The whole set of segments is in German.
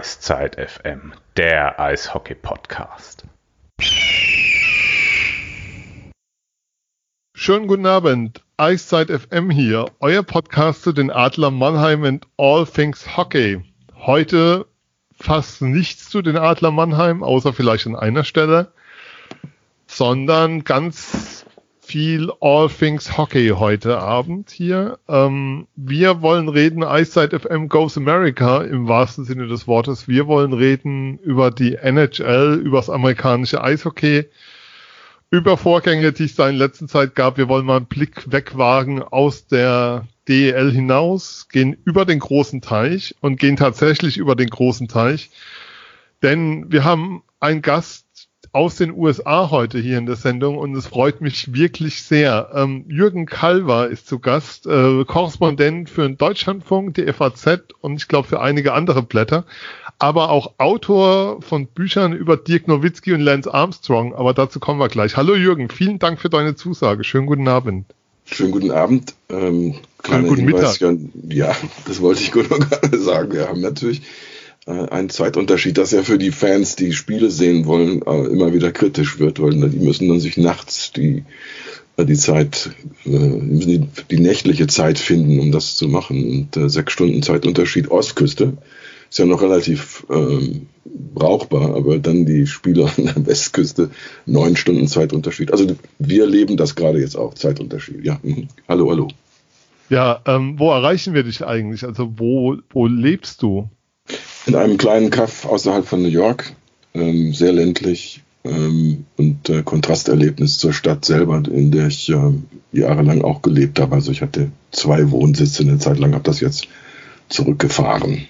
Eiszeit FM, der Eishockey-Podcast. Schönen guten Abend, Eiszeit FM hier, euer Podcast zu den Adler Mannheim and All Things Hockey. Heute fast nichts zu den Adler Mannheim, außer vielleicht an einer Stelle, sondern ganz viel All Things Hockey heute Abend hier. Ähm, wir wollen reden, Eiszeit FM Goes America im wahrsten Sinne des Wortes. Wir wollen reden über die NHL, über das amerikanische Eishockey, über Vorgänge, die es da in letzter Zeit gab. Wir wollen mal einen Blick wegwagen aus der DEL hinaus, gehen über den großen Teich und gehen tatsächlich über den großen Teich. Denn wir haben einen Gast, aus den USA heute hier in der Sendung und es freut mich wirklich sehr. Ähm, Jürgen Kalver ist zu Gast, äh, Korrespondent für den Deutschlandfunk, die FAZ und ich glaube für einige andere Blätter, aber auch Autor von Büchern über Dirk Nowitzki und Lance Armstrong, aber dazu kommen wir gleich. Hallo Jürgen, vielen Dank für deine Zusage. Schönen guten Abend. Schönen guten Abend. Ähm, Schönen guten Hinweis, Mittag. Ja, das wollte ich gerade sagen. Wir haben natürlich ein Zweitunterschied, dass ja für die Fans, die Spiele sehen wollen, äh, immer wieder kritisch wird, weil die müssen dann sich nachts die, äh, die Zeit, müssen die, die nächtliche Zeit finden, um das zu machen. Und sechs Stunden Zeitunterschied Ostküste ist ja noch relativ ähm, brauchbar, aber dann die Spieler an der Westküste neun Stunden Zeitunterschied. Also wir leben das gerade jetzt auch, Zeitunterschied. Ja, mhm. hallo, hallo. Ja, ähm, wo erreichen wir dich eigentlich? Also wo, wo lebst du? In einem kleinen Kaff außerhalb von New York, ähm, sehr ländlich ähm, und äh, Kontrasterlebnis zur Stadt selber, in der ich äh, jahrelang auch gelebt habe. Also ich hatte zwei Wohnsitze eine Zeit lang, habe das jetzt zurückgefahren.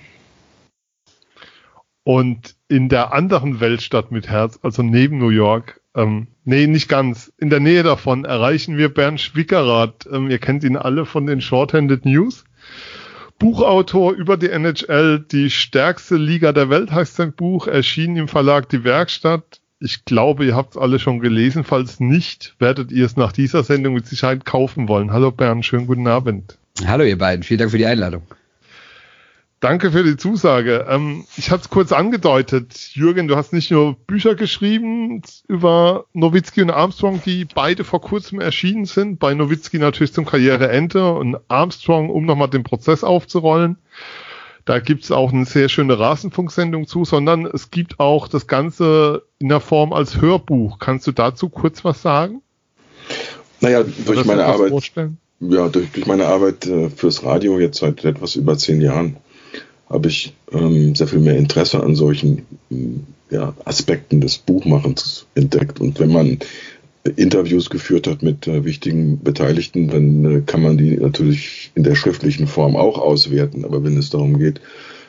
Und in der anderen Weltstadt mit Herz, also neben New York, ähm, nee, nicht ganz, in der Nähe davon erreichen wir Bernd Schwickerath. Ähm, ihr kennt ihn alle von den Shorthanded News. Buchautor über die NHL, die stärkste Liga der Welt heißt sein Buch, erschien im Verlag Die Werkstatt. Ich glaube, ihr habt es alle schon gelesen. Falls nicht, werdet ihr es nach dieser Sendung mit Sicherheit kaufen wollen. Hallo Bernd, schönen guten Abend. Hallo ihr beiden, vielen Dank für die Einladung. Danke für die Zusage. Ähm, ich hatte es kurz angedeutet. Jürgen, du hast nicht nur Bücher geschrieben über Nowitzki und Armstrong, die beide vor kurzem erschienen sind. Bei Nowitzki natürlich zum Karriereende und Armstrong, um nochmal den Prozess aufzurollen. Da gibt's auch eine sehr schöne Rasenfunksendung zu, sondern es gibt auch das Ganze in der Form als Hörbuch. Kannst du dazu kurz was sagen? Naja, durch meine Arbeit. Ja, durch, durch meine Arbeit äh, fürs Radio jetzt seit etwas über zehn Jahren habe ich ähm, sehr viel mehr Interesse an solchen ähm, ja, Aspekten des Buchmachens entdeckt. Und wenn man Interviews geführt hat mit äh, wichtigen Beteiligten, dann äh, kann man die natürlich in der schriftlichen Form auch auswerten. Aber wenn es darum geht,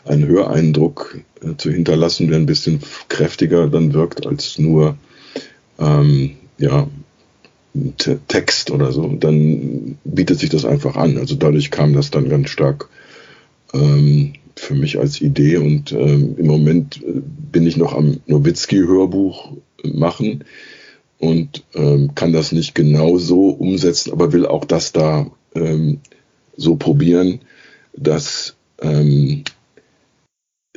einen Höreindruck äh, zu hinterlassen, der ein bisschen kräftiger dann wirkt als nur ähm, ja, Text oder so, dann bietet sich das einfach an. Also dadurch kam das dann ganz stark ähm, für mich als Idee und ähm, im Moment äh, bin ich noch am Nowitzki-Hörbuch machen und ähm, kann das nicht genau so umsetzen, aber will auch das da ähm, so probieren, dass ähm,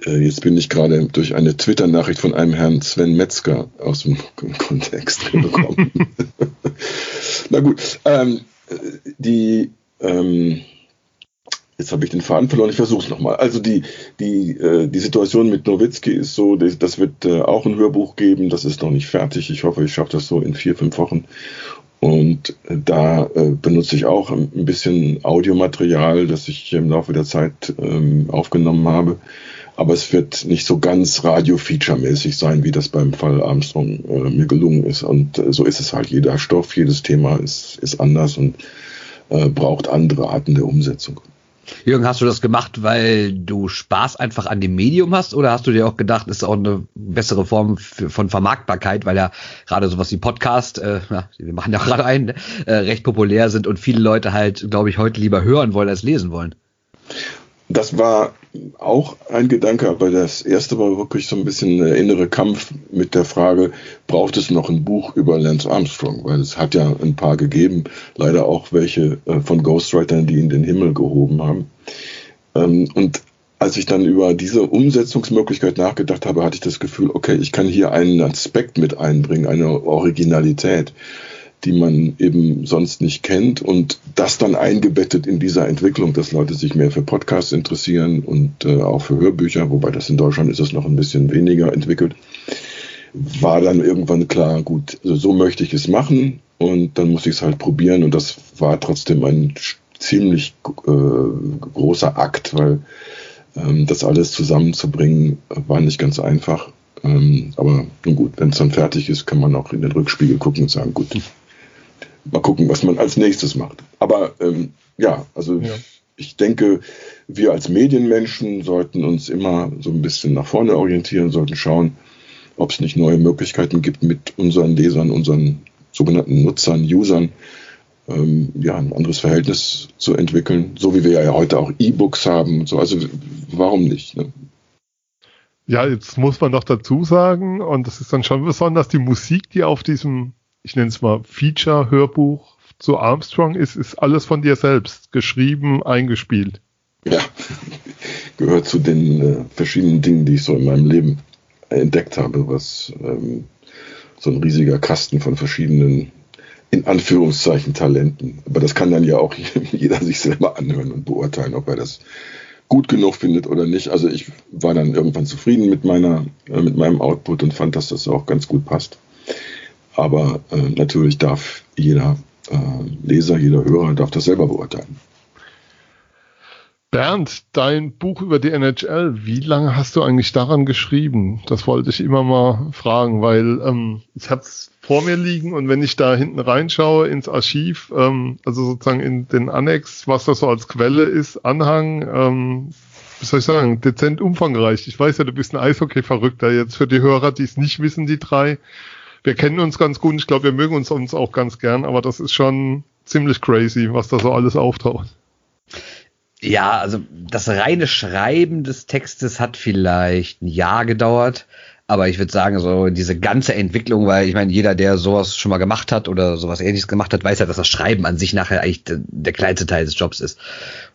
äh, jetzt bin ich gerade durch eine Twitter-Nachricht von einem Herrn Sven Metzger aus dem Kontext gekommen. Na gut, ähm, die ähm, Jetzt habe ich den Faden verloren, ich versuche es nochmal. Also die, die, äh, die Situation mit Nowitzki ist so, das wird äh, auch ein Hörbuch geben, das ist noch nicht fertig. Ich hoffe, ich schaffe das so in vier, fünf Wochen. Und äh, da äh, benutze ich auch ein bisschen Audiomaterial, das ich im Laufe der Zeit ähm, aufgenommen habe. Aber es wird nicht so ganz Radio-Feature-mäßig sein, wie das beim Fall Armstrong äh, mir gelungen ist. Und äh, so ist es halt. Jeder Stoff, jedes Thema ist, ist anders und äh, braucht andere Arten der Umsetzung. Jürgen, hast du das gemacht, weil du Spaß einfach an dem Medium hast oder hast du dir auch gedacht, ist auch eine bessere Form für, von Vermarktbarkeit, weil ja gerade sowas wie Podcast, äh, wir machen ja gerade einen, ne, äh, recht populär sind und viele Leute halt, glaube ich, heute lieber hören wollen als lesen wollen. Das war auch ein Gedanke, aber das erste war wirklich so ein bisschen der innere Kampf mit der Frage, braucht es noch ein Buch über Lance Armstrong? Weil es hat ja ein paar gegeben, leider auch welche äh, von Ghostwritern, die in den Himmel gehoben haben. Ähm, und als ich dann über diese Umsetzungsmöglichkeit nachgedacht habe, hatte ich das Gefühl, okay, ich kann hier einen Aspekt mit einbringen, eine Originalität, die man eben sonst nicht kennt und das dann eingebettet in dieser Entwicklung, dass Leute sich mehr für Podcasts interessieren und äh, auch für Hörbücher, wobei das in Deutschland ist es noch ein bisschen weniger entwickelt, war dann irgendwann klar, gut, also so möchte ich es machen und dann musste ich es halt probieren und das war trotzdem ein ziemlich äh, großer Akt, weil ähm, das alles zusammenzubringen war nicht ganz einfach. Ähm, aber nun gut, wenn es dann fertig ist, kann man auch in den Rückspiegel gucken und sagen, gut, mal gucken, was man als nächstes macht. Aber ähm, ja, also ja. ich denke, wir als Medienmenschen sollten uns immer so ein bisschen nach vorne orientieren, sollten schauen, ob es nicht neue Möglichkeiten gibt, mit unseren Lesern, unseren sogenannten Nutzern, Usern, ähm, ja, ein anderes Verhältnis zu entwickeln, so wie wir ja heute auch E-Books haben und so. Also warum nicht? Ne? Ja, jetzt muss man doch dazu sagen, und das ist dann schon besonders, die Musik, die auf diesem, ich nenne es mal, Feature-Hörbuch zu Armstrong ist, ist alles von dir selbst geschrieben, eingespielt. Ja, gehört zu den äh, verschiedenen Dingen, die ich so in meinem Leben entdeckt habe, was ähm, so ein riesiger Kasten von verschiedenen in Anführungszeichen Talenten. Aber das kann dann ja auch jeder sich selber anhören und beurteilen, ob er das gut genug findet oder nicht. Also ich war dann irgendwann zufrieden mit meiner, äh, mit meinem Output und fand, dass das auch ganz gut passt. Aber äh, natürlich darf jeder äh, Leser, jeder Hörer darf das selber beurteilen. Bernd, dein Buch über die NHL, wie lange hast du eigentlich daran geschrieben? Das wollte ich immer mal fragen, weil ähm, ich habe es vor mir liegen und wenn ich da hinten reinschaue ins Archiv, ähm, also sozusagen in den Annex, was das so als Quelle ist, Anhang, ähm, wie soll ich sagen, dezent umfangreich. Ich weiß ja, du bist ein Eishockey-Verrückter jetzt für die Hörer, die es nicht wissen, die drei. Wir kennen uns ganz gut ich glaube, wir mögen uns, uns auch ganz gern, aber das ist schon ziemlich crazy, was da so alles auftaucht. Ja, also das reine Schreiben des Textes hat vielleicht ein Jahr gedauert. Aber ich würde sagen, so diese ganze Entwicklung, weil ich meine, jeder, der sowas schon mal gemacht hat oder sowas ähnliches gemacht hat, weiß ja, dass das Schreiben an sich nachher eigentlich der, der kleinste Teil des Jobs ist.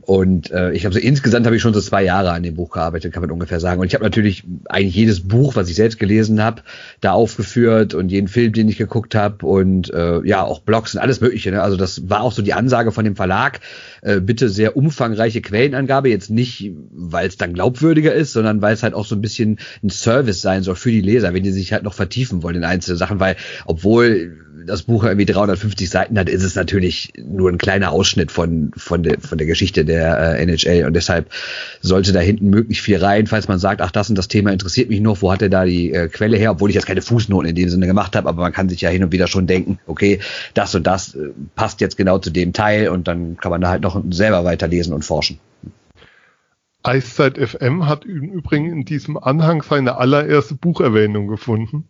Und äh, ich habe so insgesamt habe ich schon so zwei Jahre an dem Buch gearbeitet, kann man ungefähr sagen. Und ich habe natürlich eigentlich jedes Buch, was ich selbst gelesen habe, da aufgeführt und jeden Film, den ich geguckt habe und äh, ja auch Blogs und alles Mögliche. Ne? Also das war auch so die Ansage von dem Verlag. Äh, bitte sehr umfangreiche Quellenangabe, jetzt nicht, weil es dann glaubwürdiger ist, sondern weil es halt auch so ein bisschen ein Service sein soll für die Leser, wenn die sich halt noch vertiefen wollen in einzelne Sachen, weil obwohl das Buch irgendwie 350 Seiten hat, ist es natürlich nur ein kleiner Ausschnitt von, von, der, von der Geschichte der äh, NHL und deshalb sollte da hinten möglichst viel rein, falls man sagt, ach, das und das Thema interessiert mich noch, wo hat er da die äh, Quelle her, obwohl ich jetzt keine Fußnoten in dem Sinne gemacht habe, aber man kann sich ja hin und wieder schon denken, okay, das und das äh, passt jetzt genau zu dem Teil und dann kann man da halt noch selber weiterlesen und forschen. Eiszeit FM hat im Übrigen in diesem Anhang seine allererste Bucherwähnung gefunden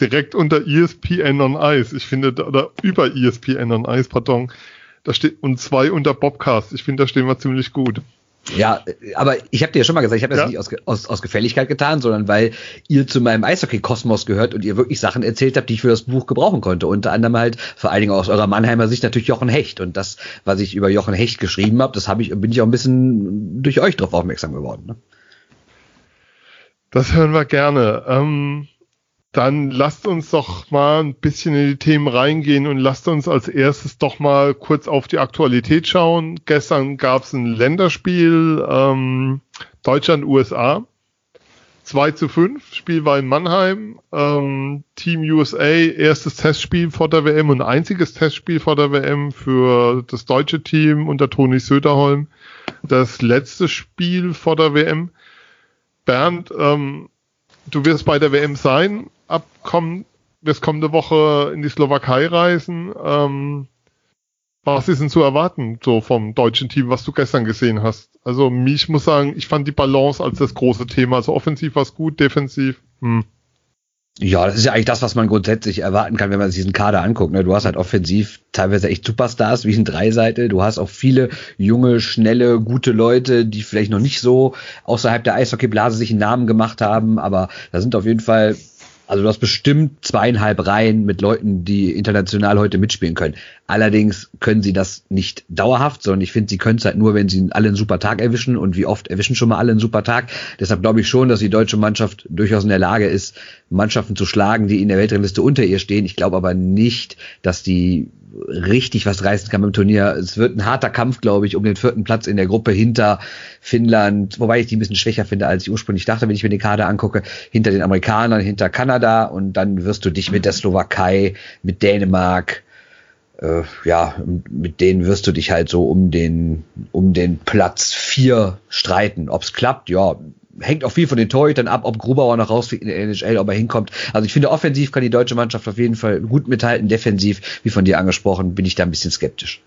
direkt unter ESPN on Ice. Ich finde, oder über ESPN on Ice, pardon. Da steht, und zwei unter Bobcast. Ich finde, da stehen wir ziemlich gut. Ja, aber ich habe dir ja schon mal gesagt, ich habe das ja. nicht aus, aus, aus Gefälligkeit getan, sondern weil ihr zu meinem Eishockey-Kosmos gehört und ihr wirklich Sachen erzählt habt, die ich für das Buch gebrauchen konnte. Unter anderem halt, vor allen Dingen aus eurer Mannheimer Sicht, natürlich Jochen Hecht. Und das, was ich über Jochen Hecht geschrieben habe, das habe ich, bin ich auch ein bisschen durch euch drauf aufmerksam geworden. Ne? Das hören wir gerne. Ähm, dann lasst uns doch mal ein bisschen in die Themen reingehen und lasst uns als erstes doch mal kurz auf die Aktualität schauen. Gestern gab es ein Länderspiel ähm, Deutschland-USA. 2 zu 5, Spiel war in Mannheim. Ähm, Team USA, erstes Testspiel vor der WM und einziges Testspiel vor der WM für das deutsche Team unter Toni Söderholm. Das letzte Spiel vor der WM. Bernd, ähm, du wirst bei der WM sein abkommen, wirst kommende Woche in die Slowakei reisen. Ähm, was ist denn zu erwarten, so vom deutschen Team, was du gestern gesehen hast? Also, ich muss sagen, ich fand die Balance als das große Thema. Also, offensiv war es gut, defensiv, hm. Ja, das ist ja eigentlich das, was man grundsätzlich erwarten kann, wenn man sich diesen Kader anguckt. Ne? Du hast halt offensiv teilweise echt Superstars wie ein Dreiseite. Du hast auch viele junge, schnelle, gute Leute, die vielleicht noch nicht so außerhalb der Eishockeyblase sich einen Namen gemacht haben. Aber da sind auf jeden Fall Also du hast bestimmt zweieinhalb Reihen mit Leuten, die international heute mitspielen können. Allerdings können sie das nicht dauerhaft, sondern ich finde, sie können es halt nur, wenn sie alle einen super Tag erwischen. Und wie oft erwischen schon mal alle einen super Tag? Deshalb glaube ich schon, dass die deutsche Mannschaft durchaus in der Lage ist, Mannschaften zu schlagen, die in der Weltrangliste unter ihr stehen. Ich glaube aber nicht, dass die richtig was reißen kann beim Turnier. Es wird ein harter Kampf, glaube ich, um den vierten Platz in der Gruppe hinter Finnland, wobei ich die ein bisschen schwächer finde, als ich ursprünglich dachte, wenn ich mir den Kader angucke, hinter den Amerikanern, hinter Kanada und dann wirst du dich mit der Slowakei, mit Dänemark, äh, ja, mit denen wirst du dich halt so um den, um den Platz vier streiten. Ob's klappt, ja, hängt auch viel von den Torhütern ab, ob Grubauer noch rausfliegt in der NHL, ob er hinkommt. Also ich finde, offensiv kann die deutsche Mannschaft auf jeden Fall gut mithalten. Defensiv, wie von dir angesprochen, bin ich da ein bisschen skeptisch.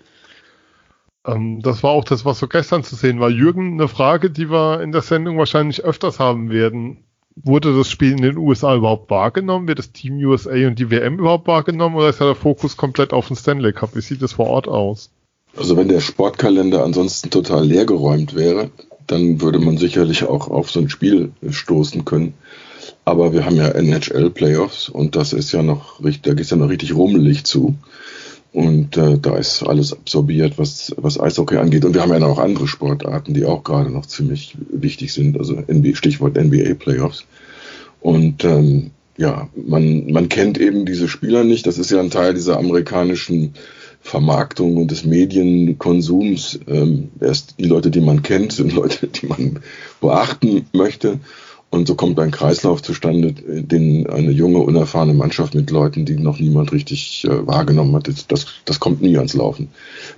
Ähm, das war auch das, was so gestern zu sehen war. Jürgen, eine Frage, die wir in der Sendung wahrscheinlich öfters haben werden. Wurde das Spiel in den USA überhaupt wahrgenommen? Wird das Team USA und die WM überhaupt wahrgenommen oder ist ja der Fokus komplett auf den Stanley Cup? Wie sieht das vor Ort aus? Also wenn der Sportkalender ansonsten total leergeräumt wäre, dann würde man sicherlich auch auf so ein Spiel stoßen können. Aber wir haben ja NHL-Playoffs und das ist ja noch richtig, da geht es ja noch richtig rummelig zu. Und äh, da ist alles absorbiert, was, was Eishockey angeht. Und wir haben ja noch andere Sportarten, die auch gerade noch ziemlich wichtig sind. Also NBA, Stichwort NBA-Playoffs. Und ähm, ja, man, man kennt eben diese Spieler nicht. Das ist ja ein Teil dieser amerikanischen Vermarktung und des Medienkonsums. Ähm, erst die Leute, die man kennt, sind Leute, die man beachten möchte. Und so kommt ein Kreislauf zustande, den eine junge, unerfahrene Mannschaft mit Leuten, die noch niemand richtig äh, wahrgenommen hat, das, das kommt nie ans Laufen.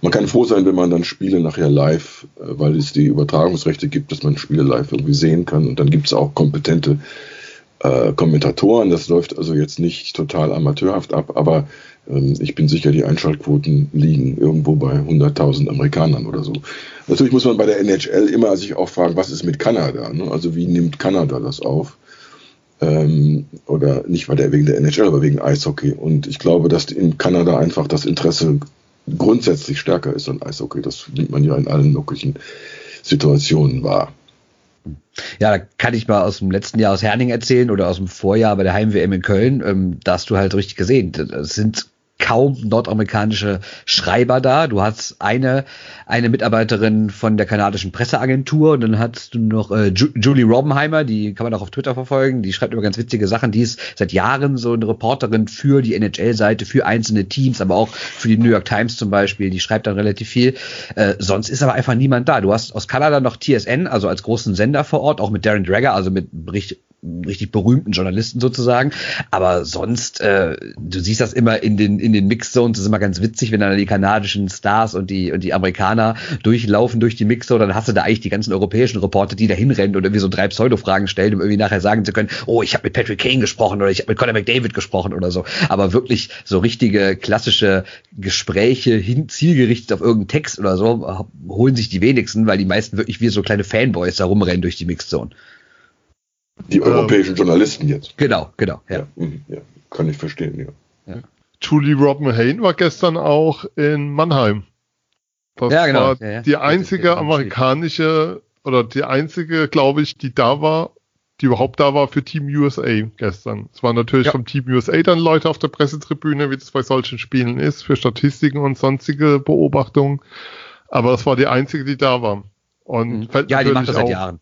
Man kann froh sein, wenn man dann Spiele nachher live, äh, weil es die Übertragungsrechte gibt, dass man Spiele live irgendwie sehen kann. Und dann gibt es auch kompetente äh, Kommentatoren. Das läuft also jetzt nicht total amateurhaft ab, aber ich bin sicher, die Einschaltquoten liegen irgendwo bei 100.000 Amerikanern oder so. Natürlich muss man bei der NHL immer sich auch fragen, was ist mit Kanada? Ne? Also wie nimmt Kanada das auf? Ähm, oder nicht weil der wegen der NHL, aber wegen Eishockey. Und ich glaube, dass in Kanada einfach das Interesse grundsätzlich stärker ist an Eishockey. Das nimmt man ja in allen möglichen Situationen wahr. Ja, da kann ich mal aus dem letzten Jahr aus Herning erzählen oder aus dem Vorjahr bei der Heim-WM in Köln. Ähm, da hast du halt richtig gesehen. Das sind kaum nordamerikanische Schreiber da. Du hast eine, eine Mitarbeiterin von der kanadischen Presseagentur und dann hast du noch äh, Julie Robbenheimer, die kann man auch auf Twitter verfolgen, die schreibt immer ganz witzige Sachen. Die ist seit Jahren so eine Reporterin für die NHL-Seite, für einzelne Teams, aber auch für die New York Times zum Beispiel. Die schreibt dann relativ viel. Äh, sonst ist aber einfach niemand da. Du hast aus Kanada noch TSN, also als großen Sender vor Ort, auch mit Darren Dragger, also mit Bericht richtig berühmten Journalisten sozusagen. Aber sonst, äh, du siehst das immer in den, in den Mixzones, das ist immer ganz witzig, wenn dann die kanadischen Stars und die, und die Amerikaner durchlaufen durch die Mixzone, dann hast du da eigentlich die ganzen europäischen Reporter, die da hinrennen und irgendwie so drei Pseudo-Fragen stellen, um irgendwie nachher sagen zu können, oh, ich habe mit Patrick Kane gesprochen oder ich habe mit Conor McDavid gesprochen oder so. Aber wirklich so richtige klassische Gespräche hin, zielgerichtet auf irgendeinen Text oder so, holen sich die wenigsten, weil die meisten wirklich wie so kleine Fanboys da rumrennen durch die Mixzone. Die europäischen ähm, Journalisten jetzt. Genau, genau, ja. Ja, mhm, ja. Kann ich verstehen, ja. ja. Julie Robin Hain war gestern auch in Mannheim. Das ja, genau. war ja, die einzige amerikanische oder die einzige, glaube ich, die da war, die überhaupt da war für Team USA gestern. Es waren natürlich ja. vom Team USA dann Leute auf der Pressetribüne, wie das bei solchen Spielen ist, für Statistiken und sonstige Beobachtungen. Aber das war die einzige, die da war. Und mhm. ja, die macht das seit Jahren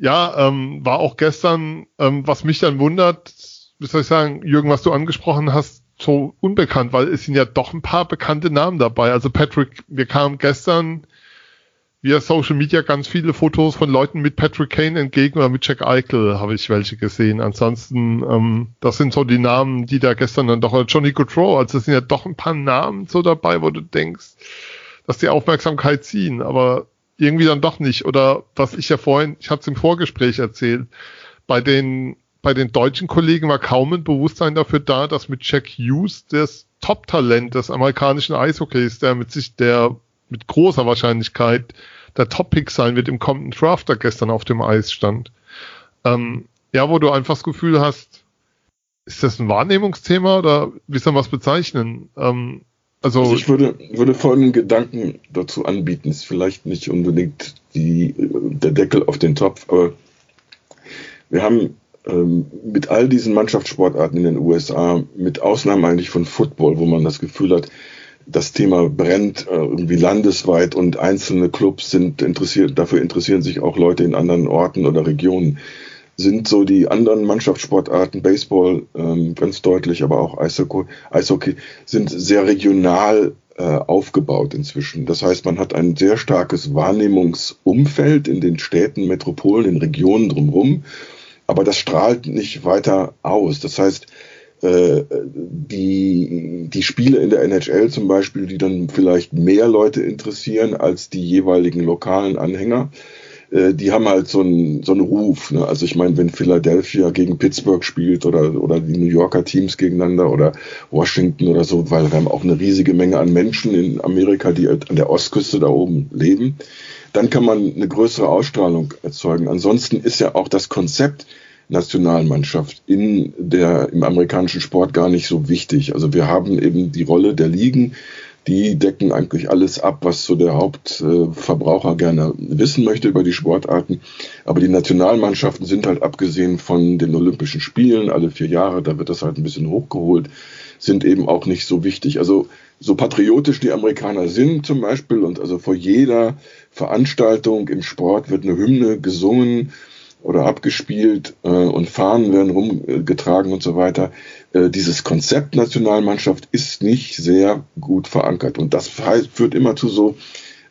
ja, ähm, war auch gestern, ähm, was mich dann wundert, wie soll ich sagen, Jürgen, was du angesprochen hast, so unbekannt, weil es sind ja doch ein paar bekannte Namen dabei. Also Patrick, wir kamen gestern via Social Media ganz viele Fotos von Leuten mit Patrick Kane entgegen oder mit Jack Eichel habe ich welche gesehen. Ansonsten, ähm, das sind so die Namen, die da gestern dann doch, Johnny Gaudreau, also es sind ja doch ein paar Namen so dabei, wo du denkst, dass die Aufmerksamkeit ziehen, aber irgendwie dann doch nicht. Oder was ich ja vorhin, ich hatte es im Vorgespräch erzählt, bei den, bei den deutschen Kollegen war kaum ein Bewusstsein dafür da, dass mit Jack Hughes das Top-Talent des amerikanischen Eishockeys, der mit sich, der mit großer Wahrscheinlichkeit der Top-Pick sein wird im kommenden Draft, der gestern auf dem Eis stand. Ähm, ja, wo du einfach das Gefühl hast, ist das ein Wahrnehmungsthema oder wie soll man es bezeichnen? Ähm, also, also ich würde, würde folgenden Gedanken dazu anbieten. Ist vielleicht nicht unbedingt die, der Deckel auf den Topf, aber wir haben ähm, mit all diesen Mannschaftssportarten in den USA, mit Ausnahme eigentlich von Football, wo man das Gefühl hat, das Thema brennt äh, irgendwie landesweit und einzelne Clubs sind interessiert, dafür interessieren sich auch Leute in anderen Orten oder Regionen. Sind so die anderen Mannschaftssportarten, Baseball ähm, ganz deutlich, aber auch Eishockey, Eishockey sind sehr regional äh, aufgebaut inzwischen. Das heißt, man hat ein sehr starkes Wahrnehmungsumfeld in den Städten, Metropolen, in Regionen drumherum, aber das strahlt nicht weiter aus. Das heißt, äh, die, die Spiele in der NHL zum Beispiel, die dann vielleicht mehr Leute interessieren als die jeweiligen lokalen Anhänger, äh, die haben halt so einen, so einen Ruf. Ne? Also ich meine, wenn Philadelphia gegen Pittsburgh spielt oder, oder die New Yorker Teams gegeneinander oder Washington oder so, weil wir haben auch eine riesige Menge an Menschen in Amerika, die an der Ostküste da oben leben, dann kann man eine größere Ausstrahlung erzeugen. Ansonsten ist ja auch das Konzept, Nationalmannschaft in der, im amerikanischen Sport gar nicht so wichtig. Also wir haben eben die Rolle der Ligen, die decken eigentlich alles ab, was so der Hauptverbraucher gerne wissen möchte über die Sportarten. Aber die Nationalmannschaften sind halt abgesehen von den Olympischen Spielen alle vier Jahre, da wird das halt ein bisschen hochgeholt, sind eben auch nicht so wichtig. Also so patriotisch die Amerikaner sind zum Beispiel und also vor jeder Veranstaltung im Sport wird eine Hymne gesungen oder abgespielt äh, und Fahnen werden rumgetragen und so weiter. Äh, dieses Konzept Nationalmannschaft ist nicht sehr gut verankert und das führt immer zu so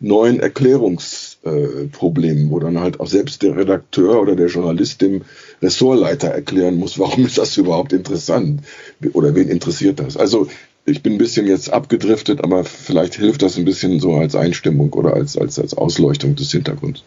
neuen Erklärungsproblemen, wo dann halt auch selbst der Redakteur oder der Journalist dem Ressortleiter erklären muss, warum ist das überhaupt interessant oder wen interessiert das. Also ich bin ein bisschen jetzt abgedriftet, aber vielleicht hilft das ein bisschen so als Einstimmung oder als, als, als Ausleuchtung des Hintergrunds.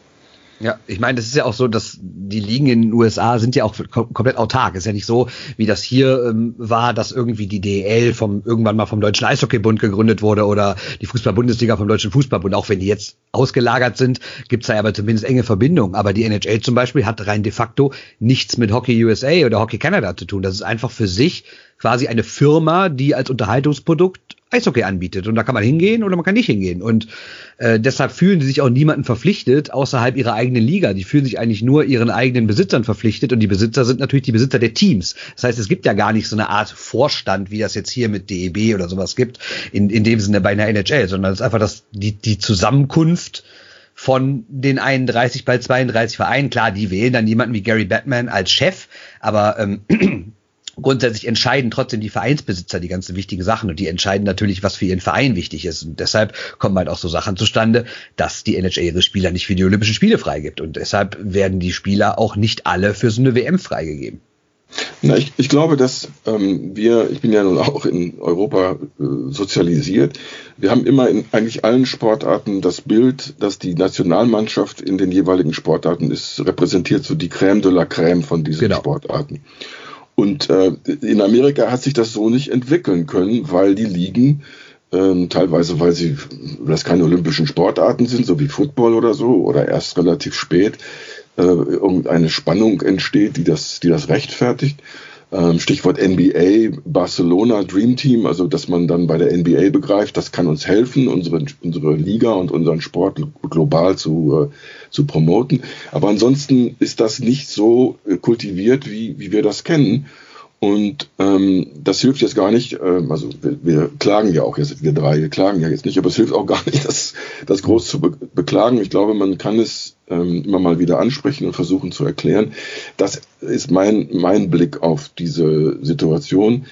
Ja, ich meine, das ist ja auch so, dass die Ligen in den USA sind ja auch kom komplett autark. ist ja nicht so, wie das hier ähm, war, dass irgendwie die DL vom irgendwann mal vom Deutschen Eishockeybund gegründet wurde oder die Fußball-Bundesliga vom Deutschen Fußballbund. Auch wenn die jetzt ausgelagert sind, gibt's da aber zumindest enge Verbindungen. Aber die NHL zum Beispiel hat rein de facto nichts mit Hockey USA oder Hockey Canada zu tun. Das ist einfach für sich quasi eine Firma, die als Unterhaltungsprodukt Eishockey anbietet. Und da kann man hingehen oder man kann nicht hingehen. Und äh, deshalb fühlen die sich auch niemanden verpflichtet außerhalb ihrer eigenen Liga. Die fühlen sich eigentlich nur ihren eigenen Besitzern verpflichtet. Und die Besitzer sind natürlich die Besitzer der Teams. Das heißt, es gibt ja gar nicht so eine Art Vorstand, wie das jetzt hier mit DEB oder sowas gibt, in, in dem Sinne bei einer NHL, sondern es ist einfach das, die, die Zusammenkunft von den 31 bei 32 Vereinen. Klar, die wählen dann jemanden wie Gary Batman als Chef, aber ähm, grundsätzlich entscheiden trotzdem die Vereinsbesitzer die ganzen wichtigen Sachen und die entscheiden natürlich, was für ihren Verein wichtig ist. Und deshalb kommen halt auch so Sachen zustande, dass die NHL ihre Spieler nicht für die Olympischen Spiele freigibt. Und deshalb werden die Spieler auch nicht alle für so eine WM freigegeben. Na, ich, ich glaube, dass ähm, wir, ich bin ja nun auch in Europa äh, sozialisiert, wir haben immer in eigentlich allen Sportarten das Bild, dass die Nationalmannschaft in den jeweiligen Sportarten ist, repräsentiert so die Crème de la Crème von diesen genau. Sportarten. Und äh, in Amerika hat sich das so nicht entwickeln können, weil die Ligen ähm, teilweise, weil sie das keine olympischen Sportarten sind, so wie Football oder so, oder erst relativ spät äh, irgendeine Spannung entsteht, die das, die das rechtfertigt. Ähm, Stichwort NBA, Barcelona, Dream Team, also dass man dann bei der NBA begreift, das kann uns helfen, unsere, unsere Liga und unseren Sport global zu, äh, zu promoten. Aber ansonsten ist das nicht so äh, kultiviert, wie, wie wir das kennen. Und ähm, das hilft jetzt gar nicht, ähm, also wir, wir klagen ja auch jetzt, wir drei, wir klagen ja jetzt nicht, aber es hilft auch gar nicht, das, das groß zu be beklagen. Ich glaube, man kann es ähm, immer mal wieder ansprechen und versuchen zu erklären. Das ist mein, mein Blick auf diese Situation.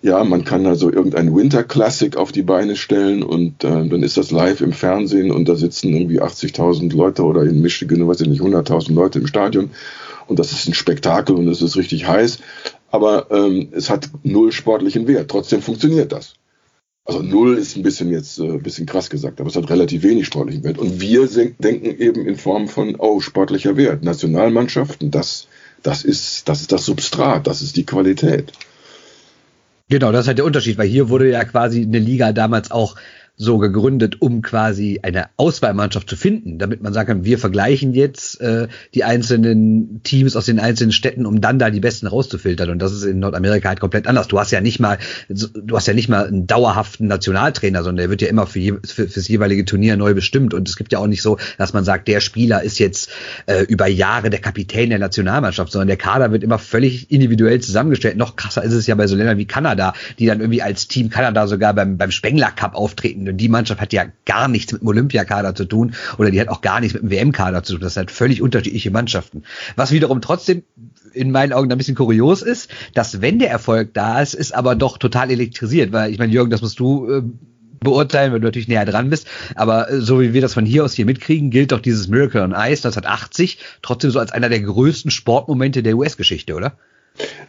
Ja, man kann also irgendein Winter Classic auf die Beine stellen und äh, dann ist das live im Fernsehen und da sitzen irgendwie 80.000 Leute oder in Michigan, weiß ich nicht, 100.000 Leute im Stadion und das ist ein Spektakel und es ist richtig heiß aber ähm, es hat null sportlichen Wert. Trotzdem funktioniert das. Also null ist ein bisschen jetzt äh, ein bisschen krass gesagt, aber es hat relativ wenig sportlichen Wert. Und wir denken eben in Form von, oh, sportlicher Wert. Nationalmannschaften, das, das ist, das ist das Substrat, das ist die Qualität. Genau, das ist halt der Unterschied, weil hier wurde ja quasi eine Liga damals auch so gegründet, um quasi eine Auswahlmannschaft zu finden, damit man sagen kann, wir vergleichen jetzt äh, die einzelnen Teams aus den einzelnen Städten, um dann da die besten rauszufiltern. Und das ist in Nordamerika halt komplett anders. Du hast ja nicht mal, du hast ja nicht mal einen dauerhaften Nationaltrainer, sondern der wird ja immer für, je, für fürs jeweilige Turnier neu bestimmt. Und es gibt ja auch nicht so, dass man sagt, der Spieler ist jetzt äh, über Jahre der Kapitän der Nationalmannschaft, sondern der Kader wird immer völlig individuell zusammengestellt. Noch krasser ist es ja bei so Ländern wie Kanada, die dann irgendwie als Team Kanada sogar beim, beim Spengler Cup auftreten die Mannschaft hat ja gar nichts mit dem Olympiakader zu tun oder die hat auch gar nichts mit dem WM-Kader zu tun. Das sind völlig unterschiedliche Mannschaften. Was wiederum trotzdem in meinen Augen ein bisschen kurios ist, dass wenn der Erfolg da ist, ist aber doch total elektrisiert, weil ich meine, Jürgen, das musst du äh, beurteilen, weil du natürlich näher dran bist. Aber äh, so wie wir das von hier aus hier mitkriegen, gilt doch dieses Miracle on Ice 1980 trotzdem so als einer der größten Sportmomente der US-Geschichte, oder?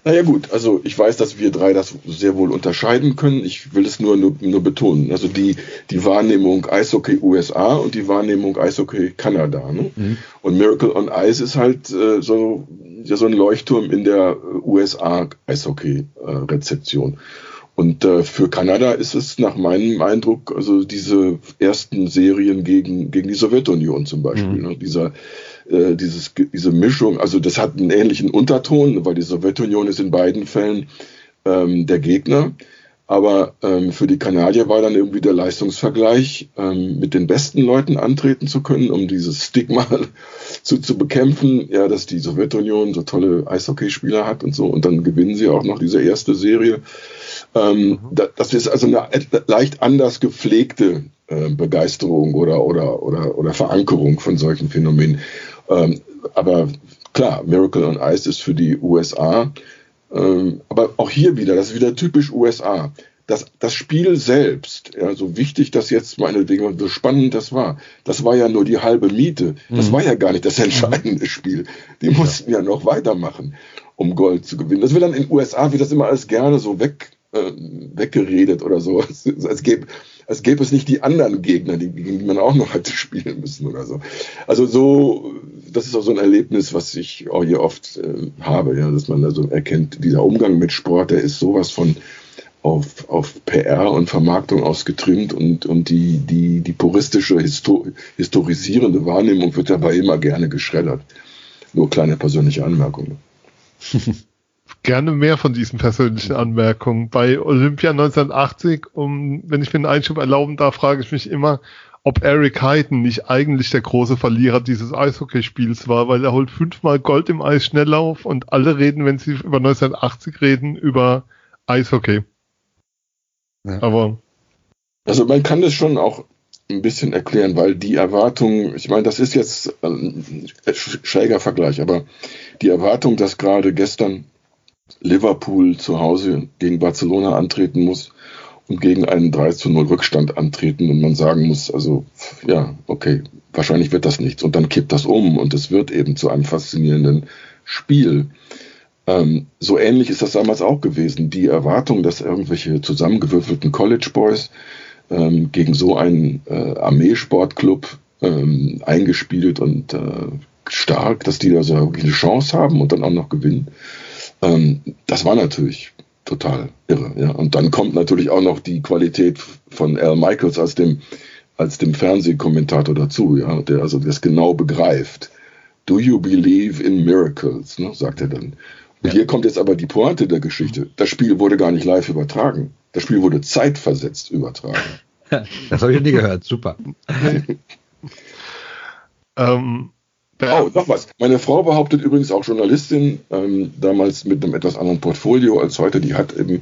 Naja gut, also ich weiß, dass wir drei das sehr wohl unterscheiden können. Ich will es nur, nur, nur betonen. Also die, die Wahrnehmung Eishockey USA und die Wahrnehmung Eishockey Kanada. Ne? Mhm. Und Miracle on Ice ist halt äh, so, ja, so ein Leuchtturm in der USA Eishockey-Rezeption. Äh, und äh, für Kanada ist es nach meinem Eindruck, also diese ersten Serien gegen, gegen die Sowjetunion zum Beispiel, mhm. ne? dieser äh, dieses, diese Mischung, also das hat einen ähnlichen Unterton, weil die Sowjetunion ist in beiden Fällen ähm, der Gegner. Aber ähm, für die Kanadier war dann irgendwie der Leistungsvergleich, ähm, mit den besten Leuten antreten zu können, um dieses Stigma zu, zu bekämpfen, ja, dass die Sowjetunion so tolle Eishockeyspieler hat und so. Und dann gewinnen sie auch noch diese erste Serie. Ähm, mhm. das ist also eine leicht anders gepflegte äh, Begeisterung oder, oder, oder, oder Verankerung von solchen Phänomenen. Ähm, aber klar, Miracle on Ice ist für die USA. Ähm, aber auch hier wieder, das ist wieder typisch USA. Das, das Spiel selbst, ja, so wichtig das jetzt meinetwegen, so spannend das war, das war ja nur die halbe Miete. Das mhm. war ja gar nicht das entscheidende Spiel. Die mussten ja. ja noch weitermachen, um Gold zu gewinnen. Das wird dann in den USA, wird das immer alles gerne so weg, äh, weggeredet oder so. Es, es, gäbe, als gäbe es nicht die anderen Gegner, die, gegen die man auch noch hätte spielen müssen oder so. Also so, das ist auch so ein Erlebnis, was ich auch hier oft äh, habe, ja, dass man also erkennt, dieser Umgang mit Sport, der ist sowas von auf, auf PR und Vermarktung ausgetrimmt und, und die, die, die puristische, Histo historisierende Wahrnehmung wird dabei immer gerne geschreddert. Nur kleine persönliche Anmerkungen. gerne mehr von diesen persönlichen Anmerkungen. Bei Olympia 1980, um, wenn ich mir einen Einschub erlauben darf, frage ich mich immer, ob Eric Heiden nicht eigentlich der große Verlierer dieses Eishockeyspiels war, weil er holt fünfmal Gold im Eisschnelllauf und alle reden, wenn sie über 1980 reden, über Eishockey. Ja. Aber. Also man kann das schon auch ein bisschen erklären, weil die Erwartung, ich meine, das ist jetzt ein schräger Vergleich, aber die Erwartung, dass gerade gestern Liverpool zu Hause gegen Barcelona antreten muss und gegen einen 3 zu 0 Rückstand antreten und man sagen muss, also ja, okay, wahrscheinlich wird das nichts und dann kippt das um und es wird eben zu einem faszinierenden Spiel. Ähm, so ähnlich ist das damals auch gewesen. Die Erwartung, dass irgendwelche zusammengewürfelten College Boys ähm, gegen so einen äh, Armeesportclub ähm, eingespielt und äh, stark, dass die da so eine Chance haben und dann auch noch gewinnen ähm, das war natürlich total irre. Ja. Und dann kommt natürlich auch noch die Qualität von Al Michaels als dem, als dem Fernsehkommentator dazu, ja, der also das genau begreift. Do you believe in miracles? Ne, sagt er dann. Und ja. hier kommt jetzt aber die Pointe der Geschichte. Das Spiel wurde gar nicht live übertragen. Das Spiel wurde zeitversetzt übertragen. das habe ich nie gehört. Super. ähm, Oh, noch was. Meine Frau behauptet übrigens auch Journalistin, ähm, damals mit einem etwas anderen Portfolio als heute. Die hat eben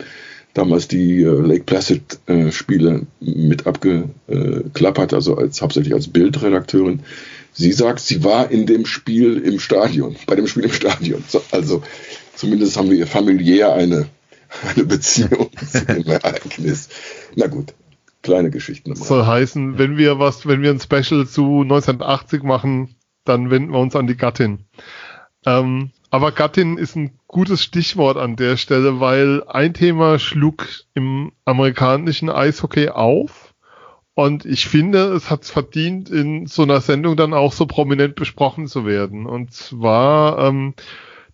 damals die äh, Lake Placid-Spiele äh, mit abgeklappert, also als hauptsächlich als Bildredakteurin. Sie sagt, sie war in dem Spiel im Stadion, bei dem Spiel im Stadion. So, also zumindest haben wir familiär eine, eine Beziehung zu dem Ereignis. Na gut, kleine Geschichten. Soll heißen, wenn wir was, wenn wir ein Special zu 1980 machen, dann wenden wir uns an die Gattin. Ähm, aber Gattin ist ein gutes Stichwort an der Stelle, weil ein Thema schlug im amerikanischen Eishockey auf. Und ich finde, es hat es verdient, in so einer Sendung dann auch so prominent besprochen zu werden. Und zwar ähm,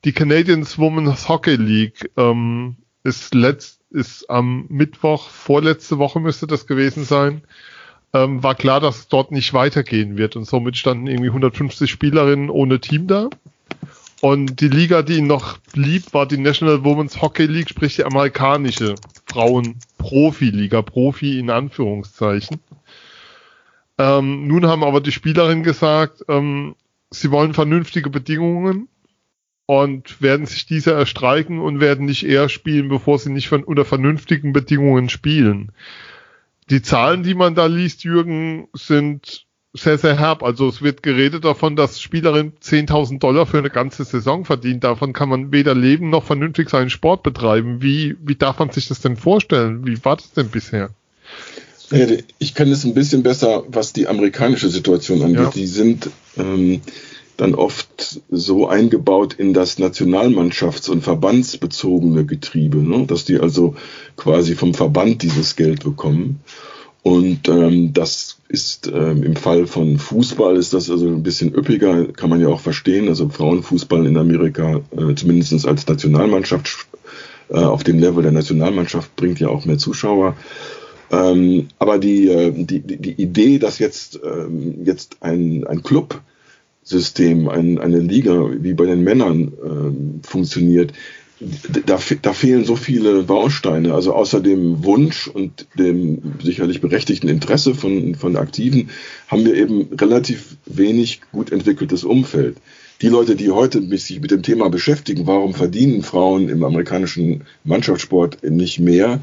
die Canadians Women's Hockey League ähm, ist letzt ist am Mittwoch, vorletzte Woche müsste das gewesen sein, ähm, war klar, dass es dort nicht weitergehen wird. Und somit standen irgendwie 150 Spielerinnen ohne Team da. Und die Liga, die ihn noch blieb, war die National Women's Hockey League, sprich die amerikanische Frauen-Profi-Liga, Profi in Anführungszeichen. Ähm, nun haben aber die Spielerinnen gesagt, ähm, sie wollen vernünftige Bedingungen und werden sich diese erstreiken und werden nicht eher spielen, bevor sie nicht von, unter vernünftigen Bedingungen spielen. Die Zahlen, die man da liest, Jürgen, sind sehr, sehr herb. Also es wird geredet davon, dass Spielerin 10.000 Dollar für eine ganze Saison verdient. Davon kann man weder leben noch vernünftig seinen Sport betreiben. Wie, wie darf man sich das denn vorstellen? Wie war das denn bisher? Ich kenne es ein bisschen besser, was die amerikanische Situation angeht. Ja. Die sind ähm, dann oft so eingebaut in das Nationalmannschafts- und verbandsbezogene Getriebe, ne? dass die also quasi vom Verband dieses Geld bekommen. Und ähm, das ist ähm, im Fall von Fußball ist das also ein bisschen üppiger, kann man ja auch verstehen. Also Frauenfußball in Amerika, äh, zumindest als Nationalmannschaft äh, auf dem Level der Nationalmannschaft, bringt ja auch mehr Zuschauer. Ähm, aber die, äh, die, die Idee, dass jetzt, ähm, jetzt ein, ein Club System, ein, eine Liga wie bei den Männern ähm, funktioniert, da, da fehlen so viele Bausteine. Also außer dem Wunsch und dem sicherlich berechtigten Interesse von, von Aktiven haben wir eben relativ wenig gut entwickeltes Umfeld. Die Leute, die heute sich mit dem Thema beschäftigen, warum verdienen Frauen im amerikanischen Mannschaftssport nicht mehr,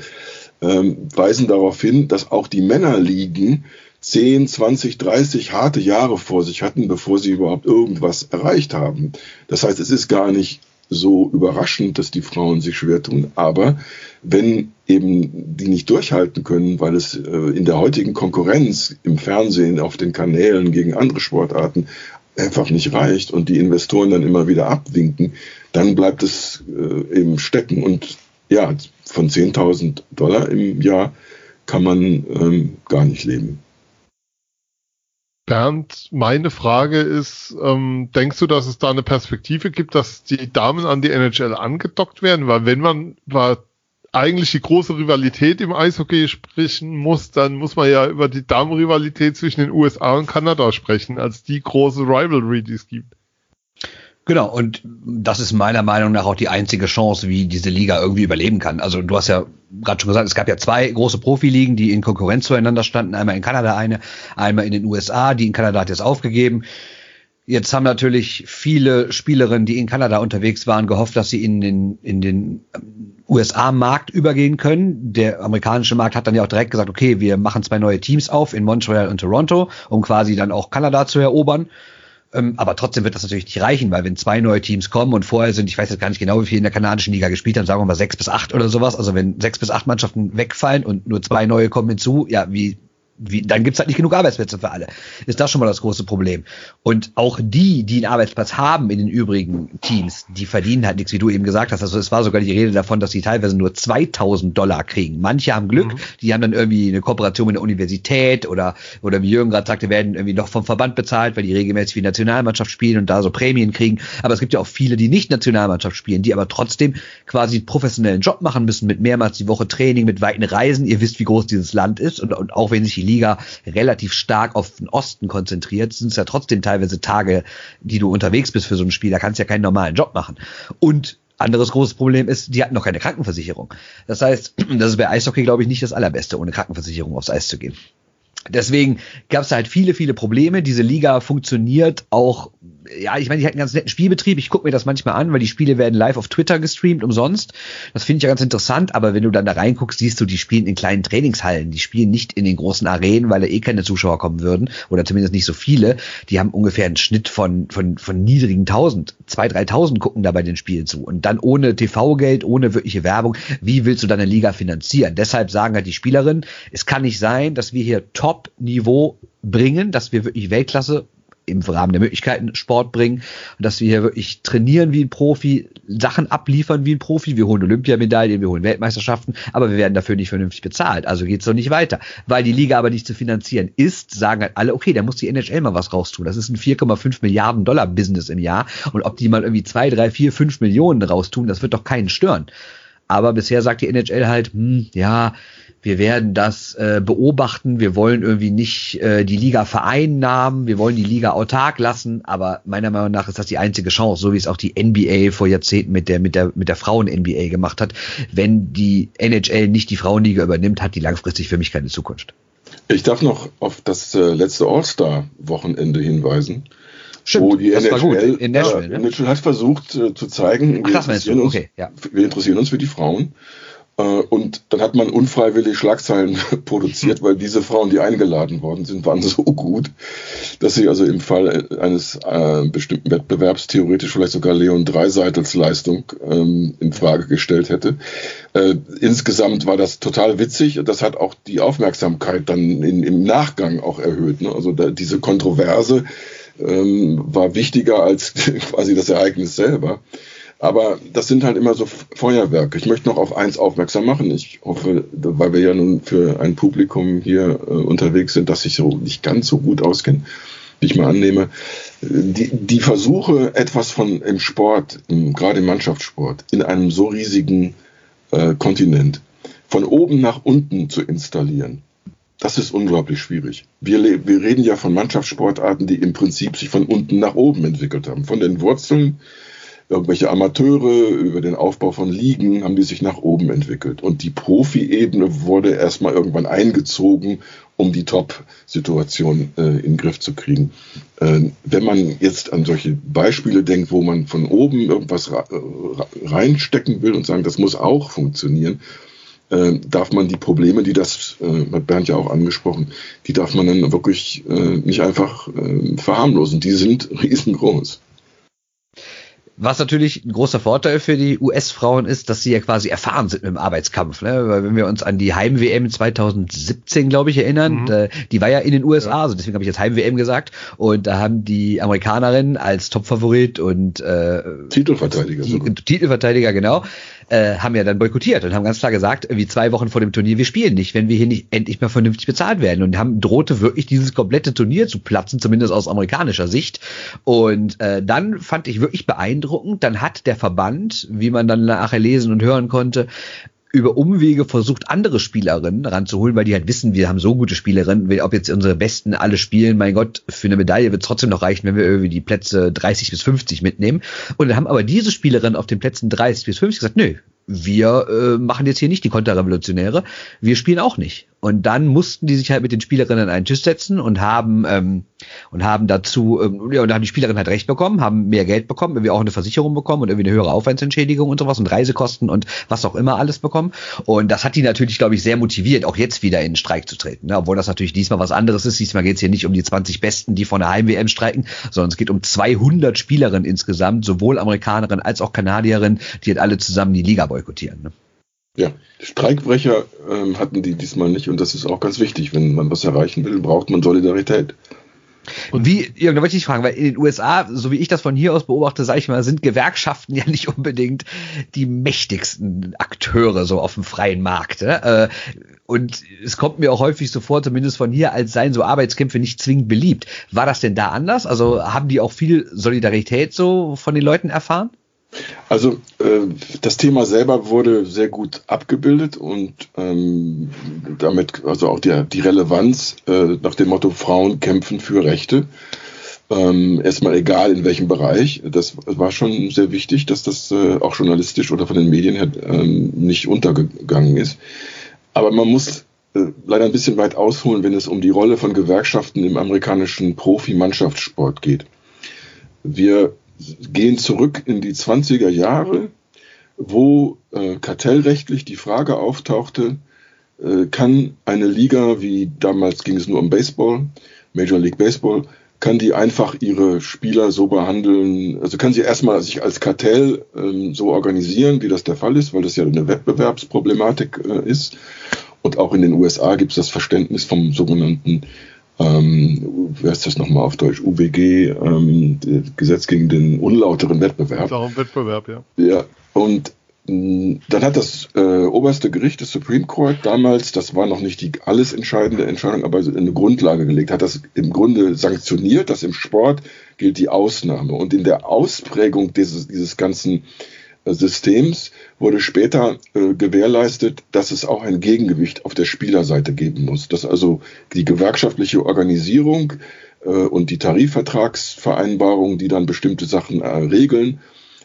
ähm, weisen darauf hin, dass auch die Männerligen 10, 20, 30 harte Jahre vor sich hatten, bevor sie überhaupt irgendwas erreicht haben. Das heißt, es ist gar nicht so überraschend, dass die Frauen sich schwer tun. Aber wenn eben die nicht durchhalten können, weil es äh, in der heutigen Konkurrenz im Fernsehen, auf den Kanälen gegen andere Sportarten einfach nicht reicht und die Investoren dann immer wieder abwinken, dann bleibt es äh, eben stecken. Und ja, von 10.000 Dollar im Jahr kann man ähm, gar nicht leben. Bernd, meine Frage ist, ähm, denkst du, dass es da eine Perspektive gibt, dass die Damen an die NHL angedockt werden? Weil wenn man war eigentlich die große Rivalität im Eishockey sprechen muss, dann muss man ja über die Damenrivalität zwischen den USA und Kanada sprechen, als die große Rivalry, die es gibt. Genau, und das ist meiner Meinung nach auch die einzige Chance, wie diese Liga irgendwie überleben kann. Also du hast ja gerade schon gesagt, es gab ja zwei große Profiligen, die in Konkurrenz zueinander standen. Einmal in Kanada eine, einmal in den USA. Die in Kanada hat jetzt aufgegeben. Jetzt haben natürlich viele Spielerinnen, die in Kanada unterwegs waren, gehofft, dass sie in den, in den USA-Markt übergehen können. Der amerikanische Markt hat dann ja auch direkt gesagt, okay, wir machen zwei neue Teams auf in Montreal und Toronto, um quasi dann auch Kanada zu erobern. Ähm, aber trotzdem wird das natürlich nicht reichen, weil wenn zwei neue Teams kommen und vorher sind, ich weiß jetzt gar nicht genau, wie viele in der kanadischen Liga gespielt haben, sagen wir mal sechs bis acht oder sowas. Also wenn sechs bis acht Mannschaften wegfallen und nur zwei neue kommen hinzu, ja, wie wie, dann gibt's halt nicht genug Arbeitsplätze für alle. Ist das schon mal das große Problem. Und auch die, die einen Arbeitsplatz haben in den übrigen Teams, die verdienen halt nichts, wie du eben gesagt hast. Also es war sogar die Rede davon, dass sie teilweise nur 2000 Dollar kriegen. Manche haben Glück, mhm. die haben dann irgendwie eine Kooperation mit der Universität oder, oder wie Jürgen gerade sagte, werden irgendwie noch vom Verband bezahlt, weil die regelmäßig wie Nationalmannschaft spielen und da so Prämien kriegen. Aber es gibt ja auch viele, die nicht Nationalmannschaft spielen, die aber trotzdem quasi einen professionellen Job machen müssen mit mehrmals die Woche Training, mit weiten Reisen. Ihr wisst, wie groß dieses Land ist und, und auch wenn sich die Liga relativ stark auf den Osten konzentriert, sind es ja trotzdem teilweise Tage, die du unterwegs bist für so ein Spiel. Da kannst du ja keinen normalen Job machen. Und anderes großes Problem ist, die hatten noch keine Krankenversicherung. Das heißt, das ist bei Eishockey, glaube ich, nicht das Allerbeste, ohne Krankenversicherung aufs Eis zu gehen. Deswegen gab es halt viele, viele Probleme. Diese Liga funktioniert auch ja, ich meine, die hat einen ganz netten Spielbetrieb. Ich gucke mir das manchmal an, weil die Spiele werden live auf Twitter gestreamt, umsonst. Das finde ich ja ganz interessant, aber wenn du dann da reinguckst, siehst du, die spielen in kleinen Trainingshallen. Die spielen nicht in den großen Arenen, weil da eh keine Zuschauer kommen würden, oder zumindest nicht so viele. Die haben ungefähr einen Schnitt von, von, von niedrigen 1000. 2.000, 3.000 gucken da bei den Spielen zu. Und dann ohne TV-Geld, ohne wirkliche Werbung. Wie willst du deine Liga finanzieren? Deshalb sagen halt die Spielerinnen, es kann nicht sein, dass wir hier Top-Niveau bringen, dass wir wirklich Weltklasse im Rahmen der Möglichkeiten Sport bringen und dass wir hier wirklich trainieren wie ein Profi, Sachen abliefern wie ein Profi. Wir holen Olympiamedaillen, wir holen Weltmeisterschaften, aber wir werden dafür nicht vernünftig bezahlt. Also geht's doch nicht weiter. Weil die Liga aber nicht zu finanzieren ist, sagen halt alle, okay, da muss die NHL mal was raustun. Das ist ein 4,5 Milliarden Dollar Business im Jahr und ob die mal irgendwie zwei, drei, vier, fünf Millionen raustun, das wird doch keinen stören. Aber bisher sagt die NHL halt, hm, ja, wir werden das äh, beobachten, wir wollen irgendwie nicht äh, die Liga vereinnahmen, wir wollen die Liga autark lassen, aber meiner Meinung nach ist das die einzige Chance, so wie es auch die NBA vor Jahrzehnten mit der, mit der, mit der Frauen-NBA gemacht hat. Wenn die NHL nicht die Frauenliga übernimmt, hat die langfristig für mich keine Zukunft. Ich darf noch auf das äh, letzte All-Star-Wochenende hinweisen. Stimmt, wo die NHL, in Nashville, ne? NHL hat versucht äh, zu zeigen, wir, Ach, interessieren uns, okay, ja. wir interessieren uns für die Frauen. Äh, und dann hat man unfreiwillig Schlagzeilen produziert, weil diese Frauen, die eingeladen worden sind, waren so gut, dass sie also im Fall eines äh, bestimmten Wettbewerbs theoretisch vielleicht sogar Leon Dreiseitels Leistung ähm, in Frage gestellt hätte. Äh, insgesamt war das total witzig. Das hat auch die Aufmerksamkeit dann in, im Nachgang auch erhöht. Ne? Also da, diese Kontroverse ähm, war wichtiger als quasi das Ereignis selber. Aber das sind halt immer so Feuerwerke. Ich möchte noch auf eins aufmerksam machen. Ich hoffe, weil wir ja nun für ein Publikum hier äh, unterwegs sind, dass sich so nicht ganz so gut auskennen, wie ich mal annehme. Die, die Versuche, etwas von im Sport, im, gerade im Mannschaftssport, in einem so riesigen äh, Kontinent von oben nach unten zu installieren, das ist unglaublich schwierig. Wir, wir reden ja von Mannschaftssportarten, die im Prinzip sich von unten nach oben entwickelt haben. Von den Wurzeln irgendwelche Amateure, über den Aufbau von Ligen haben die sich nach oben entwickelt. Und die Profi-Ebene wurde erstmal irgendwann eingezogen, um die Top-Situation äh, in den Griff zu kriegen. Äh, wenn man jetzt an solche Beispiele denkt, wo man von oben irgendwas reinstecken will und sagen, das muss auch funktionieren, äh, darf man die Probleme, die das, äh, hat Bernd ja auch angesprochen, die darf man dann wirklich äh, nicht einfach äh, verharmlosen. Die sind riesengroß. Was natürlich ein großer Vorteil für die US-Frauen ist, dass sie ja quasi erfahren sind mit dem Arbeitskampf. Ne? Weil wenn wir uns an die Heim-WM 2017, glaube ich, erinnern, mhm. äh, die war ja in den USA, ja. also deswegen habe ich jetzt Heim-WM gesagt. Und da haben die Amerikanerinnen als Topfavorit und äh, Titelverteidiger, die, Titelverteidiger, genau, äh, haben ja dann boykottiert und haben ganz klar gesagt, wie zwei Wochen vor dem Turnier, wir spielen nicht, wenn wir hier nicht endlich mal vernünftig bezahlt werden. Und haben drohte wirklich dieses komplette Turnier zu platzen, zumindest aus amerikanischer Sicht. Und äh, dann fand ich wirklich beeindruckend, dann hat der Verband, wie man dann nachher lesen und hören konnte, über Umwege versucht, andere Spielerinnen ranzuholen, weil die halt wissen, wir haben so gute Spielerinnen, ob jetzt unsere Besten alle spielen, mein Gott, für eine Medaille wird es trotzdem noch reichen, wenn wir irgendwie die Plätze 30 bis 50 mitnehmen. Und dann haben aber diese Spielerinnen auf den Plätzen 30 bis 50 gesagt, nö, wir äh, machen jetzt hier nicht die Konterrevolutionäre, wir spielen auch nicht. Und dann mussten die sich halt mit den Spielerinnen an einen Tisch setzen und haben ähm, und haben dazu, ähm, ja, und haben die Spielerinnen halt recht bekommen, haben mehr Geld bekommen, irgendwie auch eine Versicherung bekommen und irgendwie eine höhere Aufwandsentschädigung und sowas und Reisekosten und was auch immer alles bekommen. Und das hat die natürlich, glaube ich, sehr motiviert, auch jetzt wieder in den Streik zu treten. Ne? Obwohl das natürlich diesmal was anderes ist. Diesmal geht es hier nicht um die 20 Besten, die von der Heim-WM streiken, sondern es geht um 200 Spielerinnen insgesamt, sowohl Amerikanerinnen als auch Kanadierinnen, die halt alle zusammen die Liga boykottieren. Ne? Ja, Streikbrecher ähm, hatten die diesmal nicht und das ist auch ganz wichtig. Wenn man was erreichen will, braucht man Solidarität. Und wie, ja, da wollte ich fragen, weil in den USA, so wie ich das von hier aus beobachte, sage ich mal, sind Gewerkschaften ja nicht unbedingt die mächtigsten Akteure so auf dem freien Markt. Ne? Äh, und es kommt mir auch häufig so vor, zumindest von hier, als seien so Arbeitskämpfe nicht zwingend beliebt. War das denn da anders? Also haben die auch viel Solidarität so von den Leuten erfahren? Also äh, das Thema selber wurde sehr gut abgebildet und ähm, damit also auch die, die Relevanz äh, nach dem Motto Frauen kämpfen für Rechte. Ähm, erstmal egal in welchem Bereich. Das war schon sehr wichtig, dass das äh, auch journalistisch oder von den Medien her ähm, nicht untergegangen ist. Aber man muss äh, leider ein bisschen weit ausholen, wenn es um die Rolle von Gewerkschaften im amerikanischen Profi-Mannschaftssport geht. Wir gehen zurück in die 20er Jahre, wo äh, kartellrechtlich die Frage auftauchte, äh, kann eine Liga, wie damals ging es nur um Baseball, Major League Baseball, kann die einfach ihre Spieler so behandeln, also kann sie erstmal sich als Kartell ähm, so organisieren, wie das der Fall ist, weil das ja eine Wettbewerbsproblematik äh, ist. Und auch in den USA gibt es das Verständnis vom sogenannten ähm, wie heißt das nochmal auf Deutsch, UWG, ähm, Gesetz gegen den unlauteren Wettbewerb. Auch Wettbewerb, ja. Ja, und mh, dann hat das äh, oberste Gericht, das Supreme Court, damals, das war noch nicht die alles entscheidende Entscheidung, aber eine Grundlage gelegt, hat das im Grunde sanktioniert, dass im Sport gilt die Ausnahme. Und in der Ausprägung dieses, dieses ganzen Systems wurde später äh, gewährleistet, dass es auch ein Gegengewicht auf der Spielerseite geben muss. Dass also die gewerkschaftliche Organisierung äh, und die Tarifvertragsvereinbarungen, die dann bestimmte Sachen äh, regeln,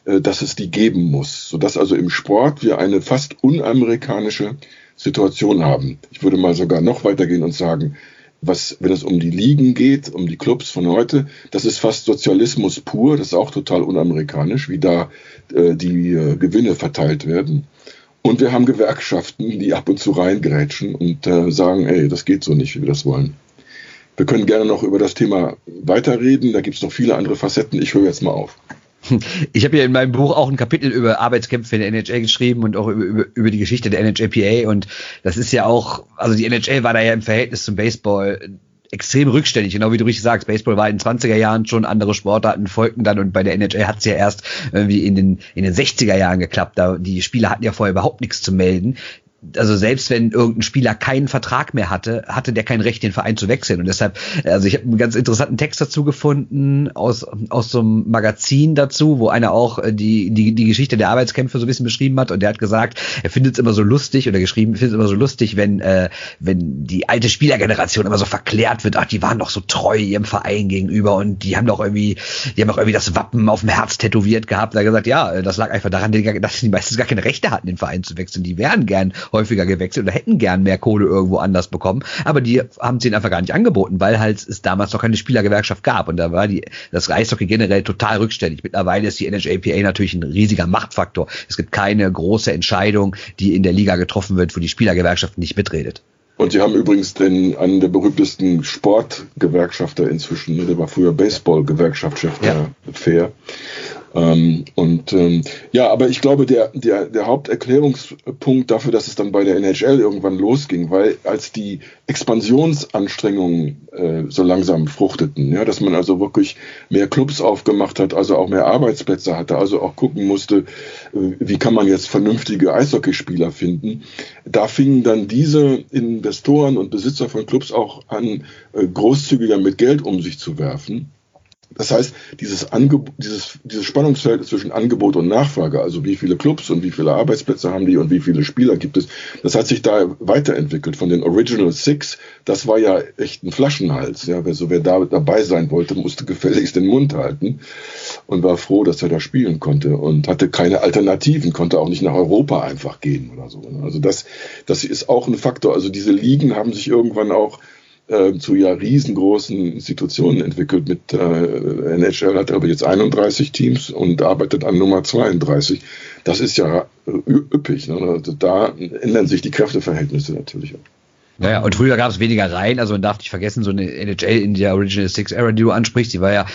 äh, dass es die geben muss. Sodass also im Sport wir eine fast unamerikanische Situation haben. Ich würde mal sogar noch weitergehen und sagen, was, wenn es um die Ligen geht, um die Clubs von heute, das ist fast Sozialismus pur, das ist auch total unamerikanisch, wie da äh, die äh, Gewinne verteilt werden. Und wir haben Gewerkschaften, die ab und zu reingrätschen und äh, sagen, ey, das geht so nicht, wie wir das wollen. Wir können gerne noch über das Thema weiterreden, da gibt es noch viele andere Facetten. Ich höre jetzt mal auf. Ich habe ja in meinem Buch auch ein Kapitel über Arbeitskämpfe in der NHL geschrieben und auch über, über, über die Geschichte der NHLPA und das ist ja auch, also die NHL war da ja im Verhältnis zum Baseball extrem rückständig, genau wie du richtig sagst. Baseball war in den 20er Jahren schon, andere Sportarten folgten dann und bei der NHL hat es ja erst irgendwie in den, in den 60er Jahren geklappt. Da, die Spieler hatten ja vorher überhaupt nichts zu melden also selbst wenn irgendein Spieler keinen Vertrag mehr hatte, hatte der kein Recht, den Verein zu wechseln. Und deshalb, also ich habe einen ganz interessanten Text dazu gefunden aus, aus so einem Magazin dazu, wo einer auch äh, die, die, die Geschichte der Arbeitskämpfe so ein bisschen beschrieben hat. Und der hat gesagt, er findet es immer so lustig oder geschrieben, findet es immer so lustig, wenn, äh, wenn die alte Spielergeneration immer so verklärt wird, ach, die waren doch so treu ihrem Verein gegenüber und die haben doch irgendwie, die haben doch irgendwie das Wappen auf dem Herz tätowiert gehabt. Da hat er gesagt, ja, das lag einfach daran, dass die meistens gar keine Rechte hatten, den Verein zu wechseln. Die wären gern häufiger gewechselt oder hätten gern mehr Kohle irgendwo anders bekommen, aber die haben sie einfach gar nicht angeboten, weil halt es damals noch keine Spielergewerkschaft gab und da war die, das Eishockey generell total rückständig. Mittlerweile ist die NHLPA natürlich ein riesiger Machtfaktor. Es gibt keine große Entscheidung, die in der Liga getroffen wird, wo die Spielergewerkschaft nicht mitredet. Und sie haben übrigens den, einen der berühmtesten Sportgewerkschafter inzwischen, ne? der war früher Baseball-Gewerkschaftschef ja. der Fair. Ähm, und ähm, ja, aber ich glaube, der, der, der Haupterklärungspunkt dafür, dass es dann bei der NHL irgendwann losging, weil als die Expansionsanstrengungen äh, so langsam fruchteten, ja, dass man also wirklich mehr Clubs aufgemacht hat, also auch mehr Arbeitsplätze hatte, also auch gucken musste, äh, wie kann man jetzt vernünftige Eishockeyspieler finden, da fingen dann diese Investoren und Besitzer von Clubs auch an, äh, großzügiger mit Geld um sich zu werfen. Das heißt, dieses, Angebot, dieses, dieses Spannungsfeld zwischen Angebot und Nachfrage, also wie viele Clubs und wie viele Arbeitsplätze haben die und wie viele Spieler gibt es, das hat sich da weiterentwickelt. Von den Original Six, das war ja echt ein Flaschenhals. Ja, wer, wer da dabei sein wollte, musste gefälligst den Mund halten und war froh, dass er da spielen konnte und hatte keine Alternativen, konnte auch nicht nach Europa einfach gehen oder so. Also das, das ist auch ein Faktor. Also diese Ligen haben sich irgendwann auch äh, zu ja riesengroßen Institutionen entwickelt. Mit äh, NHL hat aber jetzt 31 Teams und arbeitet an Nummer 32. Das ist ja äh, üppig. Ne? Also da ändern sich die Kräfteverhältnisse natürlich auch. Ja, und früher gab es weniger Reihen, also man darf nicht vergessen, so eine NHL in der Original Six Era, die du ansprichst, die war ja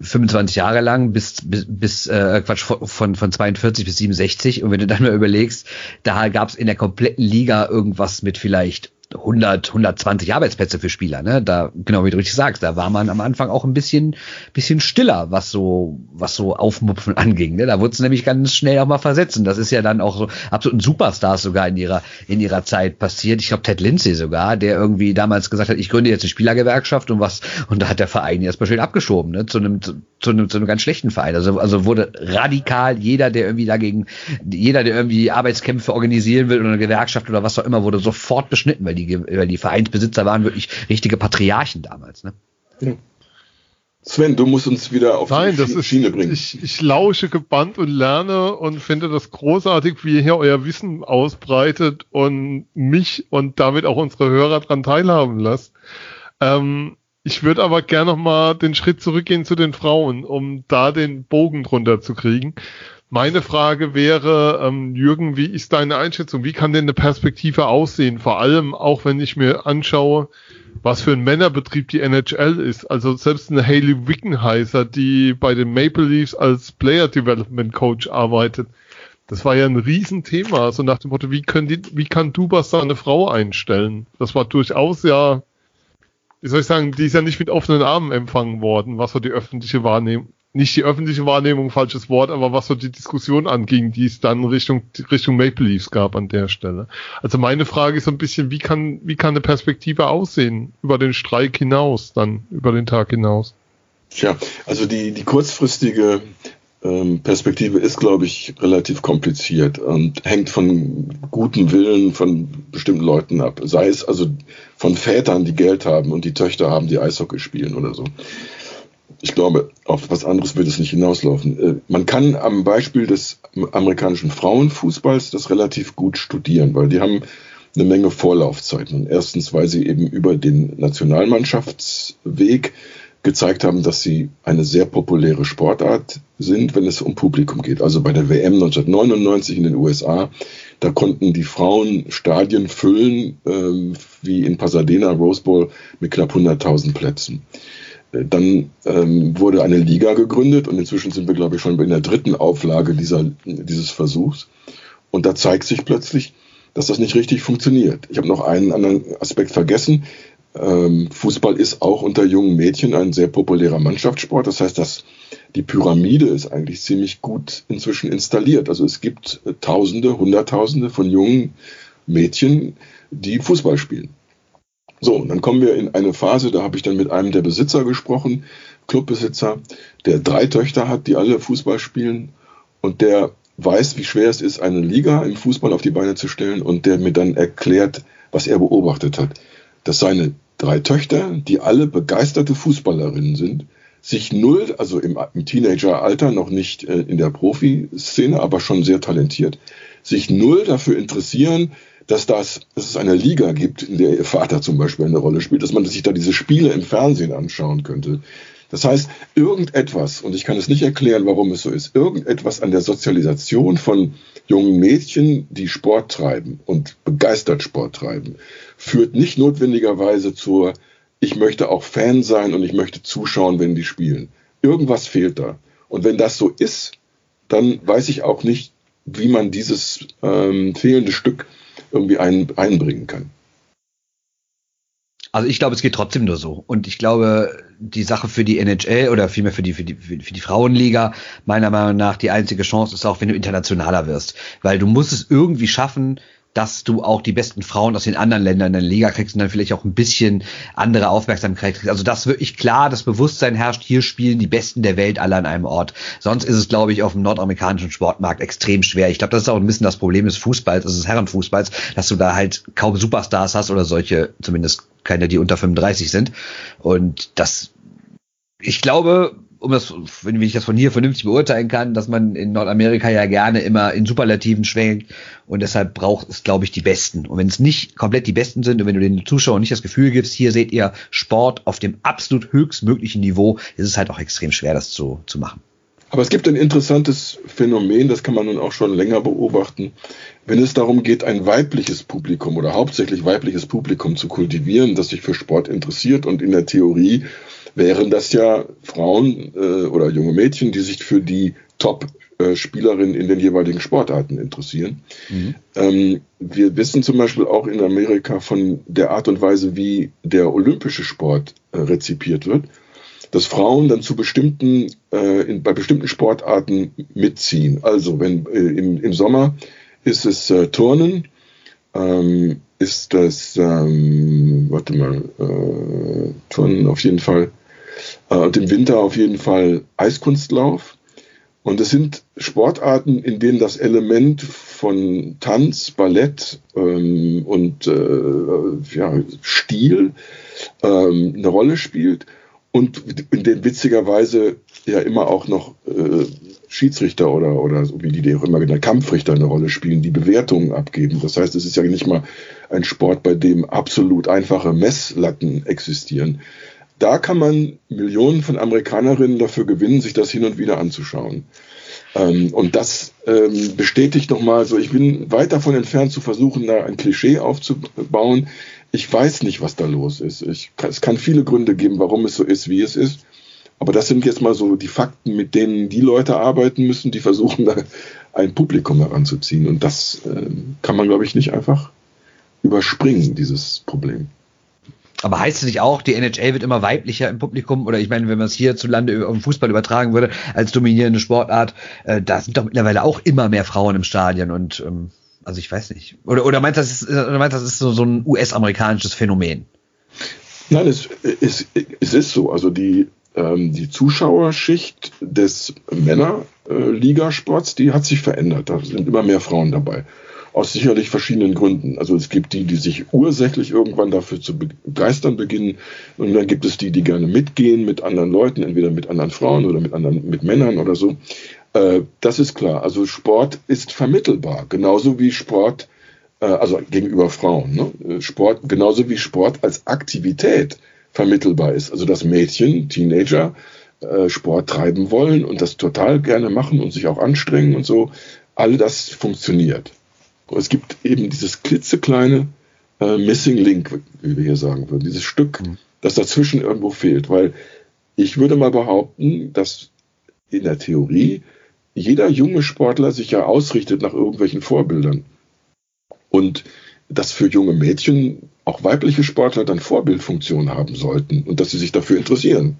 25 Jahre lang bis bis, bis äh, Quatsch von von 42 bis 67 und wenn du dann mal überlegst, da gab es in der kompletten Liga irgendwas mit vielleicht 100, 120 Arbeitsplätze für Spieler, ne? Da, genau wie du richtig sagst, da war man am Anfang auch ein bisschen, bisschen stiller, was so, was so Aufmupfen anging, ne? Da wurde es nämlich ganz schnell auch mal versetzen. Das ist ja dann auch so absoluten Superstars sogar in ihrer, in ihrer Zeit passiert. Ich glaube, Ted Lindsay sogar, der irgendwie damals gesagt hat, ich gründe jetzt eine Spielergewerkschaft und was, und da hat der Verein erstmal schön abgeschoben, ne? Zu einem, zu, einem, zu einem ganz schlechten Verein. Also, also wurde radikal jeder, der irgendwie dagegen, jeder, der irgendwie Arbeitskämpfe organisieren will oder eine Gewerkschaft oder was auch immer, wurde sofort beschnitten, weil die, weil die Vereinsbesitzer waren wirklich richtige Patriarchen damals. Ne? Ja. Sven, du musst uns wieder auf Nein, die Schiene bringen. Ich, ich lausche gebannt und lerne und finde das großartig, wie ihr hier euer Wissen ausbreitet und mich und damit auch unsere Hörer daran teilhaben lasst. Ähm, ich würde aber gerne noch mal den Schritt zurückgehen zu den Frauen, um da den Bogen drunter zu kriegen. Meine Frage wäre, ähm, Jürgen, wie ist deine Einschätzung? Wie kann denn eine Perspektive aussehen? Vor allem auch, wenn ich mir anschaue, was für ein Männerbetrieb die NHL ist. Also selbst eine Haley Wickenheiser, die bei den Maple Leafs als Player Development Coach arbeitet. Das war ja ein Riesenthema. Also nach dem Motto, wie, können die, wie kann Dubas da eine Frau einstellen? Das war durchaus ja, wie soll ich sagen, die ist ja nicht mit offenen Armen empfangen worden, was so die öffentliche Wahrnehmung, nicht die öffentliche Wahrnehmung, falsches Wort, aber was so die Diskussion anging, die es dann Richtung, Richtung Maple Leafs gab an der Stelle. Also meine Frage ist so ein bisschen, wie kann, wie kann eine Perspektive aussehen über den Streik hinaus, dann über den Tag hinaus? Tja, also die, die kurzfristige ähm, Perspektive ist, glaube ich, relativ kompliziert und hängt von gutem Willen von bestimmten Leuten ab. Sei es also von Vätern, die Geld haben und die Töchter haben, die Eishockey spielen oder so. Ich glaube, auf was anderes wird es nicht hinauslaufen. Äh, man kann am Beispiel des amerikanischen Frauenfußballs das relativ gut studieren, weil die haben eine Menge Vorlaufzeiten. Erstens, weil sie eben über den Nationalmannschaftsweg gezeigt haben, dass sie eine sehr populäre Sportart sind, wenn es um Publikum geht. Also bei der WM 1999 in den USA, da konnten die Frauen Stadien füllen, äh, wie in Pasadena Rose Bowl mit knapp 100.000 Plätzen. Dann ähm, wurde eine Liga gegründet und inzwischen sind wir, glaube ich, schon in der dritten Auflage dieser, dieses Versuchs. Und da zeigt sich plötzlich, dass das nicht richtig funktioniert. Ich habe noch einen anderen Aspekt vergessen. Ähm, Fußball ist auch unter jungen Mädchen ein sehr populärer Mannschaftssport. Das heißt, dass die Pyramide ist eigentlich ziemlich gut inzwischen installiert. Also es gibt äh, Tausende, Hunderttausende von jungen Mädchen, die Fußball spielen. So, dann kommen wir in eine Phase, da habe ich dann mit einem der Besitzer gesprochen, Clubbesitzer, der drei Töchter hat, die alle Fußball spielen und der weiß, wie schwer es ist, eine Liga im Fußball auf die Beine zu stellen und der mir dann erklärt, was er beobachtet hat. Dass seine drei Töchter, die alle begeisterte Fußballerinnen sind, sich null, also im, im Teenageralter noch nicht äh, in der Profiszene, aber schon sehr talentiert, sich null dafür interessieren, dass, das, dass es eine Liga gibt, in der ihr Vater zum Beispiel eine Rolle spielt, dass man sich da diese Spiele im Fernsehen anschauen könnte. Das heißt, irgendetwas, und ich kann es nicht erklären, warum es so ist, irgendetwas an der Sozialisation von jungen Mädchen, die Sport treiben und begeistert Sport treiben, führt nicht notwendigerweise zur, ich möchte auch Fan sein und ich möchte zuschauen, wenn die spielen. Irgendwas fehlt da. Und wenn das so ist, dann weiß ich auch nicht, wie man dieses ähm, fehlende Stück irgendwie ein, einbringen kann. Also ich glaube, es geht trotzdem nur so. Und ich glaube, die Sache für die NHL oder vielmehr für die, für die, für die Frauenliga, meiner Meinung nach, die einzige Chance ist auch, wenn du internationaler wirst. Weil du musst es irgendwie schaffen, dass du auch die besten Frauen aus den anderen Ländern in der Liga kriegst und dann vielleicht auch ein bisschen andere Aufmerksamkeit kriegst. Also das wirklich klar, das Bewusstsein herrscht, hier spielen die Besten der Welt alle an einem Ort. Sonst ist es, glaube ich, auf dem nordamerikanischen Sportmarkt extrem schwer. Ich glaube, das ist auch ein bisschen das Problem des Fußballs, also des Herrenfußballs, dass du da halt kaum Superstars hast oder solche, zumindest keine, die unter 35 sind. Und das, ich glaube, um das, wenn ich das von hier vernünftig beurteilen kann, dass man in Nordamerika ja gerne immer in Superlativen schwenkt und deshalb braucht es, glaube ich, die Besten. Und wenn es nicht komplett die Besten sind und wenn du den Zuschauern nicht das Gefühl gibst, hier seht ihr Sport auf dem absolut höchstmöglichen Niveau, ist es halt auch extrem schwer, das zu, zu machen. Aber es gibt ein interessantes Phänomen, das kann man nun auch schon länger beobachten. Wenn es darum geht, ein weibliches Publikum oder hauptsächlich weibliches Publikum zu kultivieren, das sich für Sport interessiert und in der Theorie wären das ja Frauen äh, oder junge Mädchen, die sich für die Top-Spielerinnen in den jeweiligen Sportarten interessieren. Mhm. Ähm, wir wissen zum Beispiel auch in Amerika von der Art und Weise, wie der olympische Sport äh, rezipiert wird, dass Frauen dann zu bestimmten, äh, in, bei bestimmten Sportarten mitziehen. Also wenn äh, im, im Sommer ist es äh, Turnen, ähm, ist das, ähm, warte mal, äh, Turnen auf jeden Fall, und im Winter auf jeden Fall Eiskunstlauf. Und es sind Sportarten, in denen das Element von Tanz, Ballett ähm, und äh, ja, Stil ähm, eine Rolle spielt und in denen witzigerweise ja immer auch noch äh, Schiedsrichter oder, oder so wie die, die auch immer genannt, Kampfrichter eine Rolle spielen, die Bewertungen abgeben. Das heißt, es ist ja nicht mal ein Sport, bei dem absolut einfache Messlatten existieren, da kann man Millionen von Amerikanerinnen dafür gewinnen, sich das hin und wieder anzuschauen. Ähm, und das ähm, bestätigt nochmal so, ich bin weit davon entfernt zu versuchen, da ein Klischee aufzubauen. Ich weiß nicht, was da los ist. Ich, es kann viele Gründe geben, warum es so ist, wie es ist. Aber das sind jetzt mal so die Fakten, mit denen die Leute arbeiten müssen, die versuchen, da ein Publikum heranzuziehen. Und das äh, kann man, glaube ich, nicht einfach überspringen, dieses Problem. Aber heißt es nicht auch, die NHL wird immer weiblicher im Publikum? Oder ich meine, wenn man es hierzulande im Fußball übertragen würde, als dominierende Sportart, äh, da sind doch mittlerweile auch immer mehr Frauen im Stadion und ähm, also ich weiß nicht. Oder, oder meinst du, das ist, meinst, das ist so, so ein US-amerikanisches Phänomen? Nein, es, es, es ist so. Also die, ähm, die Zuschauerschicht des Männer äh, die hat sich verändert. Da sind immer mehr Frauen dabei. Aus sicherlich verschiedenen Gründen. Also es gibt die, die sich ursächlich irgendwann dafür zu begeistern beginnen. Und dann gibt es die, die gerne mitgehen mit anderen Leuten, entweder mit anderen Frauen oder mit anderen, mit Männern oder so. Äh, das ist klar. Also Sport ist vermittelbar. Genauso wie Sport, äh, also gegenüber Frauen. Ne? Sport, genauso wie Sport als Aktivität vermittelbar ist. Also dass Mädchen, Teenager, äh, Sport treiben wollen und das total gerne machen und sich auch anstrengen und so. All das funktioniert. Es gibt eben dieses klitzekleine äh, Missing Link, wie wir hier sagen würden, dieses Stück, mhm. das dazwischen irgendwo fehlt, weil ich würde mal behaupten, dass in der Theorie jeder junge Sportler sich ja ausrichtet nach irgendwelchen Vorbildern. Und dass für junge Mädchen auch weibliche Sportler dann Vorbildfunktion haben sollten und dass sie sich dafür interessieren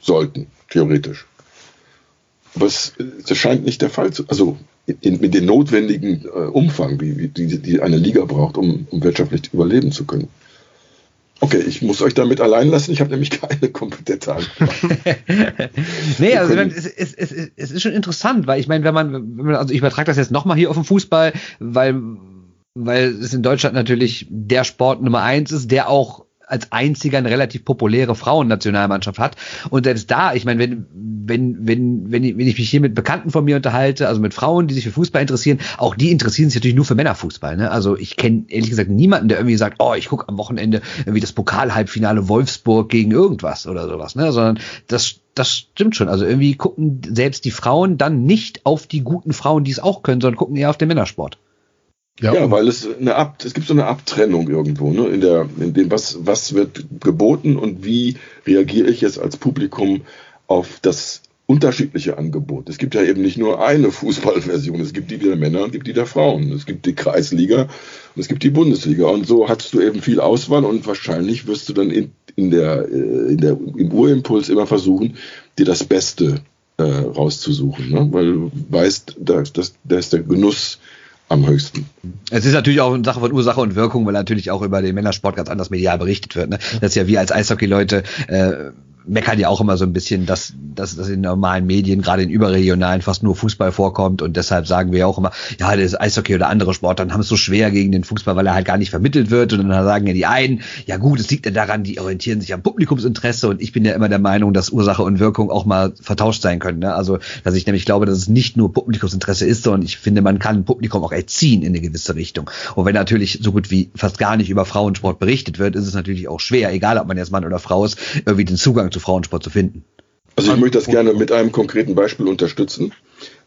sollten, theoretisch. Aber es, das scheint nicht der Fall zu also in, mit dem notwendigen äh, Umfang, wie, wie die, die, eine Liga braucht, um, um wirtschaftlich überleben zu können. Okay, ich muss euch damit allein lassen. Ich habe nämlich keine kompetente Antwort. nee, also es, es, es, es, ist schon interessant, weil ich meine, wenn man, wenn man also ich übertrage das jetzt nochmal hier auf den Fußball, weil, weil es in Deutschland natürlich der Sport Nummer eins ist, der auch als einziger eine relativ populäre Frauennationalmannschaft hat. Und selbst da, ich meine, wenn, wenn, wenn, wenn ich, wenn ich mich hier mit Bekannten von mir unterhalte, also mit Frauen, die sich für Fußball interessieren, auch die interessieren sich natürlich nur für Männerfußball. Ne? Also ich kenne ehrlich gesagt niemanden, der irgendwie sagt, oh, ich gucke am Wochenende irgendwie das Pokalhalbfinale Wolfsburg gegen irgendwas oder sowas, ne? Sondern das das stimmt schon. Also irgendwie gucken selbst die Frauen dann nicht auf die guten Frauen, die es auch können, sondern gucken eher auf den Männersport. Ja, ja weil es eine Ab, es gibt so eine Abtrennung irgendwo, ne, in der, in dem, was, was wird geboten und wie reagiere ich jetzt als Publikum auf das unterschiedliche Angebot. Es gibt ja eben nicht nur eine Fußballversion. Es gibt die der Männer und gibt die der Frauen. Es gibt die Kreisliga und es gibt die Bundesliga. Und so hast du eben viel Auswahl und wahrscheinlich wirst du dann in, in der, äh, in der, im Urimpuls immer versuchen, dir das Beste äh, rauszusuchen. Ne? Weil du weißt, da, das, da ist der Genuss am höchsten. Es ist natürlich auch eine Sache von Ursache und Wirkung, weil natürlich auch über den Männersport ganz anders medial berichtet wird. Ne? Das ist ja wir als Eishockey-Leute äh, meckern ja auch immer so ein bisschen, dass, dass, dass in normalen Medien, gerade in überregionalen, fast nur Fußball vorkommt und deshalb sagen wir auch immer, ja, das Eishockey oder andere Sportarten haben es so schwer gegen den Fußball, weil er halt gar nicht vermittelt wird und dann sagen ja die einen, ja gut, es liegt ja daran, die orientieren sich am Publikumsinteresse und ich bin ja immer der Meinung, dass Ursache und Wirkung auch mal vertauscht sein können. Ne? Also, dass ich nämlich glaube, dass es nicht nur Publikumsinteresse ist, sondern ich finde, man kann Publikum auch erziehen in eine gewisse Richtung. Und wenn natürlich so gut wie fast gar nicht über Frauensport berichtet wird, ist es natürlich auch schwer, egal ob man jetzt Mann oder Frau ist, irgendwie den Zugang zu zu Frauensport zu finden. Also ich möchte das gerne mit einem konkreten Beispiel unterstützen,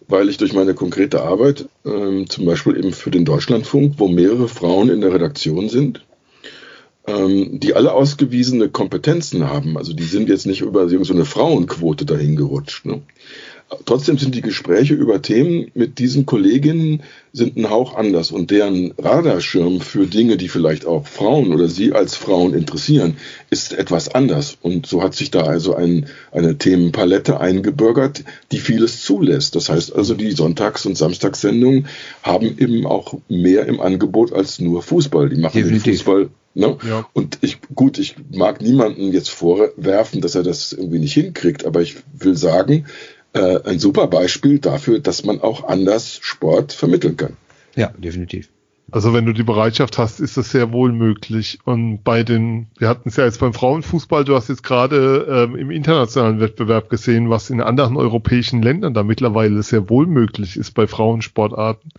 weil ich durch meine konkrete Arbeit, ähm, zum Beispiel eben für den Deutschlandfunk, wo mehrere Frauen in der Redaktion sind, ähm, die alle ausgewiesene Kompetenzen haben. Also die sind jetzt nicht über so eine Frauenquote dahin gerutscht. Ne? Trotzdem sind die Gespräche über Themen mit diesen Kolleginnen sind ein Hauch anders und deren Radarschirm für Dinge, die vielleicht auch Frauen oder sie als Frauen interessieren, ist etwas anders. Und so hat sich da also ein, eine Themenpalette eingebürgert, die vieles zulässt. Das heißt also, die Sonntags- und Samstagssendungen haben eben auch mehr im Angebot als nur Fußball. Die machen Definitiv. den Fußball Ne? Ja. Und ich, gut, ich mag niemanden jetzt vorwerfen, dass er das irgendwie nicht hinkriegt, aber ich will sagen, äh, ein super Beispiel dafür, dass man auch anders Sport vermitteln kann. Ja, definitiv. Also wenn du die Bereitschaft hast, ist das sehr wohl möglich. Und bei den, wir hatten es ja jetzt beim Frauenfußball, du hast jetzt gerade ähm, im internationalen Wettbewerb gesehen, was in anderen europäischen Ländern da mittlerweile sehr wohl möglich ist bei Frauensportarten.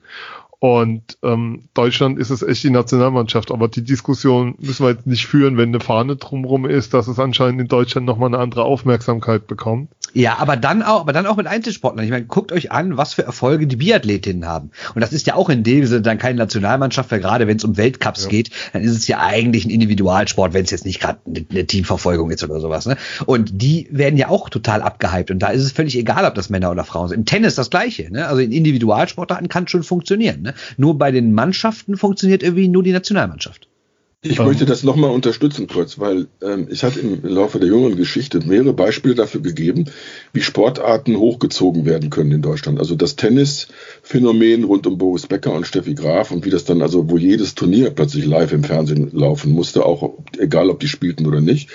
Und ähm, Deutschland ist es echt die Nationalmannschaft. Aber die Diskussion müssen wir jetzt nicht führen, wenn eine Fahne drumherum ist, dass es anscheinend in Deutschland nochmal eine andere Aufmerksamkeit bekommt. Ja, aber dann auch, aber dann auch mit Einzelsportlern. Ich meine, guckt euch an, was für Erfolge die Biathletinnen haben. Und das ist ja auch in dem Sinne dann keine Nationalmannschaft, weil gerade wenn es um Weltcups ja. geht, dann ist es ja eigentlich ein Individualsport, wenn es jetzt nicht gerade eine, Teamverfolgung ist oder sowas. Ne? Und die werden ja auch total abgehypt. Und da ist es völlig egal, ob das Männer oder Frauen sind. Im Tennis das Gleiche. Ne? Also in Individualsportarten kann schon funktionieren. Ne? Nur bei den Mannschaften funktioniert irgendwie nur die Nationalmannschaft. Ich um. möchte das nochmal unterstützen kurz, weil ähm, ich hatte im Laufe der jüngeren Geschichte mehrere Beispiele dafür gegeben, wie Sportarten hochgezogen werden können in Deutschland. Also das Tennisphänomen rund um Boris Becker und Steffi Graf und wie das dann, also wo jedes Turnier plötzlich live im Fernsehen laufen musste, auch egal ob die spielten oder nicht.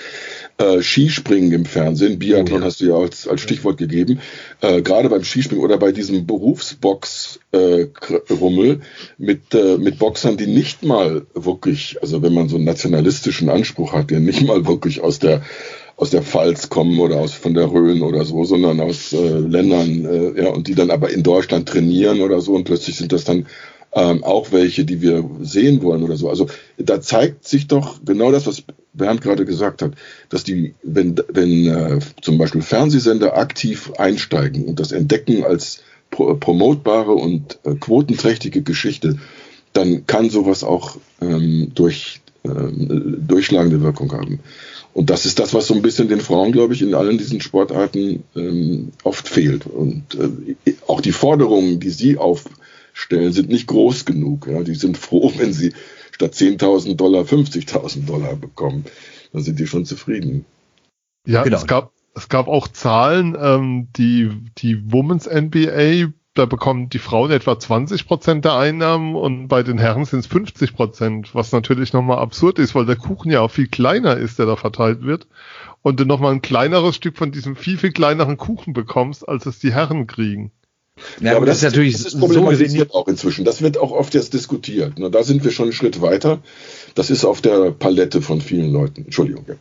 Äh, Skispringen im Fernsehen, Biathlon oh, ja. hast du ja als, als Stichwort gegeben, äh, gerade beim Skispringen oder bei diesem Berufsbox-Rummel äh, mit, äh, mit Boxern, die nicht mal wirklich, also wenn man so einen nationalistischen Anspruch hat, der nicht mal wirklich aus der aus der Pfalz kommen oder aus von der Rhön oder so, sondern aus äh, Ländern, äh, ja, und die dann aber in Deutschland trainieren oder so und plötzlich sind das dann ähm, auch welche, die wir sehen wollen oder so. Also da zeigt sich doch genau das, was Bernd gerade gesagt hat, dass die, wenn, wenn äh, zum Beispiel Fernsehsender aktiv einsteigen und das entdecken als pro, promotbare und äh, quotenträchtige Geschichte, dann kann sowas auch ähm, durch ähm, durchschlagende Wirkung haben. Und das ist das, was so ein bisschen den Frauen, glaube ich, in allen diesen Sportarten ähm, oft fehlt. Und äh, auch die Forderungen, die sie aufstellen, sind nicht groß genug. Ja? Die sind froh, wenn sie statt 10.000 Dollar 50.000 Dollar bekommen. Dann sind die schon zufrieden. Ja, genau. es gab es gab auch Zahlen, ähm, die die Women's NBA da bekommen die Frauen etwa 20 Prozent der Einnahmen und bei den Herren sind es 50 Prozent, was natürlich nochmal absurd ist, weil der Kuchen ja auch viel kleiner ist, der da verteilt wird und du nochmal ein kleineres Stück von diesem viel, viel kleineren Kuchen bekommst, als es die Herren kriegen. Ja, aber das, das ist natürlich das ist problematisiert so auch inzwischen. Das wird auch oft jetzt diskutiert. Da sind wir schon einen Schritt weiter. Das ist auf der Palette von vielen Leuten. Entschuldigung. Ja.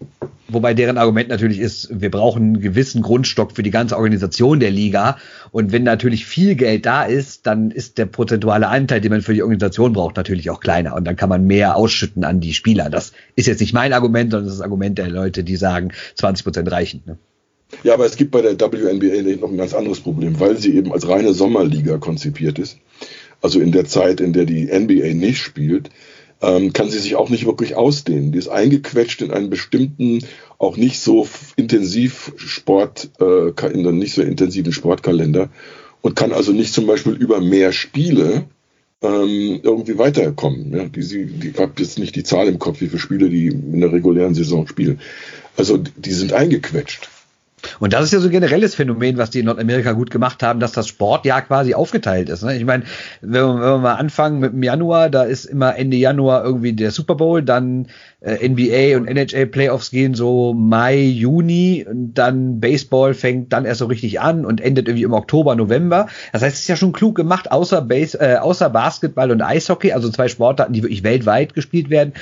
Wobei deren Argument natürlich ist, wir brauchen einen gewissen Grundstock für die ganze Organisation der Liga. Und wenn natürlich viel Geld da ist, dann ist der prozentuale Anteil, den man für die Organisation braucht, natürlich auch kleiner. Und dann kann man mehr ausschütten an die Spieler. Das ist jetzt nicht mein Argument, sondern das ist das Argument der Leute, die sagen, 20 Prozent reichen. Ne? Ja, aber es gibt bei der WNBA noch ein ganz anderes Problem, weil sie eben als reine Sommerliga konzipiert ist. Also in der Zeit, in der die NBA nicht spielt, ähm, kann sie sich auch nicht wirklich ausdehnen. Die ist eingequetscht in einen bestimmten, auch nicht so intensiv Sport, äh, in einen nicht so intensiven Sportkalender und kann also nicht zum Beispiel über mehr Spiele ähm, irgendwie weiterkommen. Ja? Die, die, ich habe jetzt nicht die Zahl im Kopf, wie viele Spiele die in der regulären Saison spielen. Also die sind eingequetscht. Und das ist ja so ein generelles Phänomen, was die in Nordamerika gut gemacht haben, dass das Sportjahr quasi aufgeteilt ist. Ne? Ich meine, wenn, wenn, wir mal anfangen mit dem Januar, da ist immer Ende Januar irgendwie der Super Bowl, dann äh, NBA und NHL Playoffs gehen so Mai, Juni und dann Baseball fängt dann erst so richtig an und endet irgendwie im Oktober, November. Das heißt, es ist ja schon klug gemacht, außer, Base, äh, außer Basketball und Eishockey, also zwei Sportarten, die wirklich weltweit gespielt werden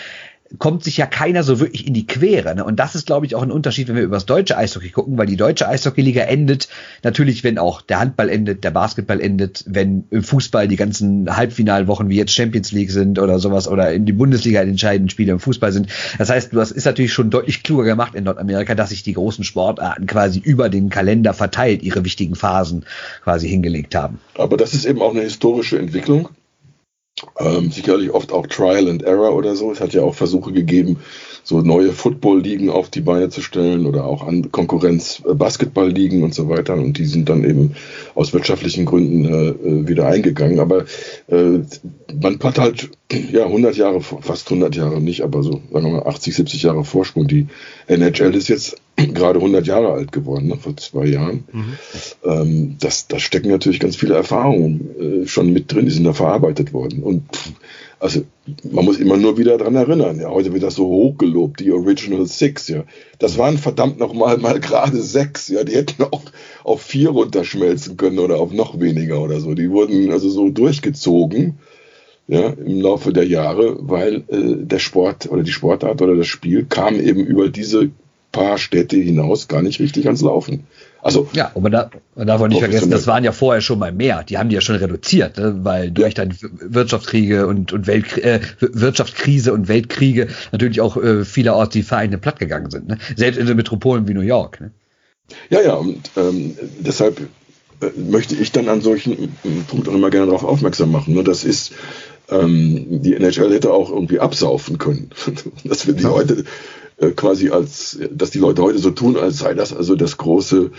kommt sich ja keiner so wirklich in die Quere. Ne? Und das ist, glaube ich, auch ein Unterschied, wenn wir über das deutsche Eishockey gucken, weil die deutsche Eishockeyliga endet natürlich, wenn auch der Handball endet, der Basketball endet, wenn im Fußball die ganzen Halbfinalwochen wie jetzt Champions League sind oder sowas oder in die Bundesliga entscheidenden Spiele im Fußball sind. Das heißt, das ist natürlich schon deutlich kluger gemacht in Nordamerika, dass sich die großen Sportarten quasi über den Kalender verteilt ihre wichtigen Phasen quasi hingelegt haben. Aber das ist eben auch eine historische Entwicklung ähm, sicherlich oft auch Trial and Error oder so. Es hat ja auch Versuche gegeben, so neue Football-Ligen auf die Beine zu stellen oder auch an Konkurrenz äh, Basketball-Ligen und so weiter. Und die sind dann eben aus wirtschaftlichen Gründen äh, äh wieder eingegangen. Aber äh, man hat halt ja 100 Jahre, fast 100 Jahre nicht, aber so sagen wir mal 80, 70 Jahre Vorsprung. Die NHL ist jetzt gerade 100 Jahre alt geworden, ne, vor zwei Jahren. Mhm. Ähm, das, da stecken natürlich ganz viele Erfahrungen äh, schon mit drin, die sind da verarbeitet worden. Und also man muss immer nur wieder dran erinnern. Ja, heute wird das so hochgelobt, die Original Six. Ja, das waren verdammt noch mal mal gerade sechs. Ja, die hätten auch auf vier runterschmelzen können oder auf noch weniger oder so. Die wurden also so durchgezogen. Ja, im Laufe der Jahre, weil äh, der Sport oder die Sportart oder das Spiel kam eben über diese paar Städte hinaus gar nicht richtig ans Laufen. Also ja, und man, da, man darf auch nicht vergessen, das waren ja vorher schon mal mehr. Die haben die ja schon reduziert, ne? weil durch dann Wirtschaftskriege und, und Welt, äh, Wirtschaftskrise und Weltkriege natürlich auch äh, vielerorts die Vereine plattgegangen sind. Ne? Selbst in den Metropolen wie New York. Ne? Ja, ja, und ähm, deshalb äh, möchte ich dann an solchen äh, Punkten auch immer gerne darauf aufmerksam machen. Ne? Das ist ähm, die NHL hätte auch irgendwie absaufen können. dass wir die ja. heute äh, quasi als, dass die Leute heute so tun, als sei das also das große,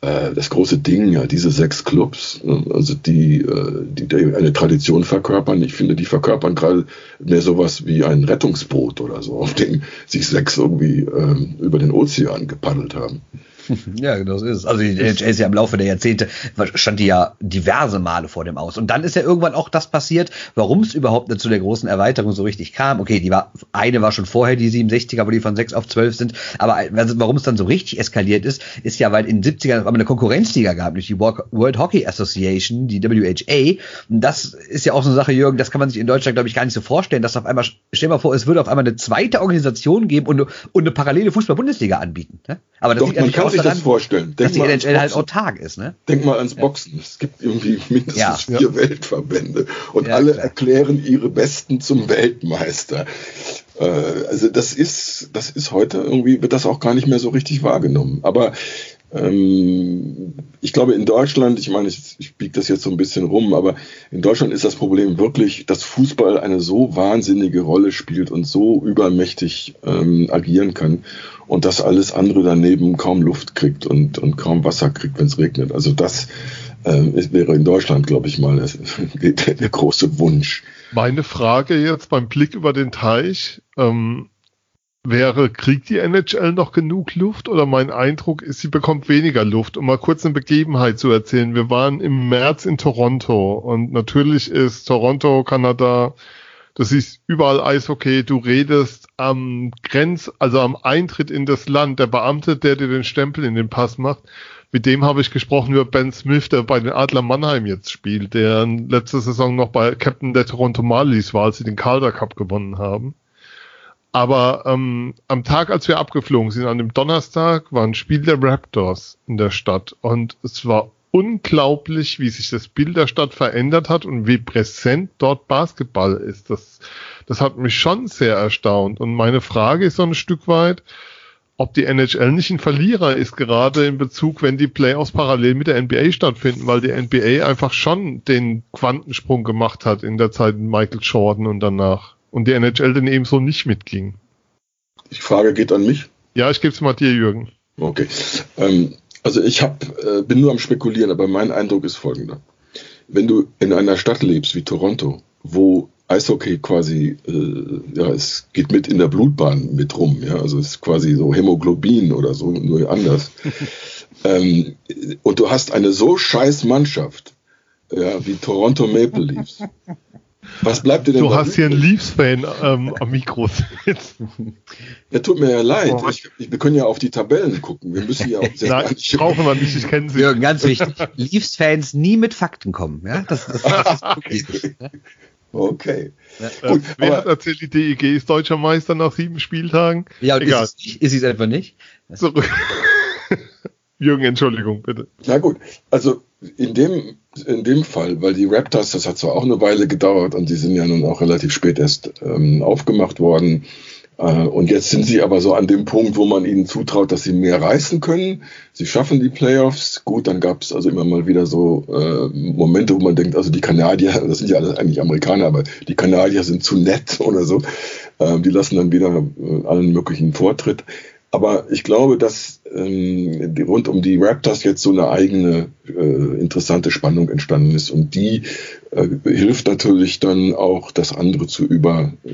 äh, das große Ding, ja, diese sechs Clubs, ne? also die, äh, die, die eine Tradition verkörpern. Ich finde, die verkörpern gerade mehr sowas wie ein Rettungsboot oder so, auf dem sich sechs irgendwie ähm, über den Ozean gepaddelt haben. Ja, genau so ist es. Also die NHL ist ja im Laufe der Jahrzehnte, stand die ja diverse Male vor dem Aus. Und dann ist ja irgendwann auch das passiert, warum es überhaupt zu der großen Erweiterung so richtig kam. Okay, die war, eine war schon vorher die 67er, wo die von 6 auf 12 sind. Aber also, warum es dann so richtig eskaliert ist, ist ja, weil in den 70ern auf einmal eine Konkurrenzliga gab, durch die World Hockey Association, die WHA. Und das ist ja auch so eine Sache, Jürgen, das kann man sich in Deutschland, glaube ich, gar nicht so vorstellen, dass auf einmal, stell dir mal vor, es würde auf einmal eine zweite Organisation geben und, und eine parallele Fußball-Bundesliga anbieten. Ne? Aber das Doch, man kann sich daran, das vorstellen. Denk dass die NHL halt autark ist. Ne? Denk mal ans Boxen. Es gibt irgendwie mindestens ja. vier Weltverbände und ja, alle klar. erklären ihre Besten zum Weltmeister. Äh, also das ist, das ist heute irgendwie, wird das auch gar nicht mehr so richtig wahrgenommen. Aber ähm, ich glaube, in Deutschland, ich meine, ich, ich biege das jetzt so ein bisschen rum, aber in Deutschland ist das Problem wirklich, dass Fußball eine so wahnsinnige Rolle spielt und so übermächtig ähm, agieren kann und dass alles andere daneben kaum Luft kriegt und, und kaum Wasser kriegt, wenn es regnet. Also das ähm, wäre in Deutschland, glaube ich mal, der, der, große Wunsch. Meine Frage jetzt beim Blick über den Teich, ähm, wäre, kriegt die NHL noch genug Luft oder mein Eindruck ist, sie bekommt weniger Luft. Um mal kurz eine Begebenheit zu erzählen. Wir waren im März in Toronto und natürlich ist Toronto, Kanada, das ist überall Eishockey, du redest am Grenz, also am Eintritt in das Land, der Beamte, der dir den Stempel in den Pass macht, mit dem habe ich gesprochen über Ben Smith, der bei den Adler Mannheim jetzt spielt, der letzte Saison noch bei Captain der Toronto Marlies war, als sie den Calder Cup gewonnen haben. Aber ähm, am Tag, als wir abgeflogen sind, an dem Donnerstag, war ein Spiel der Raptors in der Stadt. Und es war unglaublich, wie sich das Bild der Stadt verändert hat und wie präsent dort Basketball ist. Das, das hat mich schon sehr erstaunt. Und meine Frage ist so ein Stück weit, ob die NHL nicht ein Verlierer ist, gerade in Bezug, wenn die Playoffs parallel mit der NBA stattfinden, weil die NBA einfach schon den Quantensprung gemacht hat in der Zeit mit Michael Jordan und danach und die NHL dann eben so nicht mitging. Die Frage geht an mich. Ja, ich gebe es mal dir, Jürgen. Okay. Ähm, also ich hab, äh, bin nur am Spekulieren, aber mein Eindruck ist folgender. Wenn du in einer Stadt lebst wie Toronto, wo Eishockey quasi, äh, ja, es geht mit in der Blutbahn mit rum, ja, also es ist quasi so Hämoglobin oder so, nur anders. ähm, und du hast eine so scheiß Mannschaft, ja, wie Toronto Maple Leafs, was bleibt dir denn? Du hast hier einen Leafs-Fan ähm, am Mikro sitzen. Ja, tut mir ja leid. Ich, ich, wir können ja auf die Tabellen gucken. Wir müssen ja auch sehr Nein, ich brauche man nicht, ich kenne sie. Jürgen, ganz wichtig. Leafs-Fans nie mit Fakten kommen. Ja? Das, das, das ist okay. okay. Ja. Gut, äh, wer hat erzählt, die DEG ist deutscher Meister nach sieben Spieltagen? Ja, und Egal. ist es, ist es einfach nicht? Zurück. Jürgen, Entschuldigung, bitte. Na gut, also in dem, in dem Fall, weil die Raptors, das hat zwar auch eine Weile gedauert und die sind ja nun auch relativ spät erst ähm, aufgemacht worden. Äh, und jetzt sind sie aber so an dem Punkt, wo man ihnen zutraut, dass sie mehr reißen können. Sie schaffen die Playoffs. Gut, dann gab es also immer mal wieder so äh, Momente, wo man denkt, also die Kanadier, das sind ja alles eigentlich Amerikaner, aber die Kanadier sind zu nett oder so. Äh, die lassen dann wieder äh, allen möglichen Vortritt. Aber ich glaube, dass ähm, rund um die Raptors jetzt so eine eigene äh, interessante Spannung entstanden ist. Und die äh, hilft natürlich dann auch, das andere zu über, äh,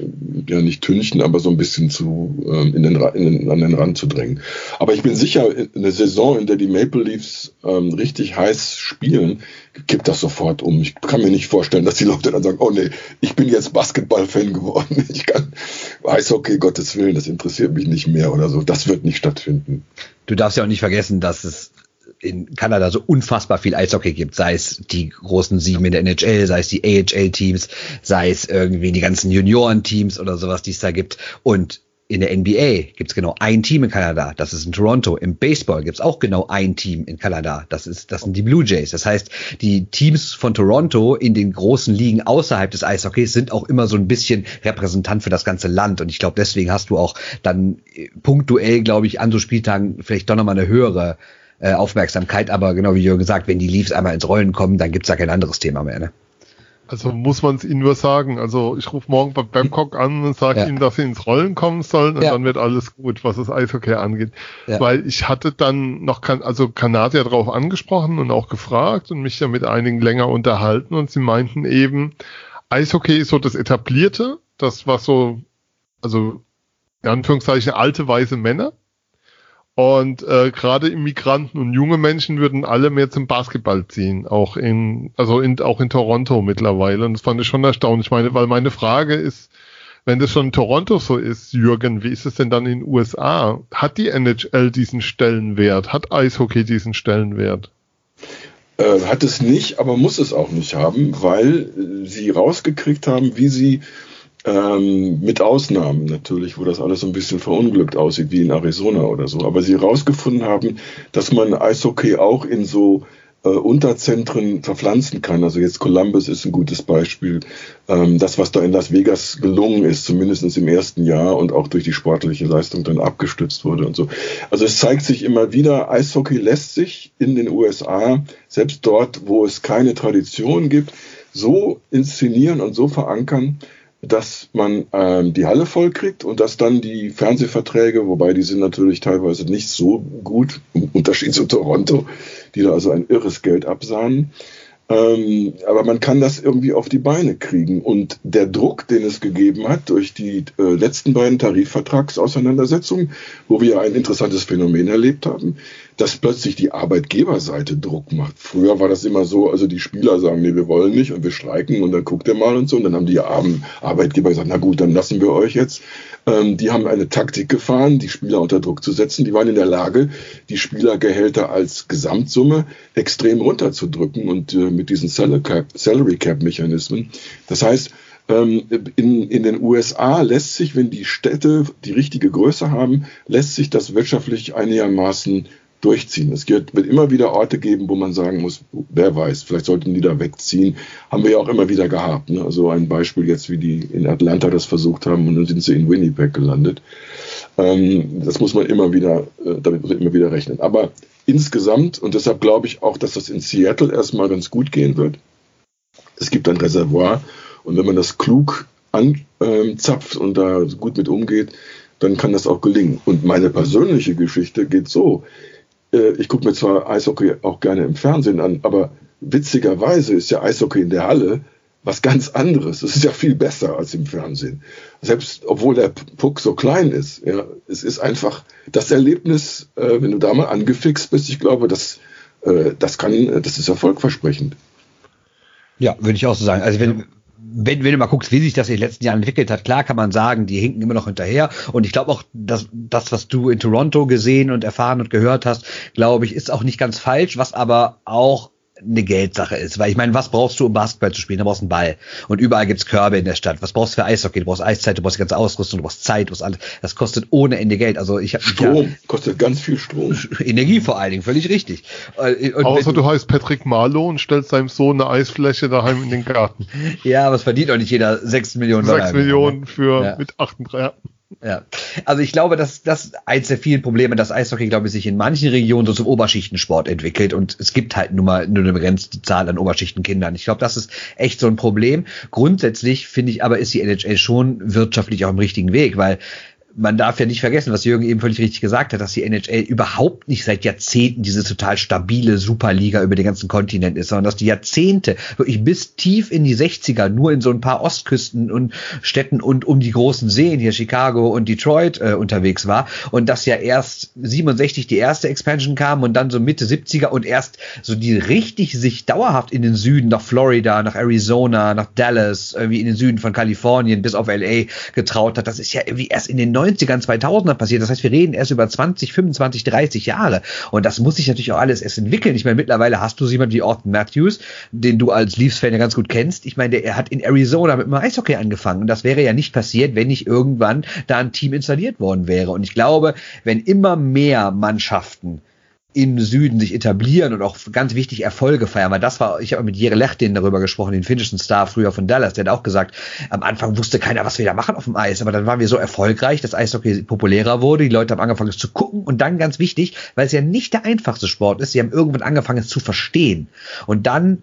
ja nicht tünchen, aber so ein bisschen zu, äh, in den, in den, an den Rand zu drängen. Aber ich bin sicher, eine Saison, in der die Maple Leafs ähm, richtig heiß spielen, kippt das sofort um. Ich kann mir nicht vorstellen, dass die Leute dann sagen, oh nee, ich bin jetzt Basketball-Fan geworden. Ich kann Eishockey, Gottes Willen, das interessiert mich nicht mehr oder so. Das wird nicht stattfinden. Du darfst ja auch nicht vergessen, dass es in Kanada so unfassbar viel Eishockey gibt, sei es die großen Sieben in der NHL, sei es die AHL-Teams, sei es irgendwie die ganzen Junioren-Teams oder sowas, die es da gibt. Und in der NBA gibt's genau ein Team in Kanada, das ist in Toronto. Im Baseball gibt's auch genau ein Team in Kanada, das ist das sind die Blue Jays. Das heißt, die Teams von Toronto in den großen Ligen außerhalb des Eishockeys sind auch immer so ein bisschen Repräsentant für das ganze Land. Und ich glaube, deswegen hast du auch dann äh, punktuell, glaube ich, an so Spieltagen vielleicht doch nochmal eine höhere äh, Aufmerksamkeit. Aber genau wie Jürgen gesagt, wenn die Leafs einmal ins Rollen kommen, dann gibt's da kein anderes Thema mehr. Ne? Also muss man es ihnen nur sagen. Also ich rufe morgen bei Babcock an und sage ja. ihnen, dass sie ins Rollen kommen sollen und ja. dann wird alles gut, was das Eishockey angeht. Ja. Weil ich hatte dann noch, also Kanadier darauf angesprochen und auch gefragt und mich ja mit einigen länger unterhalten und sie meinten eben, Eishockey ist so das Etablierte, das was so, also in Anführungszeichen alte weiße Männer. Und äh, gerade Immigranten und junge Menschen würden alle mehr zum Basketball ziehen, auch in, also in, auch in Toronto mittlerweile. Und das fand ich schon erstaunlich. Ich meine, weil meine Frage ist, wenn das schon in Toronto so ist, Jürgen, wie ist es denn dann in den USA? Hat die NHL diesen Stellenwert? Hat Eishockey diesen Stellenwert? Äh, hat es nicht, aber muss es auch nicht haben, weil sie rausgekriegt haben, wie sie ähm, mit Ausnahmen natürlich, wo das alles so ein bisschen verunglückt aussieht, wie in Arizona oder so, aber sie herausgefunden haben, dass man Eishockey auch in so äh, Unterzentren verpflanzen kann. Also jetzt Columbus ist ein gutes Beispiel. Ähm, das, was da in Las Vegas gelungen ist, zumindest im ersten Jahr und auch durch die sportliche Leistung dann abgestützt wurde und so. Also es zeigt sich immer wieder, Eishockey lässt sich in den USA, selbst dort, wo es keine Tradition gibt, so inszenieren und so verankern, dass man ähm, die Halle voll kriegt und dass dann die Fernsehverträge, wobei die sind natürlich teilweise nicht so gut, im Unterschied zu Toronto, die da also ein irres Geld absahnen, ähm, aber man kann das irgendwie auf die Beine kriegen. Und der Druck, den es gegeben hat durch die äh, letzten beiden Tarifvertragsauseinandersetzungen, wo wir ein interessantes Phänomen erlebt haben, dass plötzlich die Arbeitgeberseite Druck macht. Früher war das immer so, also die Spieler sagen, nee, wir wollen nicht und wir streiken und dann guckt ihr mal und so. Und dann haben die Arbeitgeber gesagt, na gut, dann lassen wir euch jetzt. Ähm, die haben eine Taktik gefahren, die Spieler unter Druck zu setzen. Die waren in der Lage, die Spielergehälter als Gesamtsumme extrem runterzudrücken und äh, mit diesen Salary Cap Mechanismen. Das heißt, ähm, in, in den USA lässt sich, wenn die Städte die richtige Größe haben, lässt sich das wirtschaftlich einigermaßen durchziehen. Es wird, immer wieder Orte geben, wo man sagen muss, wer weiß, vielleicht sollten die da wegziehen. Haben wir ja auch immer wieder gehabt. Ne? Also ein Beispiel jetzt, wie die in Atlanta das versucht haben und dann sind sie in Winnipeg gelandet. Ähm, das muss man immer wieder, äh, damit muss man immer wieder rechnen. Aber insgesamt, und deshalb glaube ich auch, dass das in Seattle erstmal ganz gut gehen wird. Es gibt ein Reservoir und wenn man das klug anzapft und da gut mit umgeht, dann kann das auch gelingen. Und meine persönliche Geschichte geht so äh, ich gucke mir zwar Eishockey auch gerne im Fernsehen an, aber witzigerweise ist ja Eishockey in der Halle was ganz anderes. Es ist ja viel besser als im Fernsehen. Selbst obwohl der Puck so klein ist. Ja, es ist einfach das Erlebnis, äh, wenn du da mal angefixt bist, ich glaube, das, äh, das kann, das ist erfolgversprechend. Ja, würde ich auch so sagen. Also wenn, wenn, wenn du mal guckst, wie sich das in den letzten Jahren entwickelt hat, klar kann man sagen, die hinken immer noch hinterher. Und ich glaube auch, dass das, was du in Toronto gesehen und erfahren und gehört hast, glaube ich, ist auch nicht ganz falsch, was aber auch eine Geldsache ist. Weil ich meine, was brauchst du, um Basketball zu spielen? Du brauchst einen Ball. Und überall gibt's Körbe in der Stadt. Was brauchst du für Eishockey? Du brauchst Eiszeit, du brauchst die ganze Ausrüstung, du brauchst Zeit, du brauchst alles. Das kostet ohne Ende Geld. Also ich habe Strom, ja, kostet ganz viel Strom. Energie vor allen Dingen, völlig richtig. Äh, und Außer du heißt Patrick Marlow und stellst deinem Sohn eine Eisfläche daheim in den Garten. ja, aber es verdient auch nicht jeder 6 Millionen Dollar. 6 Millionen für ja. mit 38. Ja, also ich glaube, dass das eins der vielen Probleme, dass Eishockey, glaube ich, sich in manchen Regionen so zum Oberschichtensport entwickelt und es gibt halt nur mal nur eine begrenzte Zahl an Oberschichthenkindern. Ich glaube, das ist echt so ein Problem. Grundsätzlich finde ich aber, ist die NHL schon wirtschaftlich auf dem richtigen Weg, weil man darf ja nicht vergessen, was Jürgen eben völlig richtig gesagt hat, dass die NHL überhaupt nicht seit Jahrzehnten diese total stabile Superliga über den ganzen Kontinent ist, sondern dass die Jahrzehnte wirklich bis tief in die 60er nur in so ein paar Ostküsten und Städten und um die großen Seen hier Chicago und Detroit äh, unterwegs war und dass ja erst 67 die erste Expansion kam und dann so Mitte 70er und erst so die richtig sich dauerhaft in den Süden nach Florida, nach Arizona, nach Dallas, irgendwie in den Süden von Kalifornien bis auf LA getraut hat. Das ist ja irgendwie erst in den 90ern, 2000er passiert. Das heißt, wir reden erst über 20, 25, 30 Jahre. Und das muss sich natürlich auch alles erst entwickeln. Ich meine, mittlerweile hast du jemanden wie Orton Matthews, den du als Leafs-Fan ja ganz gut kennst. Ich meine, der hat in Arizona mit dem Eishockey angefangen. Und das wäre ja nicht passiert, wenn nicht irgendwann da ein Team installiert worden wäre. Und ich glaube, wenn immer mehr Mannschaften im Süden sich etablieren und auch ganz wichtig Erfolge feiern. Weil das war, ich habe mit Jere Lechtin darüber gesprochen, den finnischen Star früher von Dallas, der hat auch gesagt, am Anfang wusste keiner, was wir da machen auf dem Eis, aber dann waren wir so erfolgreich, dass Eishockey populärer wurde, die Leute haben angefangen es zu gucken und dann ganz wichtig, weil es ja nicht der einfachste Sport ist, sie haben irgendwann angefangen es zu verstehen und dann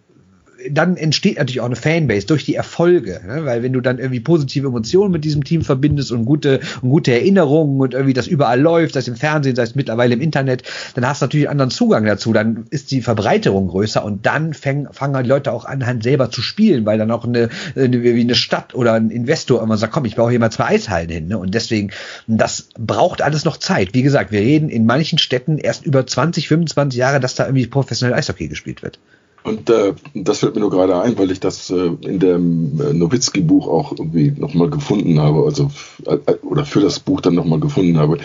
dann entsteht natürlich auch eine Fanbase durch die Erfolge, ne? weil wenn du dann irgendwie positive Emotionen mit diesem Team verbindest und gute, und gute Erinnerungen und irgendwie das überall läuft, sei es im Fernsehen, sei es mittlerweile im Internet, dann hast du natürlich anderen Zugang dazu, dann ist die Verbreiterung größer und dann fäng, fangen halt die Leute auch an, halt selber zu spielen, weil dann auch eine, eine, wie eine Stadt oder ein Investor immer sagt, komm, ich baue hier mal zwei Eishallen hin. Ne? Und deswegen, das braucht alles noch Zeit. Wie gesagt, wir reden in manchen Städten erst über 20, 25 Jahre, dass da irgendwie professionell Eishockey gespielt wird. Und äh, das fällt mir nur gerade ein, weil ich das äh, in dem äh, Nowitzki-Buch auch irgendwie nochmal gefunden habe, also äh, oder für das Buch dann nochmal gefunden habe.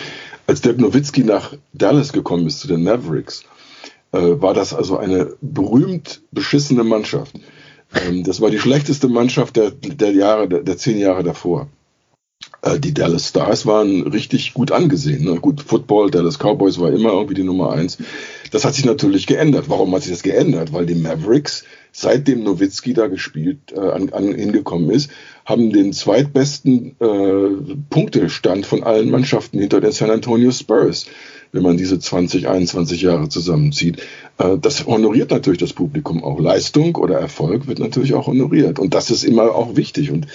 Als Dirk Nowitzki nach Dallas gekommen ist zu den Mavericks, äh, war das also eine berühmt beschissene Mannschaft. Ähm, das war die schlechteste Mannschaft der, der Jahre, der, der zehn Jahre davor. Äh, die Dallas Stars waren richtig gut angesehen. Ne? Gut, Football, Dallas Cowboys war immer irgendwie die Nummer eins. Das hat sich natürlich geändert. Warum hat sich das geändert? Weil die Mavericks, seitdem Nowitzki da gespielt, äh, an, an, hingekommen ist, haben den zweitbesten äh, Punktestand von allen Mannschaften hinter den San Antonio Spurs wenn man diese 20, 21 Jahre zusammenzieht. Äh, das honoriert natürlich das Publikum auch. Leistung oder Erfolg wird natürlich auch honoriert. Und das ist immer auch wichtig. Und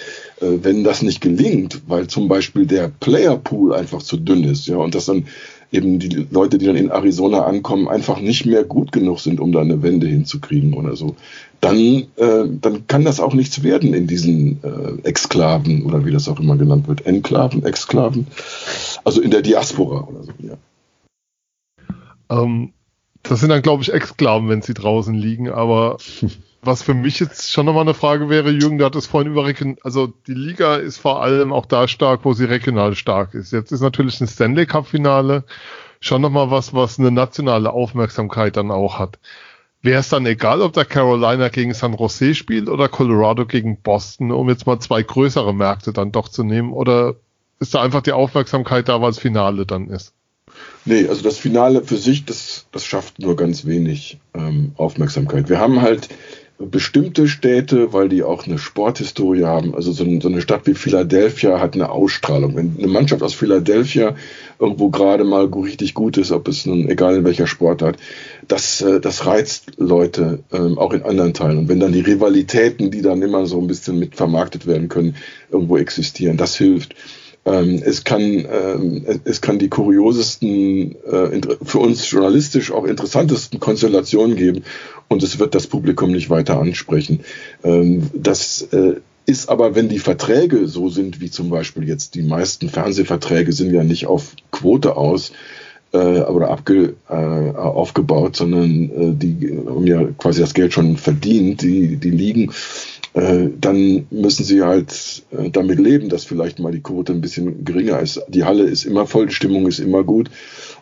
äh, wenn das nicht gelingt, weil zum Beispiel der Playerpool einfach zu dünn ist, ja, und das dann eben die Leute, die dann in Arizona ankommen, einfach nicht mehr gut genug sind, um da eine Wende hinzukriegen oder so, dann, äh, dann kann das auch nichts werden in diesen äh, Exklaven oder wie das auch immer genannt wird. Enklaven, Exklaven, also in der Diaspora oder so, ja. Ähm, das sind dann, glaube ich, Exklaven, wenn sie draußen liegen. Aber was für mich jetzt schon nochmal eine Frage wäre, Jürgen, du hattest vorhin über also die Liga ist vor allem auch da stark, wo sie regional stark ist. Jetzt ist natürlich ein Stanley Cup Finale schon nochmal was, was eine nationale Aufmerksamkeit dann auch hat. Wäre es dann egal, ob da Carolina gegen San Jose spielt oder Colorado gegen Boston, um jetzt mal zwei größere Märkte dann doch zu nehmen? Oder ist da einfach die Aufmerksamkeit da, weil es Finale dann ist? Nee, also das Finale für sich, das, das schafft nur ganz wenig ähm, Aufmerksamkeit. Wir haben halt bestimmte Städte, weil die auch eine Sporthistorie haben. Also so, eine Stadt wie Philadelphia hat eine Ausstrahlung. Wenn eine Mannschaft aus Philadelphia irgendwo gerade mal richtig gut ist, ob es nun egal in welcher Sportart, das, äh, das reizt Leute ähm, auch in anderen Teilen. Und wenn dann die Rivalitäten, die dann immer so ein bisschen mit vermarktet werden können, irgendwo existieren, das hilft. Ähm, es, kann, ähm, es kann die kuriosesten, äh, für uns journalistisch auch interessantesten Konstellationen geben und es wird das Publikum nicht weiter ansprechen. Ähm, das äh, ist aber, wenn die Verträge so sind, wie zum Beispiel jetzt die meisten Fernsehverträge sind ja nicht auf Quote aus, äh, oder abge, äh, aufgebaut, sondern äh, die haben ja quasi das Geld schon verdient, die, die liegen äh, dann müssen sie halt äh, damit leben, dass vielleicht mal die Quote ein bisschen geringer ist. Die Halle ist immer voll, die Stimmung ist immer gut.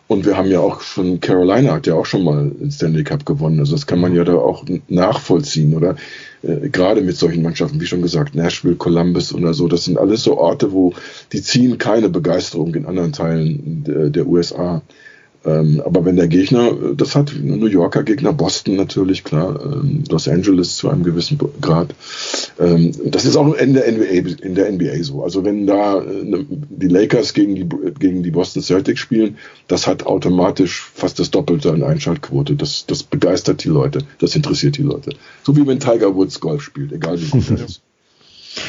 Und wir haben ja auch schon, Carolina hat ja auch schon mal den Stanley Cup gewonnen. Also das kann man ja da auch nachvollziehen, oder? Äh, gerade mit solchen Mannschaften, wie schon gesagt, Nashville, Columbus oder so. Das sind alles so Orte, wo die ziehen keine Begeisterung in anderen Teilen der, der USA. Ähm, aber wenn der Gegner, das hat New Yorker Gegner, Boston natürlich, klar, ähm, Los Angeles zu einem gewissen Grad. Ähm, das ist auch in der NBA, in der NBA so. Also wenn da äh, die Lakers gegen die, gegen die Boston Celtics spielen, das hat automatisch fast das Doppelte an Einschaltquote. Das, das begeistert die Leute, das interessiert die Leute. So wie wenn Tiger Woods Golf spielt, egal wie gut er ist.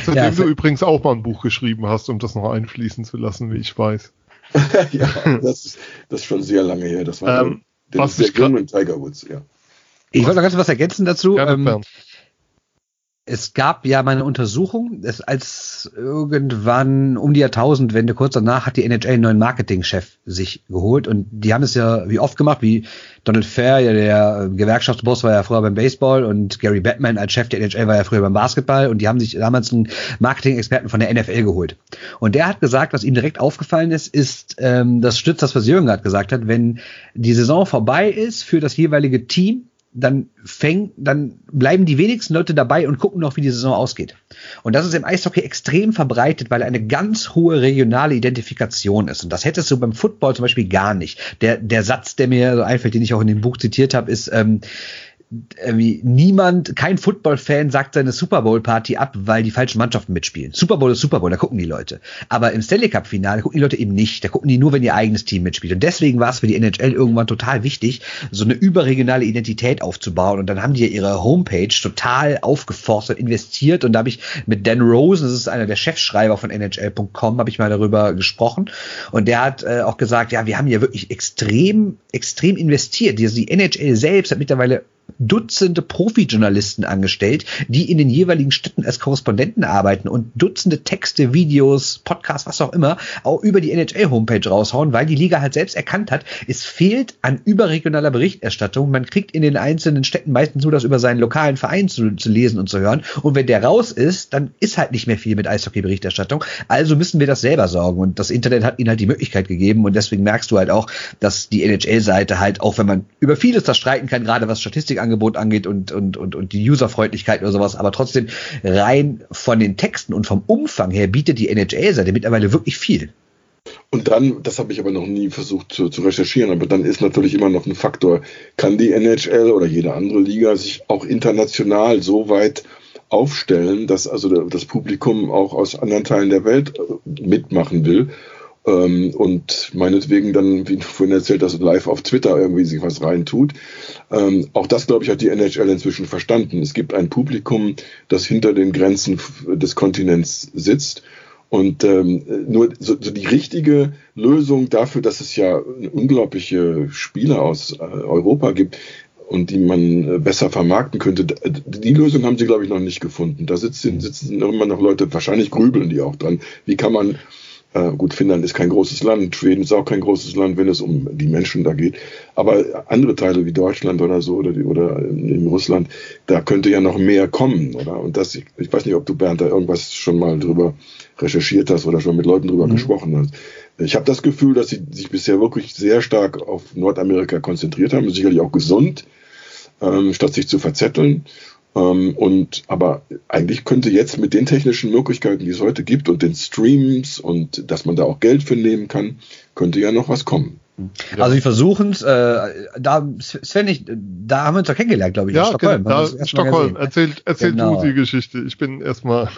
Seitdem ja, du übrigens auch mal ein Buch geschrieben hast, um das noch einfließen zu lassen, wie ich weiß. ja, das ist, das ist schon sehr lange her. Das war ähm, der, was der Grün und Tiger Woods, ja. Ich wollte noch ganz was ergänzen dazu. Gerne, ähm, es gab ja mal eine Untersuchung, dass als irgendwann um die Jahrtausendwende, kurz danach, hat die NHL einen neuen Marketingchef sich geholt und die haben es ja wie oft gemacht, wie Donald Fair, ja der Gewerkschaftsboss war ja früher beim Baseball und Gary Batman als Chef der NHL war ja früher beim Basketball und die haben sich damals einen Marketing-Experten von der NFL geholt. Und der hat gesagt, was ihm direkt aufgefallen ist, ist, ähm, das stützt das, was Jürgen gerade gesagt hat, wenn die Saison vorbei ist für das jeweilige Team, dann fängt, dann bleiben die wenigsten Leute dabei und gucken noch, wie die Saison ausgeht. Und das ist im Eishockey extrem verbreitet, weil eine ganz hohe regionale Identifikation ist. Und das hättest du beim Football zum Beispiel gar nicht. Der, der Satz, der mir so einfällt, den ich auch in dem Buch zitiert habe, ist, ähm, irgendwie niemand, kein Football-Fan sagt seine Super Bowl-Party ab, weil die falschen Mannschaften mitspielen. Super Bowl ist Super Bowl, da gucken die Leute. Aber im Stanley Cup-Finale gucken die Leute eben nicht. Da gucken die nur, wenn ihr eigenes Team mitspielt. Und deswegen war es für die NHL irgendwann total wichtig, so eine überregionale Identität aufzubauen. Und dann haben die ja ihre Homepage total aufgeforstet, investiert. Und da habe ich mit Dan Rosen, das ist einer der Chefschreiber von NHL.com, habe ich mal darüber gesprochen. Und der hat äh, auch gesagt, ja, wir haben ja wirklich extrem, extrem investiert. Die, die NHL selbst hat mittlerweile Dutzende Profi-Journalisten angestellt, die in den jeweiligen Städten als Korrespondenten arbeiten und Dutzende Texte, Videos, Podcasts, was auch immer, auch über die NHL-Homepage raushauen, weil die Liga halt selbst erkannt hat, es fehlt an überregionaler Berichterstattung. Man kriegt in den einzelnen Städten meistens nur das über seinen lokalen Verein zu, zu lesen und zu hören. Und wenn der raus ist, dann ist halt nicht mehr viel mit Eishockey-Berichterstattung. Also müssen wir das selber sorgen. Und das Internet hat ihnen halt die Möglichkeit gegeben. Und deswegen merkst du halt auch, dass die NHL-Seite halt, auch wenn man über vieles da streiten kann, gerade was Statistik Angebot angeht und, und, und, und die Userfreundlichkeit oder sowas, aber trotzdem rein von den Texten und vom Umfang her bietet die NHL-Seite mittlerweile wirklich viel. Und dann, das habe ich aber noch nie versucht zu, zu, recherchieren, aber dann ist natürlich immer noch ein Faktor, kann die NHL oder jede andere Liga sich auch international so weit aufstellen, dass also das Publikum auch aus anderen Teilen der Welt äh, mitmachen will ähm, und meinetwegen dann, wie du vorhin erzählt hast, live auf Twitter irgendwie sich was reintut. Ähm, auch das, glaube ich, hat die NHL inzwischen verstanden. Es gibt ein Publikum, das hinter den Grenzen des Kontinents sitzt. Und ähm, nur so, so die richtige Lösung dafür, dass es ja unglaubliche Spieler aus äh, Europa gibt, und die man äh, besser vermarkten könnte. Die Lösung haben sie, glaube ich, noch nicht gefunden. Da sitzen, sitzen immer noch Leute, wahrscheinlich grübeln die auch dran. Wie kann man äh, gut, Finnland ist kein großes Land, Schweden ist auch kein großes Land, wenn es um die Menschen da geht. Aber andere Teile wie Deutschland oder so oder, oder in Russland, da könnte ja noch mehr kommen, oder? Und das, ich, ich weiß nicht, ob du Bernd da irgendwas schon mal drüber recherchiert hast oder schon mit Leuten drüber mhm. gesprochen hast. Ich habe das Gefühl, dass sie sich bisher wirklich sehr stark auf Nordamerika konzentriert haben, sicherlich auch gesund, ähm, statt sich zu verzetteln. Ähm, und aber eigentlich könnte jetzt mit den technischen Möglichkeiten, die es heute gibt und den Streams und dass man da auch Geld für nehmen kann, könnte ja noch was kommen. Also wir versuchen es, äh, da Sven, ich, da haben wir uns ja kennengelernt, glaube ich, ja, in Stockholm. Genau, da, Stockholm, erzähl, erzähl genau. du die Geschichte. Ich bin erstmal.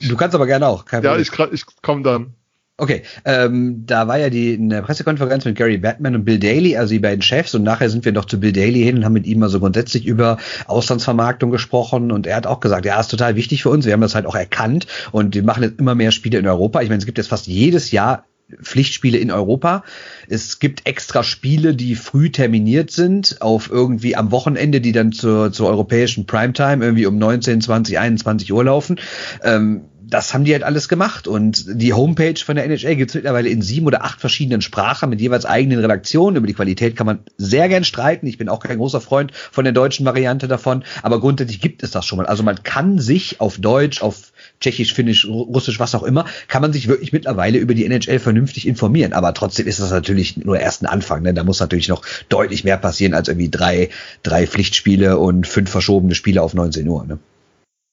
Du kannst aber gerne auch. ja, ich, ich komme dann. Okay, ähm, da war ja die eine Pressekonferenz mit Gary Batman und Bill Daly, also die beiden Chefs, und nachher sind wir noch zu Bill Daly hin und haben mit ihm mal so grundsätzlich über Auslandsvermarktung gesprochen und er hat auch gesagt, ja, ist total wichtig für uns, wir haben das halt auch erkannt und wir machen jetzt immer mehr Spiele in Europa. Ich meine, es gibt jetzt fast jedes Jahr Pflichtspiele in Europa. Es gibt extra Spiele, die früh terminiert sind, auf irgendwie am Wochenende, die dann zur, zur europäischen Primetime irgendwie um 19, 20, 21 Uhr laufen. Ähm, das haben die halt alles gemacht. Und die Homepage von der NHL gibt es mittlerweile in sieben oder acht verschiedenen Sprachen mit jeweils eigenen Redaktionen. Über die Qualität kann man sehr gern streiten. Ich bin auch kein großer Freund von der deutschen Variante davon. Aber grundsätzlich gibt es das schon mal. Also man kann sich auf Deutsch, auf Tschechisch, Finnisch, Russisch, was auch immer, kann man sich wirklich mittlerweile über die NHL vernünftig informieren. Aber trotzdem ist das natürlich nur erst ein Anfang. Ne? Da muss natürlich noch deutlich mehr passieren als irgendwie drei, drei Pflichtspiele und fünf verschobene Spiele auf 19 Uhr. Ne?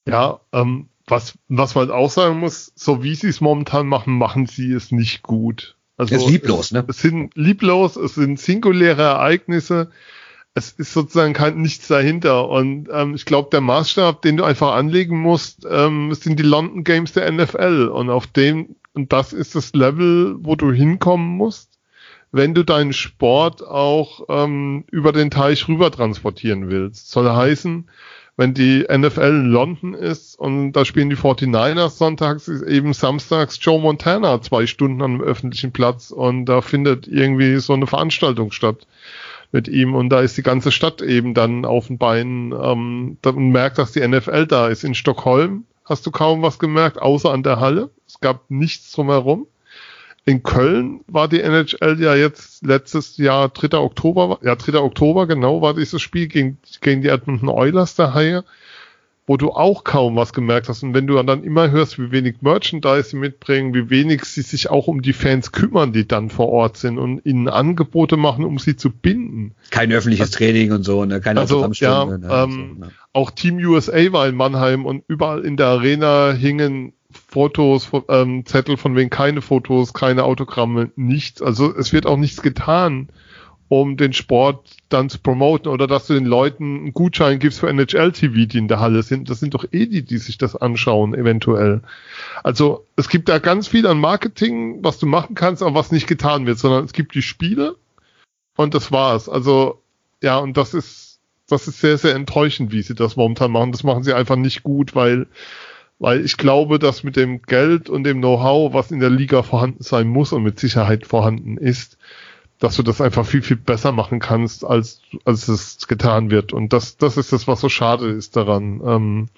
Ja, ähm, was, was man auch sagen muss, so wie sie es momentan machen, machen sie es nicht gut. Also, es ist lieblos, ne? Es sind lieblos, es sind singuläre Ereignisse, es ist sozusagen kein nichts dahinter. Und ähm, ich glaube, der Maßstab, den du einfach anlegen musst, ähm, sind die London Games der NFL. Und auf dem, und das ist das Level, wo du hinkommen musst, wenn du deinen Sport auch ähm, über den Teich rüber transportieren willst. Soll heißen, wenn die NFL in London ist und da spielen die 49ers sonntags, ist eben samstags Joe Montana zwei Stunden einem öffentlichen Platz und da findet irgendwie so eine Veranstaltung statt mit ihm und da ist die ganze Stadt eben dann auf den Beinen. Ähm, man merkt, dass die NFL da ist. In Stockholm hast du kaum was gemerkt, außer an der Halle. Es gab nichts drumherum in Köln war die NHL ja jetzt letztes Jahr, 3. Oktober, ja, 3. Oktober, genau, war dieses Spiel gegen, gegen die Edmonton Oilers der Haie, wo du auch kaum was gemerkt hast. Und wenn du dann immer hörst, wie wenig Merchandise sie mitbringen, wie wenig sie sich auch um die Fans kümmern, die dann vor Ort sind und ihnen Angebote machen, um sie zu binden. Kein öffentliches also, Training und so, ne? Keine also, ja, ne? ähm, so, ne? Auch Team USA war in Mannheim und überall in der Arena hingen Fotos, ähm, Zettel von wegen keine Fotos, keine Autogramme, nichts. Also es wird auch nichts getan, um den Sport dann zu promoten oder dass du den Leuten einen Gutschein gibst für NHL-TV, die in der Halle sind. Das sind doch eh die, die sich das anschauen, eventuell. Also es gibt da ganz viel an Marketing, was du machen kannst, aber was nicht getan wird, sondern es gibt die Spiele und das war's. Also ja, und das ist, das ist sehr, sehr enttäuschend, wie sie das momentan machen. Das machen sie einfach nicht gut, weil weil ich glaube, dass mit dem Geld und dem Know-how, was in der Liga vorhanden sein muss und mit Sicherheit vorhanden ist, dass du das einfach viel, viel besser machen kannst, als, als es getan wird. Und das, das ist das, was so schade ist daran. Ähm,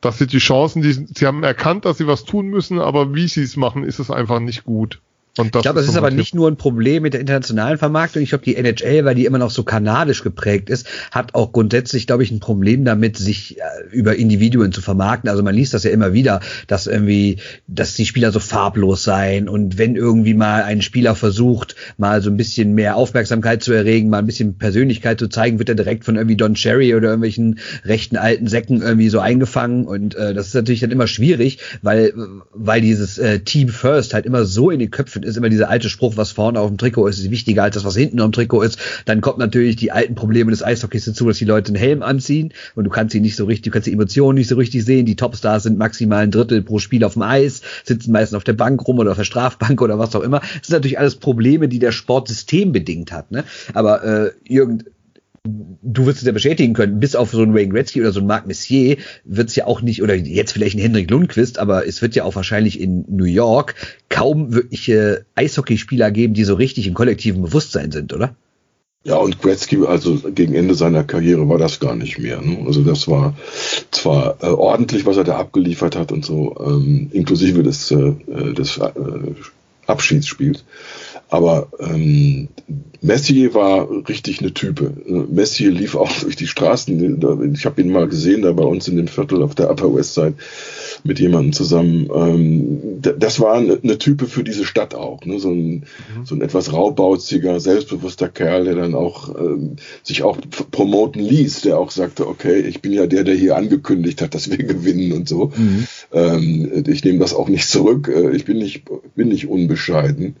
dass sie die Chancen, die, sie haben erkannt, dass sie was tun müssen, aber wie sie es machen, ist es einfach nicht gut ich glaube, das ist aber nicht nur ein Problem mit der internationalen Vermarktung. Ich glaube, die NHL, weil die immer noch so kanadisch geprägt ist, hat auch grundsätzlich, glaube ich, ein Problem damit, sich äh, über Individuen zu vermarkten. Also man liest das ja immer wieder, dass irgendwie, dass die Spieler so farblos seien und wenn irgendwie mal ein Spieler versucht, mal so ein bisschen mehr Aufmerksamkeit zu erregen, mal ein bisschen Persönlichkeit zu zeigen, wird er direkt von irgendwie Don Cherry oder irgendwelchen rechten alten Säcken irgendwie so eingefangen und äh, das ist natürlich dann immer schwierig, weil weil dieses äh, Team First halt immer so in den Köpfen ist immer dieser alte Spruch, was vorne auf dem Trikot ist, ist wichtiger als das, was hinten auf dem Trikot ist. Dann kommt natürlich die alten Probleme des Eishockeys dazu, dass die Leute einen Helm anziehen und du kannst sie nicht so richtig, du kannst die Emotionen nicht so richtig sehen. Die Topstars sind maximal ein Drittel pro Spiel auf dem Eis, sitzen meistens auf der Bank rum oder auf der Strafbank oder was auch immer. Das sind natürlich alles Probleme, die der Sport systembedingt hat. Ne? Aber äh, Jürgen, du wirst es ja bestätigen können, bis auf so einen Wayne Gretzky oder so einen Marc Messier wird es ja auch nicht, oder jetzt vielleicht ein Hendrik Lundqvist, aber es wird ja auch wahrscheinlich in New York kaum wirkliche Eishockeyspieler geben, die so richtig im kollektiven Bewusstsein sind, oder? Ja, und Gretzky, also gegen Ende seiner Karriere war das gar nicht mehr. Ne? Also das war zwar äh, ordentlich, was er da abgeliefert hat und so, ähm, inklusive des, äh, des äh, Abschiedsspiels. Aber ähm, Messier war richtig eine Type. Messier lief auch durch die Straßen. Ich habe ihn mal gesehen, da bei uns in dem Viertel auf der Upper West Side mit jemandem zusammen. Ähm, das war eine, eine Type für diese Stadt auch. Ne? So, ein, mhm. so ein etwas raubauziger, selbstbewusster Kerl, der dann auch ähm, sich auch promoten ließ, der auch sagte, okay, ich bin ja der, der hier angekündigt hat, dass wir gewinnen und so. Mhm. Ähm, ich nehme das auch nicht zurück. Äh, ich bin nicht, bin nicht unbescheiden.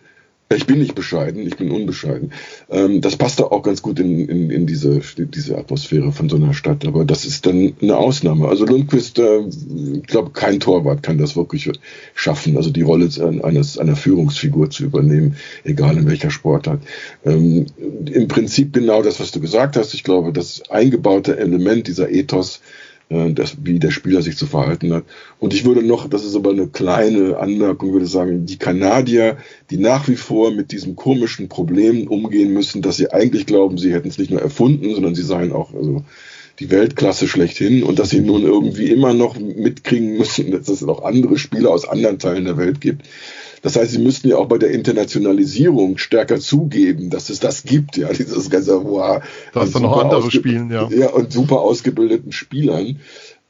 Ich bin nicht bescheiden, ich bin unbescheiden. Ähm, das passt auch ganz gut in, in, in diese, diese Atmosphäre von so einer Stadt, aber das ist dann eine Ausnahme. Also Lundqvist, äh, ich glaube, kein Torwart kann das wirklich schaffen, also die Rolle eines, einer Führungsfigur zu übernehmen, egal in welcher Sportart. Ähm, Im Prinzip genau das, was du gesagt hast. Ich glaube, das eingebaute Element dieser Ethos, das, wie der Spieler sich zu verhalten hat. Und ich würde noch, das ist aber eine kleine Anmerkung, würde sagen, die Kanadier, die nach wie vor mit diesem komischen Problem umgehen müssen, dass sie eigentlich glauben, sie hätten es nicht nur erfunden, sondern sie seien auch also die Weltklasse schlechthin und dass sie nun irgendwie immer noch mitkriegen müssen, dass es noch andere Spieler aus anderen Teilen der Welt gibt. Das heißt, sie müssten ja auch bei der Internationalisierung stärker zugeben, dass es das gibt, ja, dieses Reservoir. Da noch andere spielen, ja. Ja, und super ausgebildeten Spielern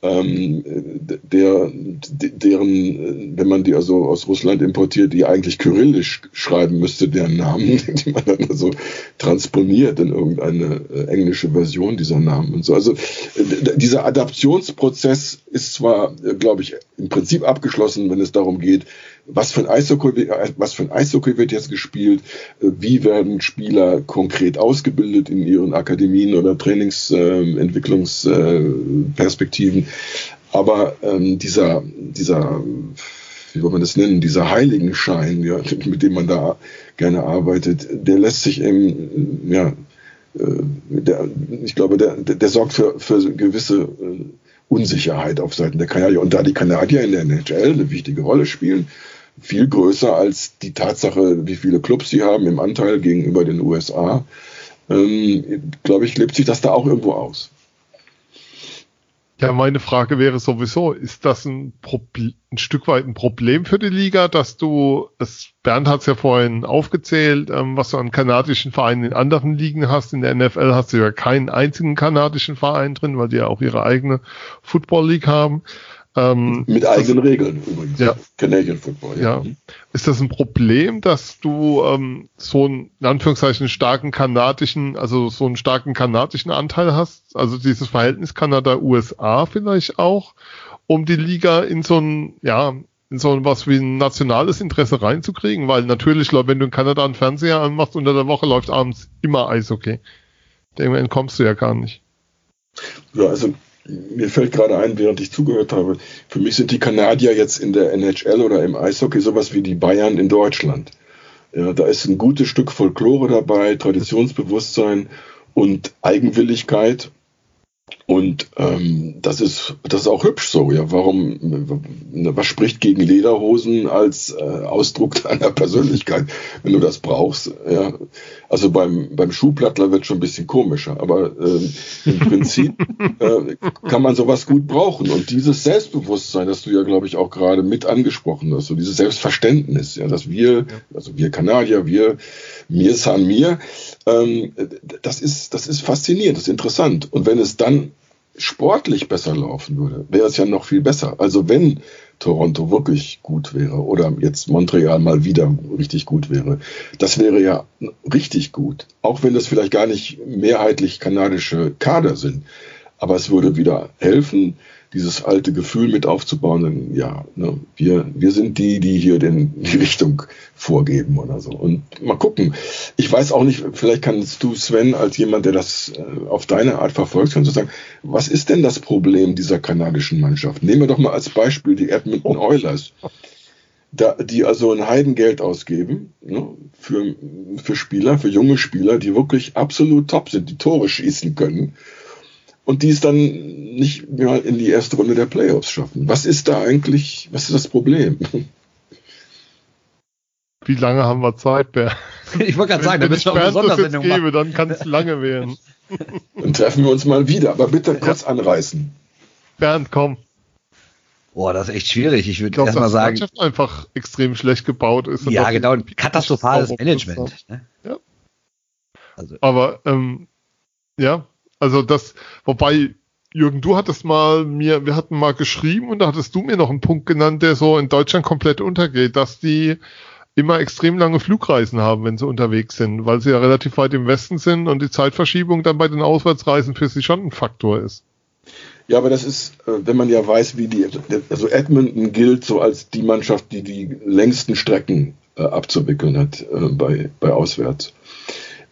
ähm, der, deren, wenn man die also aus Russland importiert, die eigentlich kyrillisch schreiben müsste, deren Namen, die man dann also transponiert in irgendeine äh, englische Version dieser Namen und so. Also dieser Adaptionsprozess ist zwar, äh, glaube ich, im Prinzip abgeschlossen, wenn es darum geht, was für ein Eishockey, was für ein Eishockey wird jetzt gespielt, äh, wie werden Spieler konkret ausgebildet in ihren Akademien oder Trainingsentwicklungsperspektiven. Äh, Aber ähm, dieser, dieser, wie soll man das nennen, dieser Heiligenschein, ja, mit dem man da gerne arbeitet, der lässt sich eben, ja, äh, der, ich glaube, der, der sorgt für, für gewisse äh, Unsicherheit auf Seiten der Kanadier. Und da die Kanadier in der NHL eine wichtige Rolle spielen, viel größer als die Tatsache, wie viele Clubs sie haben im Anteil gegenüber den USA. Ähm, glaube ich, lebt sich das da auch irgendwo aus. Ja, meine Frage wäre sowieso, ist das ein, ein, Stück weit ein Problem für die Liga, dass du, es, Bernd hat es ja vorhin aufgezählt, ähm, was du an kanadischen Vereinen in anderen Ligen hast. In der NFL hast du ja keinen einzigen kanadischen Verein drin, weil die ja auch ihre eigene Football League haben. Ähm, Mit eigenen Regeln übrigens. Ja. Canadian Football. Ja. ja. Ist das ein Problem, dass du ähm, so einen, in Anführungszeichen, starken kanadischen, also so einen starken kanadischen Anteil hast? Also dieses Verhältnis Kanada-USA vielleicht auch, um die Liga in so ein, ja, in so was wie ein nationales Interesse reinzukriegen, weil natürlich, wenn du in Kanada einen Fernseher anmachst, unter der Woche läuft abends immer Eishockey. Dem entkommst du ja gar nicht. Ja, also mir fällt gerade ein, während ich zugehört habe, für mich sind die Kanadier jetzt in der NHL oder im Eishockey sowas wie die Bayern in Deutschland. Ja, da ist ein gutes Stück Folklore dabei, Traditionsbewusstsein und Eigenwilligkeit. Und ähm, das ist das ist auch hübsch so. Ja, warum? Was spricht gegen Lederhosen als äh, Ausdruck deiner Persönlichkeit, wenn du das brauchst? Ja, also beim beim Schuhplattler wird schon ein bisschen komischer, aber äh, im Prinzip äh, kann man sowas gut brauchen. Und dieses Selbstbewusstsein, das du ja glaube ich auch gerade mit angesprochen hast, so dieses Selbstverständnis, ja, dass wir, also wir Kanadier, wir mir san mir, ähm, das ist das ist faszinierend, das ist interessant. Und wenn es dann sportlich besser laufen würde, wäre es ja noch viel besser. Also wenn Toronto wirklich gut wäre oder jetzt Montreal mal wieder richtig gut wäre, das wäre ja richtig gut. Auch wenn das vielleicht gar nicht mehrheitlich kanadische Kader sind. Aber es würde wieder helfen, dieses alte Gefühl mit aufzubauen, dann, ja, ne, wir, wir sind die, die hier den, die Richtung vorgeben oder so. Und mal gucken. Ich weiß auch nicht, vielleicht kannst du, Sven, als jemand, der das äh, auf deine Art verfolgt, kannst du sagen, was ist denn das Problem dieser kanadischen Mannschaft? Nehmen wir doch mal als Beispiel die Edmonton Oilers. Da, die also ein Heidengeld ausgeben ne, für, für Spieler, für junge Spieler, die wirklich absolut top sind, die Tore schießen können und die es dann nicht mehr in die erste Runde der Playoffs schaffen. Was ist da eigentlich, was ist das Problem? Wie lange haben wir Zeit, Bär? Ich wollte gerade sagen, da müssen wir auch besonders jetzt gebe, dann kann es lange werden. Dann treffen wir uns mal wieder, aber bitte kurz ja. anreißen. Bernd, komm. Boah, das ist echt schwierig. Ich würde erstmal sagen. Die Mannschaft einfach extrem schlecht gebaut ist. Ja, genau, ein katastrophales Management. Ne? Ja. Also. Aber, ähm, ja, also das, wobei, Jürgen, du hattest mal mir, wir hatten mal geschrieben und da hattest du mir noch einen Punkt genannt, der so in Deutschland komplett untergeht, dass die immer extrem lange Flugreisen haben, wenn sie unterwegs sind, weil sie ja relativ weit im Westen sind und die Zeitverschiebung dann bei den Auswärtsreisen für sie schon ein Faktor ist. Ja, aber das ist, äh, wenn man ja weiß, wie die, also Edmonton gilt so als die Mannschaft, die die längsten Strecken äh, abzuwickeln hat äh, bei, bei Auswärts.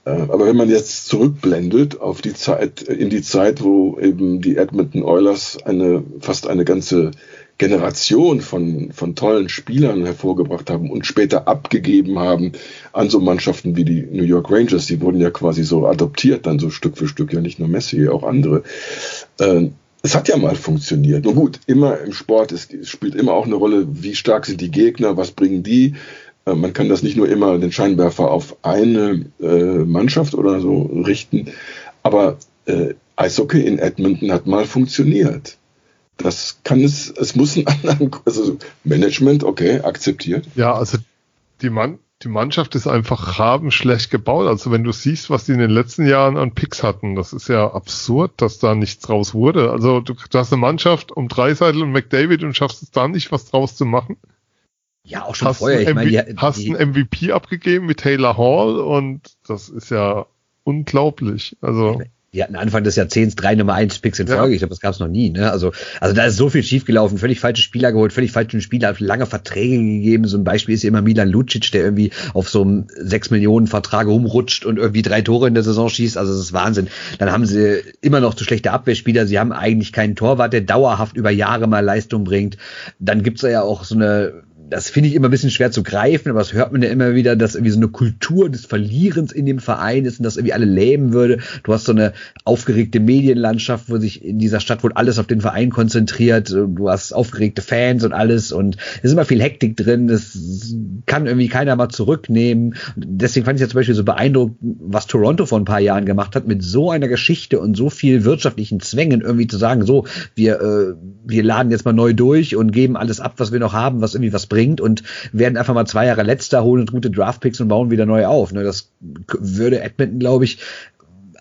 Äh, aber wenn man jetzt zurückblendet auf die Zeit, in die Zeit, wo eben die Edmonton Oilers eine, fast eine ganze Generation von, von tollen Spielern hervorgebracht haben und später abgegeben haben an so Mannschaften wie die New York Rangers, die wurden ja quasi so adoptiert, dann so Stück für Stück, ja nicht nur Messi, auch andere. Äh, es hat ja mal funktioniert. Nun gut, immer im Sport, es spielt immer auch eine Rolle, wie stark sind die Gegner, was bringen die, äh, man kann das nicht nur immer den Scheinwerfer auf eine äh, Mannschaft oder so richten, aber äh, Eishockey in Edmonton hat mal funktioniert. Das kann es, es muss ein anderen, also Management, okay, akzeptiert. Ja, also die, Mann, die Mannschaft ist einfach rabenschlecht gebaut. Also wenn du siehst, was die in den letzten Jahren an Picks hatten, das ist ja absurd, dass da nichts draus wurde. Also du, du hast eine Mannschaft um Dreiseitel und McDavid und schaffst es da nicht, was draus zu machen. Ja, auch schon hast vorher. Ich meine, die, hast die, einen MVP abgegeben mit Taylor Hall und das ist ja unglaublich. Also. Die hatten Anfang des Jahrzehnts drei Nummer eins Picks in Folge. Ja. Ich glaube, das gab es noch nie. Ne? Also, also da ist so viel schiefgelaufen. Völlig falsche Spieler geholt, völlig falschen Spieler, lange Verträge gegeben. So ein Beispiel ist ja immer Milan Lucic, der irgendwie auf so einem sechs Millionen Vertrag rumrutscht und irgendwie drei Tore in der Saison schießt. Also das ist Wahnsinn. Dann haben sie immer noch zu schlechte Abwehrspieler. Sie haben eigentlich keinen Torwart, der dauerhaft über Jahre mal Leistung bringt. Dann gibt's ja auch so eine das finde ich immer ein bisschen schwer zu greifen, aber das hört man ja immer wieder, dass irgendwie so eine Kultur des Verlierens in dem Verein ist und das irgendwie alle lähmen würde. Du hast so eine aufgeregte Medienlandschaft, wo sich in dieser Stadt wohl alles auf den Verein konzentriert. Du hast aufgeregte Fans und alles und es ist immer viel Hektik drin. Das kann irgendwie keiner mal zurücknehmen. Deswegen fand ich ja zum Beispiel so beeindruckend, was Toronto vor ein paar Jahren gemacht hat, mit so einer Geschichte und so viel wirtschaftlichen Zwängen irgendwie zu sagen, so, wir, äh, wir laden jetzt mal neu durch und geben alles ab, was wir noch haben, was irgendwie was bringt bringt und werden einfach mal zwei Jahre letzter, holen gute Draftpicks und bauen wieder neu auf. Ne? Das würde Edmonton, glaube ich,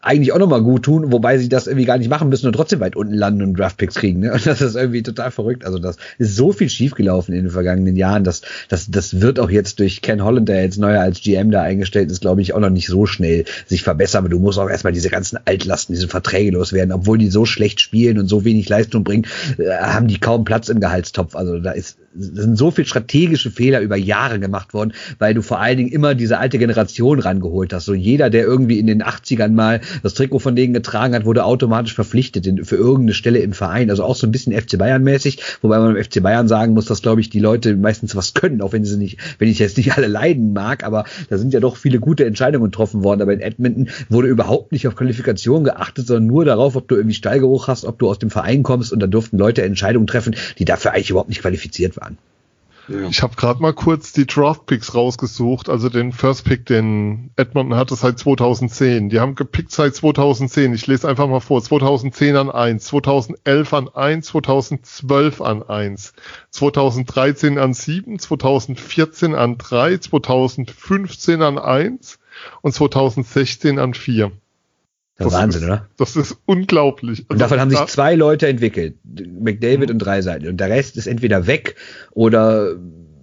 eigentlich auch nochmal gut tun, wobei sie das irgendwie gar nicht machen müssen und trotzdem weit unten landen und Draftpicks kriegen. Ne? Und das ist irgendwie total verrückt. Also das ist so viel schiefgelaufen in den vergangenen Jahren. dass das, das wird auch jetzt durch Ken Holland, der jetzt neuer als GM da eingestellt ist, glaube ich, auch noch nicht so schnell sich verbessern. Aber du musst auch erstmal diese ganzen Altlasten, diese Verträge loswerden. Obwohl die so schlecht spielen und so wenig Leistung bringen, äh, haben die kaum Platz im Gehaltstopf. Also da ist sind so viel strategische Fehler über Jahre gemacht worden, weil du vor allen Dingen immer diese alte Generation rangeholt hast. So jeder, der irgendwie in den 80ern mal das Trikot von denen getragen hat, wurde automatisch verpflichtet für irgendeine Stelle im Verein. Also auch so ein bisschen FC Bayern mäßig, wobei man beim FC Bayern sagen muss, dass glaube ich die Leute meistens was können, auch wenn sie nicht, wenn ich jetzt nicht alle leiden mag, aber da sind ja doch viele gute Entscheidungen getroffen worden. Aber in Edmonton wurde überhaupt nicht auf Qualifikation geachtet, sondern nur darauf, ob du irgendwie Stallgeruch hast, ob du aus dem Verein kommst und da durften Leute Entscheidungen treffen, die dafür eigentlich überhaupt nicht qualifiziert waren. Ja. Ich habe gerade mal kurz die Draft Picks rausgesucht, also den First Pick, den Edmonton hatte seit 2010. Die haben gepickt seit 2010. Ich lese einfach mal vor. 2010 an 1, 2011 an 1, 2012 an 1, 2013 an 7, 2014 an 3, 2015 an 1 und 2016 an 4. Das, das Wahnsinn, ist, oder? Das ist unglaublich. Und davon haben sich zwei Leute entwickelt. McDavid mhm. und drei Seiten. Und der Rest ist entweder weg oder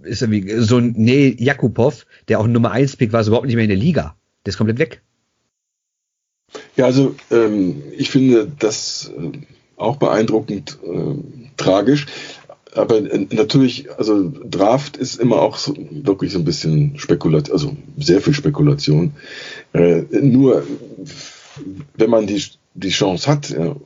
ist irgendwie so ein, nee, Jakubov, der auch ein Nummer 1 Pick war, ist überhaupt nicht mehr in der Liga. Der ist komplett weg. Ja, also ähm, ich finde das äh, auch beeindruckend äh, tragisch. Aber äh, natürlich, also Draft ist immer auch so, wirklich so ein bisschen Spekulation, also sehr viel Spekulation. Äh, nur wenn man die, die Chance hat, ja,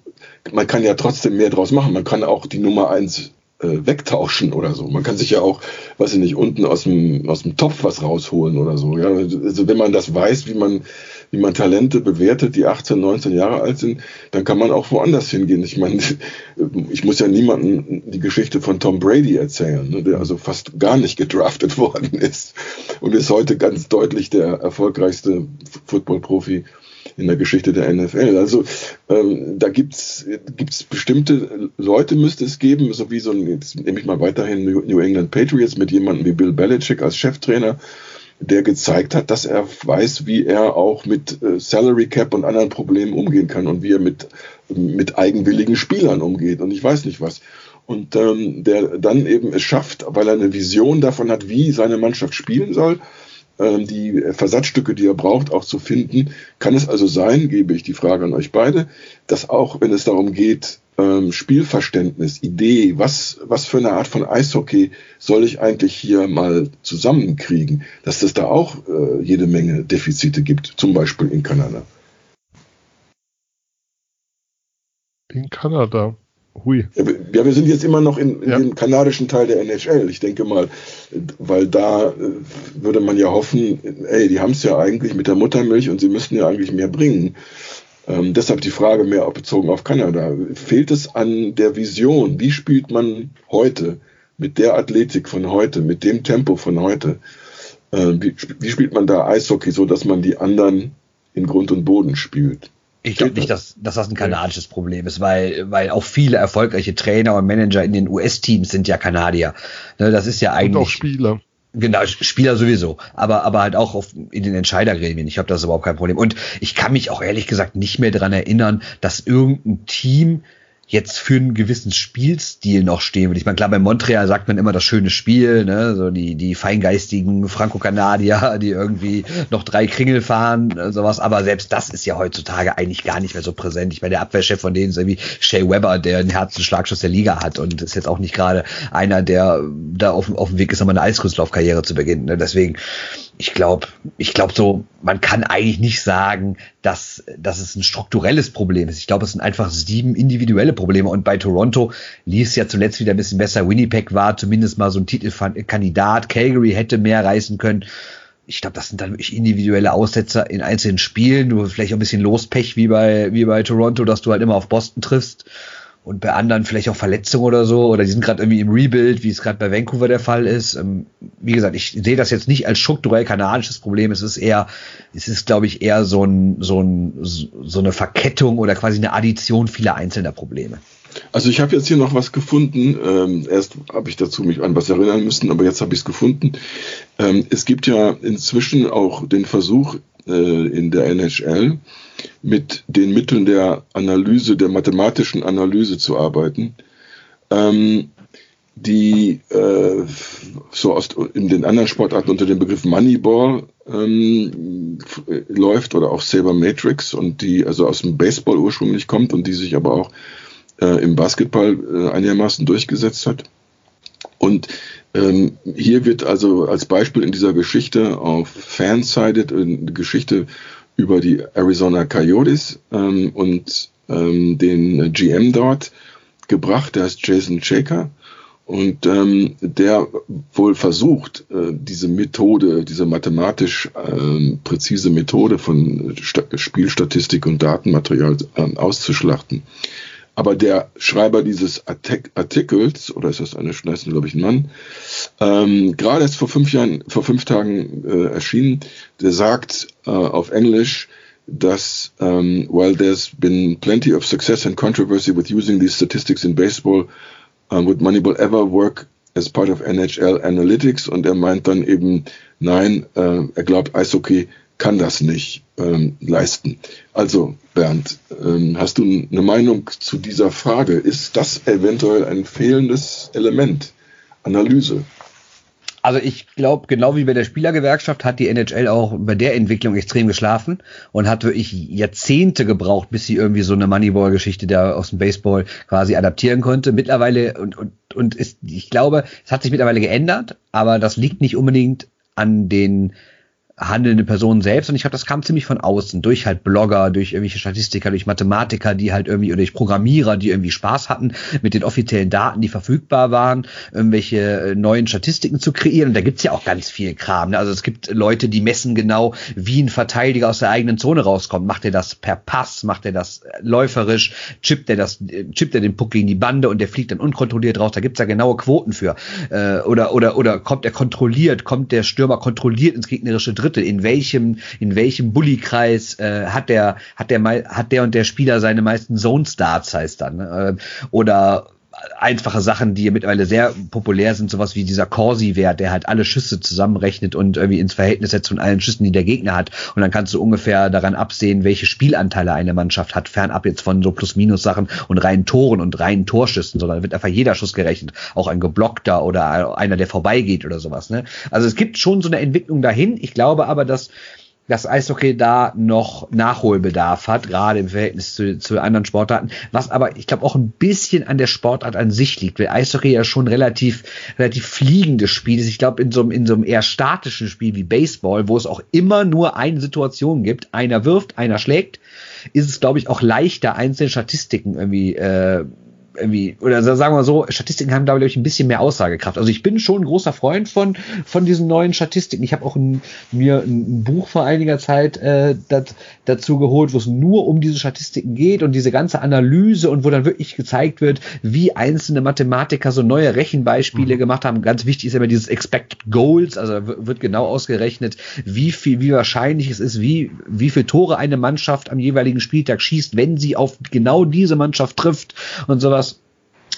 man kann ja trotzdem mehr draus machen. Man kann auch die Nummer eins äh, wegtauschen oder so. Man kann sich ja auch, weiß ich nicht, unten aus dem, aus dem Topf was rausholen oder so. Ja? Also wenn man das weiß, wie man, wie man Talente bewertet, die 18, 19 Jahre alt sind, dann kann man auch woanders hingehen. Ich meine, ich muss ja niemandem die Geschichte von Tom Brady erzählen, ne, der also fast gar nicht gedraftet worden ist und ist heute ganz deutlich der erfolgreichste Football-Profi in der Geschichte der NFL. Also ähm, da gibt's gibt's bestimmte Leute müsste es geben, so wie so ein, jetzt nehme ich mal weiterhin New England Patriots mit jemandem wie Bill Belichick als Cheftrainer, der gezeigt hat, dass er weiß, wie er auch mit äh, Salary Cap und anderen Problemen umgehen kann und wie er mit, mit eigenwilligen Spielern umgeht und ich weiß nicht was. Und ähm, der dann eben es schafft, weil er eine Vision davon hat, wie seine Mannschaft spielen soll, die Versatzstücke, die er braucht, auch zu finden. Kann es also sein, gebe ich die Frage an euch beide, dass auch wenn es darum geht, ähm, Spielverständnis, Idee, was, was für eine Art von Eishockey soll ich eigentlich hier mal zusammenkriegen, dass es da auch äh, jede Menge Defizite gibt, zum Beispiel in Kanada. In Kanada. Hui. Ja, wir sind jetzt immer noch in, in ja. dem kanadischen Teil der NHL. Ich denke mal, weil da äh, würde man ja hoffen, ey, die haben es ja eigentlich mit der Muttermilch und sie müssten ja eigentlich mehr bringen. Ähm, deshalb die Frage mehr bezogen auf Kanada. Fehlt es an der Vision? Wie spielt man heute mit der Athletik von heute, mit dem Tempo von heute? Äh, wie, wie spielt man da Eishockey, so dass man die anderen in Grund und Boden spielt? Ich glaube nicht, dass, dass das ein kanadisches Problem ist, weil, weil auch viele erfolgreiche Trainer und Manager in den US-Teams sind ja Kanadier. Ne, das ist ja eigentlich. Und auch Spieler. Genau, Spieler sowieso, aber, aber halt auch auf, in den Entscheidergremien. Ich habe das überhaupt kein Problem. Und ich kann mich auch ehrlich gesagt nicht mehr dran erinnern, dass irgendein Team jetzt für einen gewissen Spielstil noch stehen würde. Ich meine, klar, bei Montreal sagt man immer das schöne Spiel, ne? so die, die feingeistigen Franco-Kanadier, die irgendwie noch drei Kringel fahren, äh, sowas, aber selbst das ist ja heutzutage eigentlich gar nicht mehr so präsent. Ich meine, der Abwehrchef von denen ist irgendwie Shea Weber, der einen Herzenschlagschuss der Liga hat und ist jetzt auch nicht gerade einer, der da auf, auf dem Weg ist, nochmal eine Eiskunstlaufkarriere zu beginnen. Ne? Deswegen, ich glaube, ich glaube so, man kann eigentlich nicht sagen, dass, dass es ein strukturelles Problem ist. Ich glaube, es sind einfach sieben individuelle Probleme. Und bei Toronto lief es ja zuletzt wieder ein bisschen besser. Winnipeg war zumindest mal so ein Titelkandidat. Calgary hätte mehr reißen können. Ich glaube, das sind dann wirklich individuelle Aussetzer in einzelnen Spielen. Du vielleicht auch ein bisschen Lospech wie bei, wie bei Toronto, dass du halt immer auf Boston triffst und bei anderen vielleicht auch Verletzungen oder so, oder die sind gerade irgendwie im Rebuild, wie es gerade bei Vancouver der Fall ist. Ähm, wie gesagt, ich sehe das jetzt nicht als strukturell kanadisches Problem. Es ist eher, es ist, glaube ich, eher so, ein, so, ein, so eine Verkettung oder quasi eine Addition vieler einzelner Probleme. Also ich habe jetzt hier noch was gefunden. Ähm, erst habe ich dazu mich an was erinnern müssen, aber jetzt habe ich es gefunden. Ähm, es gibt ja inzwischen auch den Versuch äh, in der NHL, mit den Mitteln der Analyse, der mathematischen Analyse zu arbeiten, ähm, die äh, so aus, in den anderen Sportarten unter dem Begriff Moneyball ähm, läuft oder auch Saber Matrix und die also aus dem Baseball ursprünglich kommt und die sich aber auch äh, im Basketball äh, einigermaßen durchgesetzt hat. Und ähm, hier wird also als Beispiel in dieser Geschichte auf Fansided eine Geschichte über die Arizona Coyotes ähm, und ähm, den GM dort gebracht, der ist Jason Shaker. Und ähm, der wohl versucht, äh, diese Methode, diese mathematisch äh, präzise Methode von St Spielstatistik und Datenmaterial äh, auszuschlachten. Aber der Schreiber dieses Artik Artikels, oder ist das eine Schneißen, glaube ich, ein Mann, ähm, gerade erst vor fünf Jahren, vor fünf Tagen äh, erschienen, der sagt äh, auf Englisch, dass um, while there's been plenty of success and controversy with using these statistics in baseball, uh, would Moneyball ever work as part of NHL Analytics? Und er meint dann eben, nein, äh, er glaubt, Eishockey kann das nicht ähm, leisten. Also, Bernd, ähm, hast du eine Meinung zu dieser Frage? Ist das eventuell ein fehlendes Element? Analyse. Also ich glaube, genau wie bei der Spielergewerkschaft hat die NHL auch bei der Entwicklung extrem geschlafen und hat wirklich Jahrzehnte gebraucht, bis sie irgendwie so eine Moneyball-Geschichte da aus dem Baseball quasi adaptieren konnte. Mittlerweile und, und, und ist, ich glaube, es hat sich mittlerweile geändert, aber das liegt nicht unbedingt an den handelnde Personen selbst. Und ich glaube, das kam ziemlich von außen, durch halt Blogger, durch irgendwelche Statistiker, durch Mathematiker, die halt irgendwie, oder durch Programmierer, die irgendwie Spaß hatten, mit den offiziellen Daten, die verfügbar waren, irgendwelche äh, neuen Statistiken zu kreieren. Und da gibt's ja auch ganz viel Kram. Ne? Also es gibt Leute, die messen genau, wie ein Verteidiger aus der eigenen Zone rauskommt. Macht er das per Pass, macht er das äh, läuferisch, chippt er das, äh, chippt er den Puck gegen die Bande und der fliegt dann unkontrolliert raus. Da gibt's ja genaue Quoten für. oder, oder, oder kommt er kontrolliert, kommt der Stürmer kontrolliert ins gegnerische Drittel Drittel, in welchem, in welchem Bullykreis äh, hat der, hat der hat der und der Spieler seine meisten Zone Starts heißt dann. Ne? Oder einfache Sachen, die mittlerweile sehr populär sind, sowas wie dieser Corsi-Wert, der halt alle Schüsse zusammenrechnet und irgendwie ins Verhältnis setzt von allen Schüssen, die der Gegner hat. Und dann kannst du ungefähr daran absehen, welche Spielanteile eine Mannschaft hat, fernab jetzt von so Plus-Minus-Sachen und reinen Toren und reinen Torschüssen, sondern wird einfach jeder Schuss gerechnet. Auch ein geblockter oder einer, der vorbeigeht oder sowas. Ne? Also es gibt schon so eine Entwicklung dahin. Ich glaube aber, dass dass Eishockey da noch Nachholbedarf hat, gerade im Verhältnis zu, zu anderen Sportarten, was aber, ich glaube, auch ein bisschen an der Sportart an sich liegt, weil Eishockey ja schon relativ, relativ fliegendes Spiel ist. Ich glaube, in so, einem in so einem eher statischen Spiel wie Baseball, wo es auch immer nur eine Situation gibt, einer wirft, einer schlägt, ist es, glaube ich, auch leichter, einzelne Statistiken irgendwie äh, irgendwie, oder sagen wir so, Statistiken haben, glaube ich, ein bisschen mehr Aussagekraft. Also ich bin schon ein großer Freund von, von diesen neuen Statistiken. Ich habe auch ein, mir ein, Buch vor einiger Zeit äh, dat, dazu geholt, wo es nur um diese Statistiken geht und diese ganze Analyse und wo dann wirklich gezeigt wird, wie einzelne Mathematiker so neue Rechenbeispiele mhm. gemacht haben. Ganz wichtig ist immer dieses Expected Goals, also wird genau ausgerechnet, wie viel, wie wahrscheinlich es ist, wie, wie viel Tore eine Mannschaft am jeweiligen Spieltag schießt, wenn sie auf genau diese Mannschaft trifft und sowas.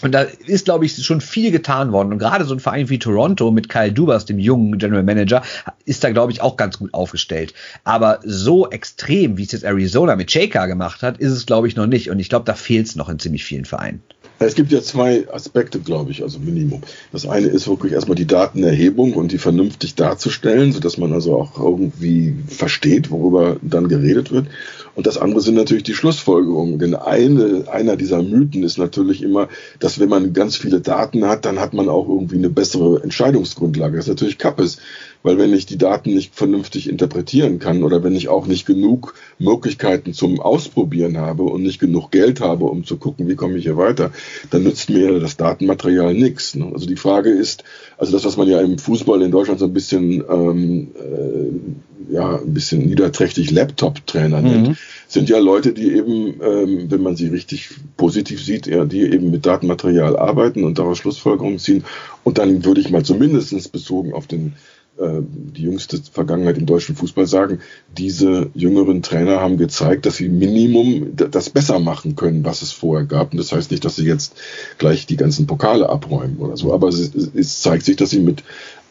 Und da ist, glaube ich, schon viel getan worden. Und gerade so ein Verein wie Toronto mit Kyle Dubas, dem jungen General Manager, ist da, glaube ich, auch ganz gut aufgestellt. Aber so extrem, wie es jetzt Arizona mit Shaker gemacht hat, ist es, glaube ich, noch nicht. Und ich glaube, da fehlt es noch in ziemlich vielen Vereinen. Es gibt ja zwei Aspekte, glaube ich, also Minimum. Das eine ist wirklich erstmal die Datenerhebung und die vernünftig darzustellen, sodass man also auch irgendwie versteht, worüber dann geredet wird. Und das andere sind natürlich die Schlussfolgerungen. Denn eine, einer dieser Mythen ist natürlich immer, dass wenn man ganz viele Daten hat, dann hat man auch irgendwie eine bessere Entscheidungsgrundlage. Das ist natürlich Kappes. Weil wenn ich die Daten nicht vernünftig interpretieren kann oder wenn ich auch nicht genug Möglichkeiten zum Ausprobieren habe und nicht genug Geld habe, um zu gucken, wie komme ich hier weiter, dann nützt mir das Datenmaterial nichts. Ne? Also die Frage ist, also das, was man ja im Fußball in Deutschland so ein bisschen, ähm, äh, ja, ein bisschen niederträchtig Laptop-Trainer mhm. nennt, sind ja Leute, die eben, ähm, wenn man sie richtig positiv sieht, ja, die eben mit Datenmaterial arbeiten und daraus Schlussfolgerungen ziehen. Und dann würde ich mal zumindest bezogen auf den die jüngste Vergangenheit im deutschen Fußball sagen, diese jüngeren Trainer haben gezeigt, dass sie Minimum das besser machen können, was es vorher gab. Und das heißt nicht, dass sie jetzt gleich die ganzen Pokale abräumen oder so, aber es, es zeigt sich, dass sie mit,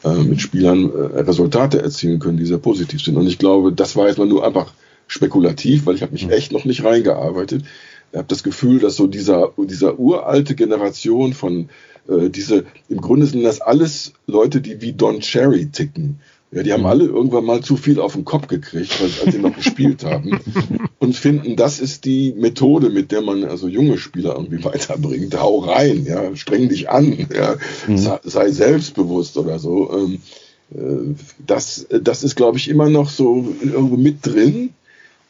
äh, mit Spielern äh, Resultate erzielen können, die sehr positiv sind. Und ich glaube, das war jetzt mal nur einfach spekulativ, weil ich habe mich mhm. echt noch nicht reingearbeitet. Ich habe das Gefühl, dass so dieser, dieser uralte Generation von äh, diese, im Grunde sind das alles Leute, die wie Don Cherry ticken. Ja, die haben alle irgendwann mal zu viel auf den Kopf gekriegt, als, als sie noch gespielt haben. Und finden, das ist die Methode, mit der man also junge Spieler irgendwie weiterbringt. Hau rein, ja, streng dich an, ja, mhm. sei, sei, selbstbewusst oder so. Ähm, äh, das, das ist, glaube ich, immer noch so irgendwo mit drin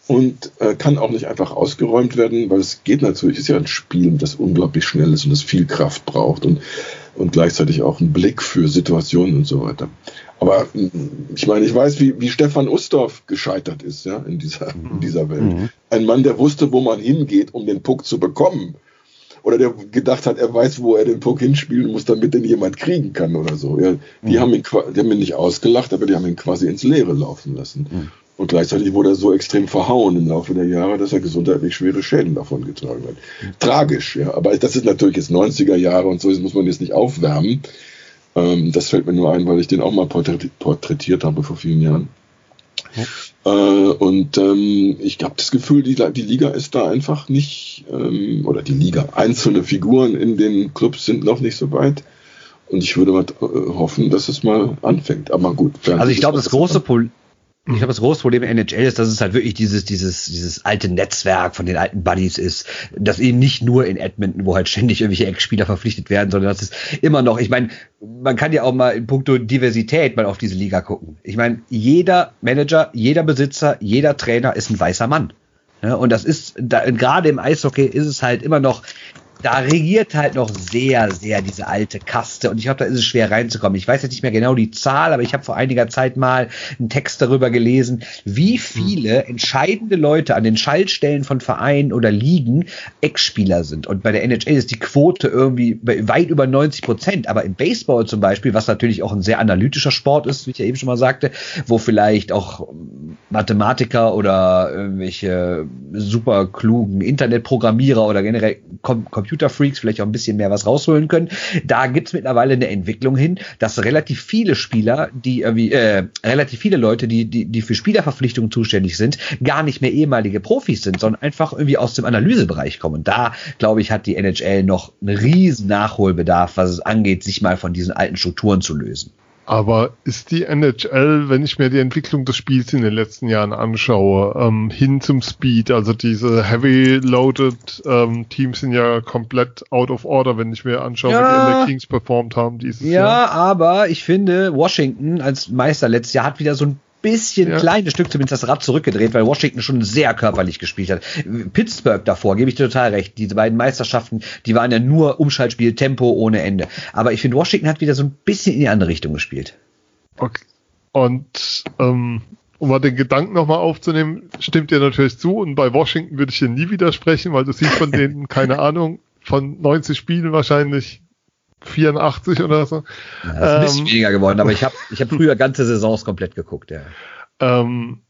und äh, kann auch nicht einfach ausgeräumt werden, weil es geht natürlich, ist ja ein Spiel, das unglaublich schnell ist und das viel Kraft braucht und, und gleichzeitig auch einen Blick für Situationen und so weiter. Aber ich meine, ich weiß, wie, wie Stefan Ustorf gescheitert ist, ja, in dieser, in mhm. dieser Welt. Mhm. Ein Mann, der wusste, wo man hingeht, um den Puck zu bekommen. Oder der gedacht hat, er weiß, wo er den Puck hinspielen muss, damit den jemand kriegen kann oder so. Ja, die, mhm. haben ihn, die haben ihn nicht ausgelacht, aber die haben ihn quasi ins Leere laufen lassen. Mhm. Und gleichzeitig wurde er so extrem verhauen im Laufe der Jahre, dass er gesundheitlich schwere Schäden davon getragen hat. Tragisch, ja. Aber das ist natürlich jetzt 90er Jahre und so, das muss man jetzt nicht aufwärmen. Ähm, das fällt mir nur ein, weil ich den auch mal porträtiert habe vor vielen Jahren. Äh, und ähm, ich habe das Gefühl, die, die, Liga ist da einfach nicht, ähm, oder die Liga, einzelne Figuren in den Clubs sind noch nicht so weit. Und ich würde mal äh, hoffen, dass es mal anfängt. Aber gut. Also ich glaube, das große Problem ich glaube, das große Problem in NHL ist, dass es halt wirklich dieses, dieses, dieses alte Netzwerk von den alten Buddies ist, das eben nicht nur in Edmonton, wo halt ständig irgendwelche Ex-Spieler verpflichtet werden, sondern das ist immer noch, ich meine, man kann ja auch mal in puncto Diversität mal auf diese Liga gucken. Ich meine, jeder Manager, jeder Besitzer, jeder Trainer ist ein weißer Mann. Ja, und das ist, da, gerade im Eishockey ist es halt immer noch da regiert halt noch sehr, sehr diese alte Kaste und ich glaube, da ist es schwer reinzukommen. Ich weiß jetzt nicht mehr genau die Zahl, aber ich habe vor einiger Zeit mal einen Text darüber gelesen, wie viele entscheidende Leute an den Schaltstellen von Vereinen oder Ligen Ex-Spieler sind. Und bei der NHL ist die Quote irgendwie weit über 90 Prozent. Aber im Baseball zum Beispiel, was natürlich auch ein sehr analytischer Sport ist, wie ich ja eben schon mal sagte, wo vielleicht auch Mathematiker oder irgendwelche super klugen Internetprogrammierer oder generell Computerfreaks vielleicht auch ein bisschen mehr was rausholen können. Da gibt es mittlerweile eine Entwicklung hin, dass relativ viele Spieler, die irgendwie, äh, relativ viele Leute, die, die, die für Spielerverpflichtungen zuständig sind, gar nicht mehr ehemalige Profis sind, sondern einfach irgendwie aus dem Analysebereich kommen. Und da, glaube ich, hat die NHL noch einen riesen Nachholbedarf, was es angeht, sich mal von diesen alten Strukturen zu lösen. Aber ist die NHL, wenn ich mir die Entwicklung des Spiels in den letzten Jahren anschaue, ähm, hin zum Speed, also diese heavy-loaded ähm, Teams sind ja komplett out of order, wenn ich mir anschaue, ja, wie die LA Kings performt haben dieses ja, Jahr. Ja, aber ich finde, Washington als Meister letztes Jahr hat wieder so ein bisschen ja. kleines Stück zumindest das Rad zurückgedreht, weil Washington schon sehr körperlich gespielt hat. Pittsburgh davor, gebe ich dir total recht. Diese beiden Meisterschaften, die waren ja nur Umschaltspiel, Tempo ohne Ende. Aber ich finde, Washington hat wieder so ein bisschen in die andere Richtung gespielt. Okay. Und ähm, um mal den Gedanken nochmal aufzunehmen, stimmt dir natürlich zu. Und bei Washington würde ich dir nie widersprechen, weil du siehst von denen, keine Ahnung, von 90 Spielen wahrscheinlich 84 oder so. Ja, das ist ein bisschen ähm, weniger geworden, aber ich habe ich hab früher ganze Saisons komplett geguckt, ja. Ähm,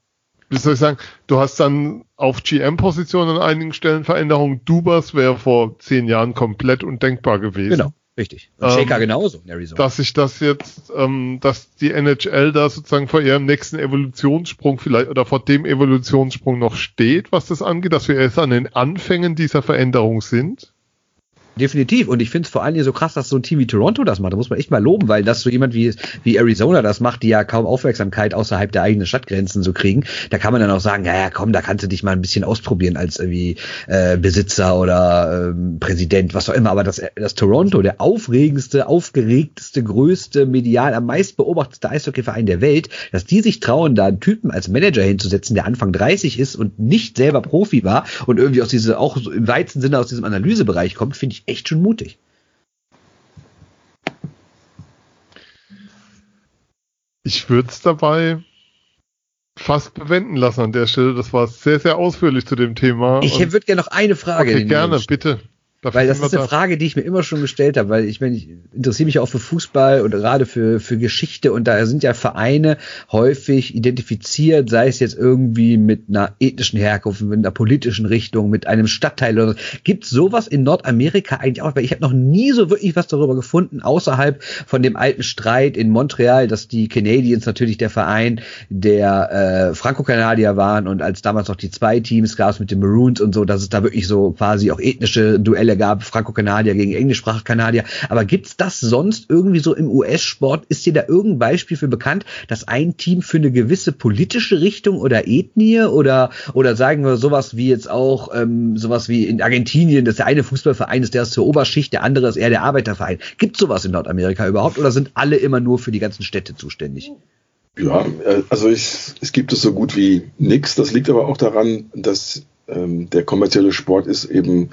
wie soll ich sagen, du hast dann auf GM-Positionen an einigen Stellen Veränderungen. Dubas wäre vor zehn Jahren komplett undenkbar gewesen. Genau, richtig. Und Shaker ähm, genauso in Arizona. Dass sich das jetzt, ähm, dass die NHL da sozusagen vor ihrem nächsten Evolutionssprung vielleicht oder vor dem Evolutionssprung noch steht, was das angeht, dass wir erst an den Anfängen dieser Veränderung sind. Definitiv. Und ich finde es vor allen Dingen so krass, dass so ein Team wie Toronto das macht. Da muss man echt mal loben, weil das so jemand wie, wie Arizona das macht, die ja kaum Aufmerksamkeit außerhalb der eigenen Stadtgrenzen so kriegen. Da kann man dann auch sagen, ja, ja, komm, da kannst du dich mal ein bisschen ausprobieren als irgendwie äh, Besitzer oder ähm, Präsident, was auch immer. Aber das, das Toronto, der aufregendste, aufgeregteste, größte, medial am meist beobachtete Eishockeyverein der Welt, dass die sich trauen, da einen Typen als Manager hinzusetzen, der Anfang 30 ist und nicht selber Profi war und irgendwie aus diese, auch im weitesten Sinne aus diesem Analysebereich kommt, finde ich echt schon mutig. Ich würde es dabei fast bewenden lassen an der Stelle. Das war sehr, sehr ausführlich zu dem Thema. Ich würde gerne noch eine Frage. Okay, gerne, bitte. Dafür weil das ist eine da. Frage, die ich mir immer schon gestellt habe, weil ich meine, ich interessiere mich auch für Fußball und gerade für, für Geschichte und da sind ja Vereine häufig identifiziert, sei es jetzt irgendwie mit einer ethnischen Herkunft, mit einer politischen Richtung, mit einem Stadtteil oder so. Gibt sowas in Nordamerika eigentlich auch? Weil ich habe noch nie so wirklich was darüber gefunden, außerhalb von dem alten Streit in Montreal, dass die Canadiens natürlich der Verein der äh, Franco-Kanadier waren und als damals noch die zwei Teams gab es mit den Maroons und so, dass es da wirklich so quasi auch ethnische Duelle Duelle gab, Franco-Kanadier gegen englischsprachige Kanadier. Aber gibt's das sonst irgendwie so im US-Sport? Ist dir da irgendein Beispiel für bekannt, dass ein Team für eine gewisse politische Richtung oder Ethnie oder, oder sagen wir sowas wie jetzt auch, ähm, sowas wie in Argentinien, dass der eine Fußballverein ist, der ist zur Oberschicht, der andere ist eher der Arbeiterverein. Gibt sowas in Nordamerika überhaupt oder sind alle immer nur für die ganzen Städte zuständig? Ja, äh, also ich, es gibt es so gut wie nichts. Das liegt aber auch daran, dass ähm, der kommerzielle Sport ist eben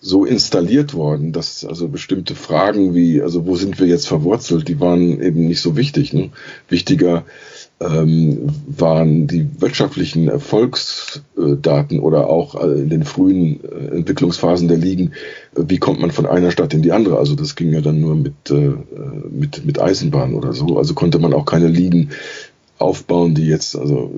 so installiert worden, dass also bestimmte Fragen wie, also wo sind wir jetzt verwurzelt, die waren eben nicht so wichtig. Ne? Wichtiger ähm, waren die wirtschaftlichen Erfolgsdaten oder auch äh, in den frühen äh, Entwicklungsphasen der Ligen, äh, wie kommt man von einer Stadt in die andere? Also das ging ja dann nur mit, mit, mit Eisenbahn oder so. Also konnte man auch keine Ligen aufbauen, die jetzt also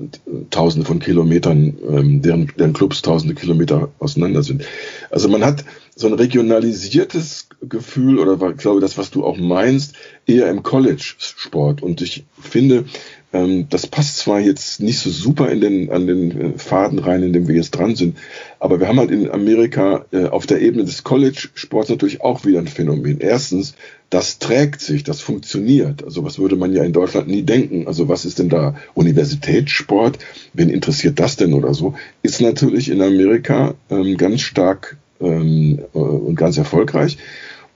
tausende von Kilometern, ähm, deren, deren Clubs tausende Kilometer auseinander sind. Also man hat so ein regionalisiertes Gefühl oder ich glaube, das, was du auch meinst, eher im College-Sport. Und ich finde, das passt zwar jetzt nicht so super in den, an den äh, Faden rein, in dem wir jetzt dran sind, aber wir haben halt in Amerika äh, auf der Ebene des College-Sports natürlich auch wieder ein Phänomen. Erstens, das trägt sich, das funktioniert. Also was würde man ja in Deutschland nie denken. Also was ist denn da Universitätssport? Wen interessiert das denn oder so? Ist natürlich in Amerika ähm, ganz stark ähm, äh, und ganz erfolgreich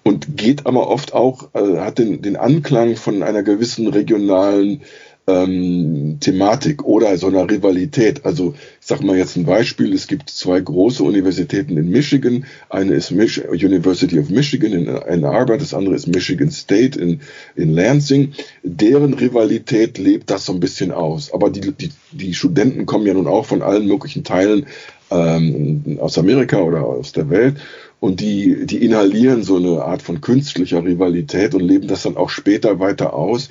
und geht aber oft auch, hat den, den Anklang von einer gewissen regionalen ähm, Thematik oder so einer Rivalität. Also ich sage mal jetzt ein Beispiel, es gibt zwei große Universitäten in Michigan. Eine ist Mich University of Michigan in Ann Arbor, das andere ist Michigan State in, in Lansing. Deren Rivalität lebt das so ein bisschen aus. Aber die, die, die Studenten kommen ja nun auch von allen möglichen Teilen ähm, aus Amerika oder aus der Welt und die, die inhalieren so eine Art von künstlicher Rivalität und leben das dann auch später weiter aus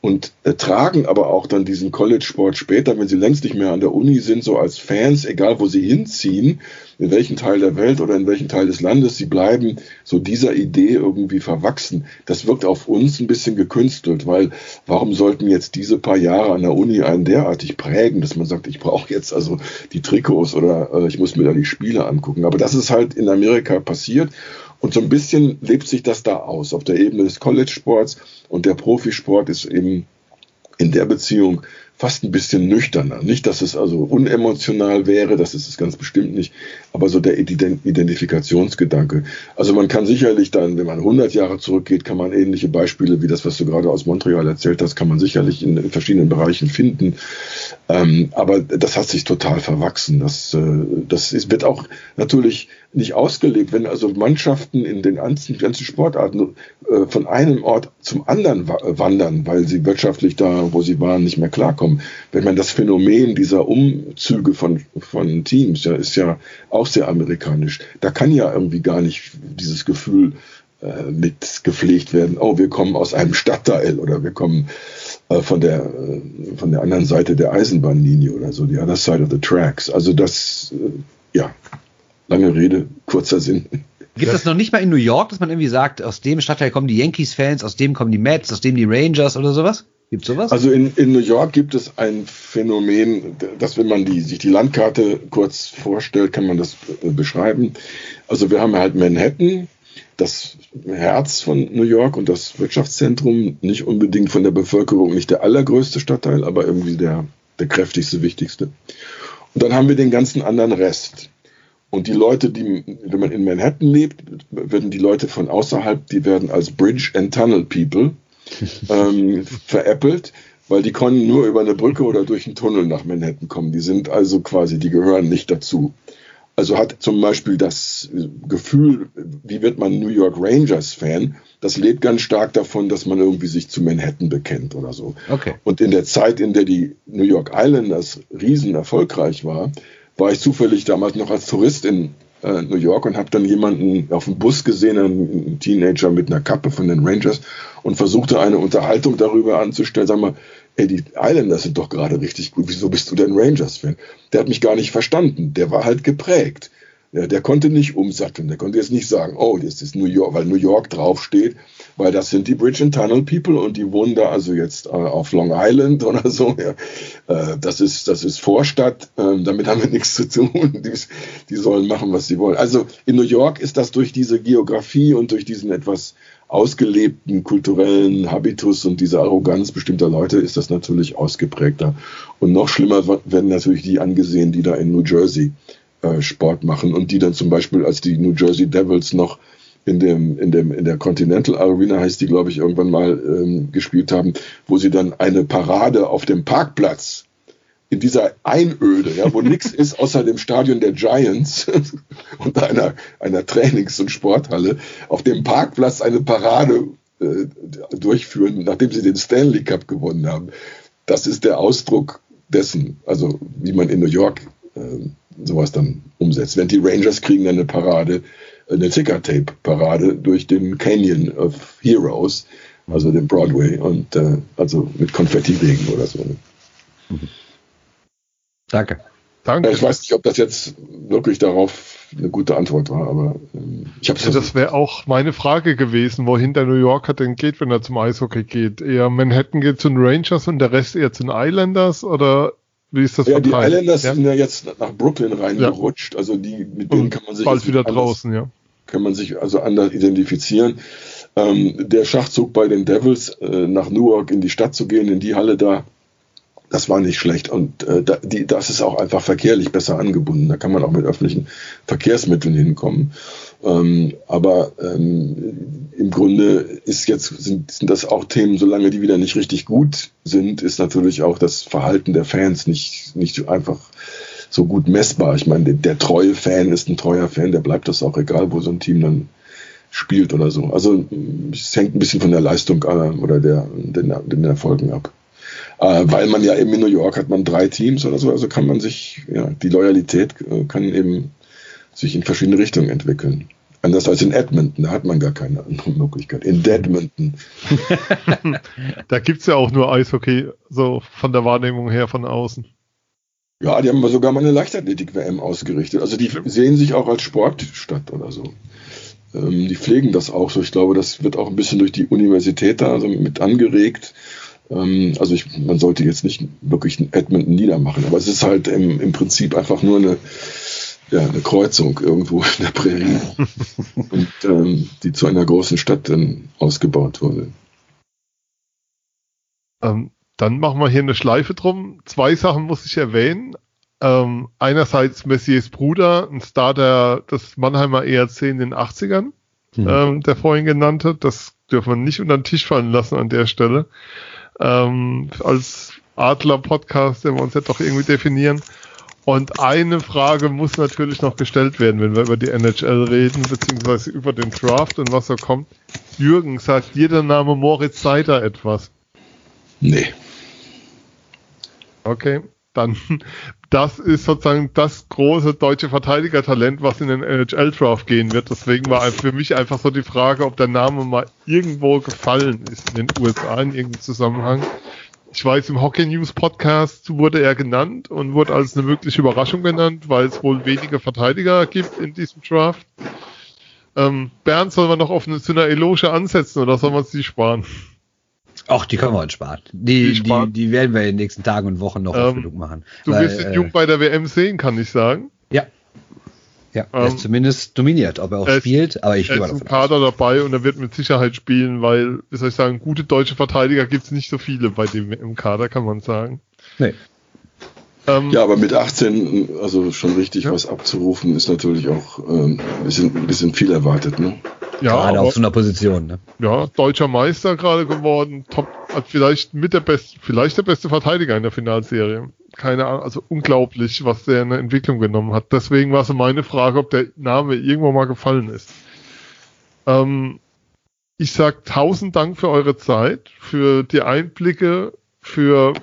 und äh, tragen aber auch dann diesen College-Sport später, wenn sie längst nicht mehr an der Uni sind, so als Fans, egal wo sie hinziehen, in welchen Teil der Welt oder in welchen Teil des Landes, sie bleiben so dieser Idee irgendwie verwachsen. Das wirkt auf uns ein bisschen gekünstelt, weil warum sollten jetzt diese paar Jahre an der Uni einen derartig prägen, dass man sagt, ich brauche jetzt also die Trikots oder äh, ich muss mir da die Spiele angucken. Aber das ist halt in Amerika passiert und so ein bisschen lebt sich das da aus. Auf der Ebene des College-Sports und der Profisport ist eben in der Beziehung fast ein bisschen nüchterner. Nicht, dass es also unemotional wäre, das ist es ganz bestimmt nicht, aber so der Identifikationsgedanke. Also man kann sicherlich dann, wenn man 100 Jahre zurückgeht, kann man ähnliche Beispiele wie das, was du gerade aus Montreal erzählt hast, kann man sicherlich in, verschiedenen Bereichen finden. Ähm, aber das hat sich total verwachsen. Das, äh, das ist, wird auch natürlich nicht ausgelegt, wenn also Mannschaften in den ganzen, ganzen Sportarten äh, von einem Ort zum anderen wandern, weil sie wirtschaftlich da, wo sie waren, nicht mehr klarkommen. Wenn man das Phänomen dieser Umzüge von, von Teams, ja, ist ja auch sehr amerikanisch. Da kann ja irgendwie gar nicht dieses Gefühl äh, mit gepflegt werden, oh, wir kommen aus einem Stadtteil oder wir kommen äh, von der, äh, von der anderen Seite der Eisenbahnlinie oder so, the other side of the tracks. Also das, äh, ja, Lange Rede, kurzer Sinn. Gibt es noch nicht mal in New York, dass man irgendwie sagt, aus dem Stadtteil kommen die Yankees-Fans, aus dem kommen die Mets, aus dem die Rangers oder sowas? Gibt sowas? Also in, in New York gibt es ein Phänomen, dass wenn man die, sich die Landkarte kurz vorstellt, kann man das äh, beschreiben. Also wir haben halt Manhattan, das Herz von New York und das Wirtschaftszentrum, nicht unbedingt von der Bevölkerung, nicht der allergrößte Stadtteil, aber irgendwie der, der kräftigste, wichtigste. Und dann haben wir den ganzen anderen Rest. Und die Leute, die, wenn man in Manhattan lebt, werden die Leute von außerhalb, die werden als Bridge and Tunnel People ähm, veräppelt, weil die können nur über eine Brücke oder durch einen Tunnel nach Manhattan kommen. Die sind also quasi, die gehören nicht dazu. Also hat zum Beispiel das Gefühl, wie wird man New York Rangers Fan? Das lebt ganz stark davon, dass man irgendwie sich zu Manhattan bekennt oder so. Okay. Und in der Zeit, in der die New York Islanders riesen erfolgreich war, war ich zufällig damals noch als Tourist in äh, New York und habe dann jemanden auf dem Bus gesehen, einen Teenager mit einer Kappe von den Rangers und versuchte eine Unterhaltung darüber anzustellen. Sag mal, ey, die Islanders sind doch gerade richtig gut. Wieso bist du denn Rangers-Fan? Der hat mich gar nicht verstanden. Der war halt geprägt. Ja, der konnte nicht umsatteln. Der konnte jetzt nicht sagen, oh, das ist New York, weil New York draufsteht, weil das sind die Bridge and Tunnel People und die wohnen da also jetzt äh, auf Long Island oder so. Ja. Äh, das ist das ist Vorstadt. Äh, damit haben wir nichts zu tun. Die, die sollen machen, was sie wollen. Also in New York ist das durch diese Geografie und durch diesen etwas ausgelebten kulturellen Habitus und diese Arroganz bestimmter Leute ist das natürlich ausgeprägter. Und noch schlimmer werden natürlich die angesehen, die da in New Jersey äh, Sport machen und die dann zum Beispiel als die New Jersey Devils noch in dem in dem in der Continental Arena heißt die glaube ich irgendwann mal ähm, gespielt haben, wo sie dann eine Parade auf dem Parkplatz in dieser Einöde, ja, wo nichts ist außer dem Stadion der Giants und einer einer Trainings- und Sporthalle auf dem Parkplatz eine Parade äh, durchführen, nachdem sie den Stanley Cup gewonnen haben. Das ist der Ausdruck dessen, also wie man in New York äh, sowas dann umsetzt. Wenn die Rangers kriegen dann eine Parade, eine Ticker-Tape-Parade durch den Canyon of Heroes, also den Broadway, und äh, also mit Konfetti-Wegen oder so. Mhm. Danke. Danke. Ich weiß nicht, ob das jetzt wirklich darauf eine gute Antwort war, aber ähm, ich habe ja, Das wäre auch meine Frage gewesen, wohin der New Yorker denn geht, wenn er zum Eishockey geht. Eher Manhattan geht zu den Rangers und der Rest eher zu den Islanders oder wie ist das Ja, verteilt? die Islanders ja? sind ja jetzt nach Brooklyn reingerutscht. Ja. Also die, mit denen kann man sich bald wieder draußen, ja. Kann man sich also anders identifizieren. Ähm, der Schachzug bei den Devils äh, nach Newark in die Stadt zu gehen, in die Halle da, das war nicht schlecht. Und äh, da, die, das ist auch einfach verkehrlich besser angebunden. Da kann man auch mit öffentlichen Verkehrsmitteln hinkommen. Ähm, aber ähm, im Grunde ist jetzt, sind, sind das auch Themen, solange die wieder nicht richtig gut sind, ist natürlich auch das Verhalten der Fans nicht, nicht einfach so gut messbar. Ich meine, der, der treue Fan ist ein treuer Fan, der bleibt das auch egal, wo so ein Team dann spielt oder so. Also es hängt ein bisschen von der Leistung äh, oder der, den, den Erfolgen ab. Äh, weil man ja eben in New York hat man drei Teams oder so, also kann man sich, ja, die Loyalität äh, kann eben sich in verschiedene Richtungen entwickeln. Anders als in Edmonton, da hat man gar keine andere Möglichkeit. In Edmonton. da gibt es ja auch nur Eishockey, so von der Wahrnehmung her von außen. Ja, die haben sogar mal eine Leichtathletik-WM ausgerichtet. Also die sehen sich auch als Sportstadt oder so. Ähm, die pflegen das auch so. Ich glaube, das wird auch ein bisschen durch die Universität da also mit angeregt. Ähm, also ich, man sollte jetzt nicht wirklich Edmonton niedermachen, aber es ist halt im, im Prinzip einfach nur eine, ja, eine Kreuzung irgendwo in der Prärie und ähm, die zu einer großen Stadt dann ausgebaut wurde. Ähm, dann machen wir hier eine Schleife drum. Zwei Sachen muss ich erwähnen. Ähm, einerseits Messiers Bruder, ein Star der, des Mannheimer ERC in den 80ern, mhm. ähm, der vorhin genannte. Das dürfen wir nicht unter den Tisch fallen lassen an der Stelle. Ähm, als Adler-Podcast, den wir uns ja doch irgendwie definieren. Und eine Frage muss natürlich noch gestellt werden, wenn wir über die NHL reden, beziehungsweise über den Draft und was so kommt. Jürgen, sagt dir der Name Moritz Seider etwas? Nee. Okay, dann das ist sozusagen das große deutsche Verteidigertalent, was in den NHL-Draft gehen wird. Deswegen war für mich einfach so die Frage, ob der Name mal irgendwo gefallen ist in den USA in irgendeinem Zusammenhang. Ich weiß, im Hockey News Podcast wurde er genannt und wurde als eine mögliche Überraschung genannt, weil es wohl wenige Verteidiger gibt in diesem Draft. Ähm, Bernd, sollen wir noch auf eine, zu einer Eloge ansetzen oder sollen wir sie sparen? Ach, die können wir uns sparen. Die, die, die, die, werden wir in den nächsten Tagen und Wochen noch ähm, genug machen. Du weil, wirst den äh, Jung bei der WM sehen, kann ich sagen. Ja. Ja, er ist ähm, zumindest dominiert, ob er auch er spielt, aber ich gehe mal davon im Kader aus. dabei und er wird mit Sicherheit spielen, weil, wie soll ich sagen, gute deutsche Verteidiger gibt es nicht so viele bei dem im Kader, kann man sagen. Nee. Ähm, ja, aber mit 18, also schon richtig ja. was abzurufen, ist natürlich auch ähm, ein, bisschen, ein bisschen viel erwartet, ne? Ja, gerade aber, auf so einer Position, ne? Ja, deutscher Meister gerade geworden, top, vielleicht mit der beste, vielleicht der beste Verteidiger in der Finalserie keine Ahnung, also unglaublich, was der in der Entwicklung genommen hat. Deswegen war so meine Frage, ob der Name irgendwo mal gefallen ist. Ähm, ich sag tausend Dank für eure Zeit, für die Einblicke, für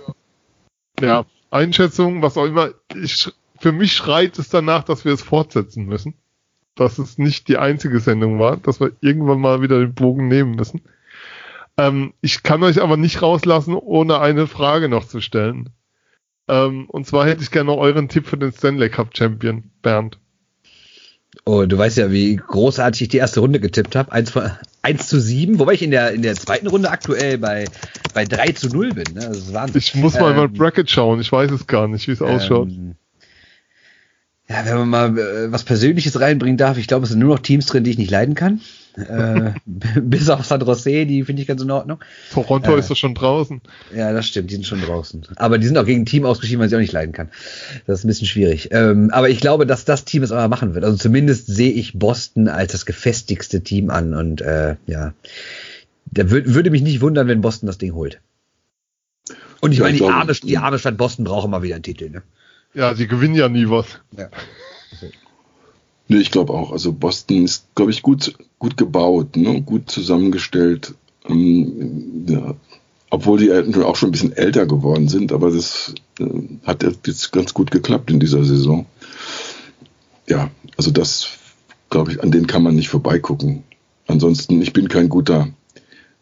ja, Einschätzungen, was auch immer. Ich, für mich schreit es danach, dass wir es fortsetzen müssen. Dass es nicht die einzige Sendung war, dass wir irgendwann mal wieder den Bogen nehmen müssen. Ähm, ich kann euch aber nicht rauslassen, ohne eine Frage noch zu stellen. Ähm, und zwar hätte ich gerne noch euren Tipp für den Stanley Cup Champion, Bernd. Oh, du weißt ja, wie großartig ich die erste Runde getippt habe. 1, 1 zu 7, wobei ich in der, in der zweiten Runde aktuell bei, bei 3 zu 0 bin. Ne? Das ist Wahnsinn. Ich muss mal ähm, mal Bracket schauen, ich weiß es gar nicht, wie es ähm, ausschaut. Ja, wenn man mal äh, was Persönliches reinbringen darf, ich glaube, es sind nur noch Teams drin, die ich nicht leiden kann. äh, bis auf San Jose, die finde ich ganz in Ordnung. Toronto äh, ist doch schon draußen. Ja, das stimmt, die sind schon draußen. Aber die sind auch gegen ein Team ausgeschieden, weil ich auch nicht leiden kann. Das ist ein bisschen schwierig. Ähm, aber ich glaube, dass das Team es aber machen wird. Also zumindest sehe ich Boston als das gefestigste Team an und äh, ja, da würd, würde mich nicht wundern, wenn Boston das Ding holt. Und ich ja, meine, die arme, die arme Stadt Boston braucht immer wieder einen Titel, ne? Ja, sie gewinnen ja nie was. Ja. Nee, ich glaube auch. Also Boston ist, glaube ich, gut, gut gebaut, ne? gut zusammengestellt. Ähm, ja. Obwohl die auch schon ein bisschen älter geworden sind, aber das äh, hat jetzt ganz gut geklappt in dieser Saison. Ja, also das, glaube ich, an denen kann man nicht vorbeigucken. Ansonsten, ich bin kein guter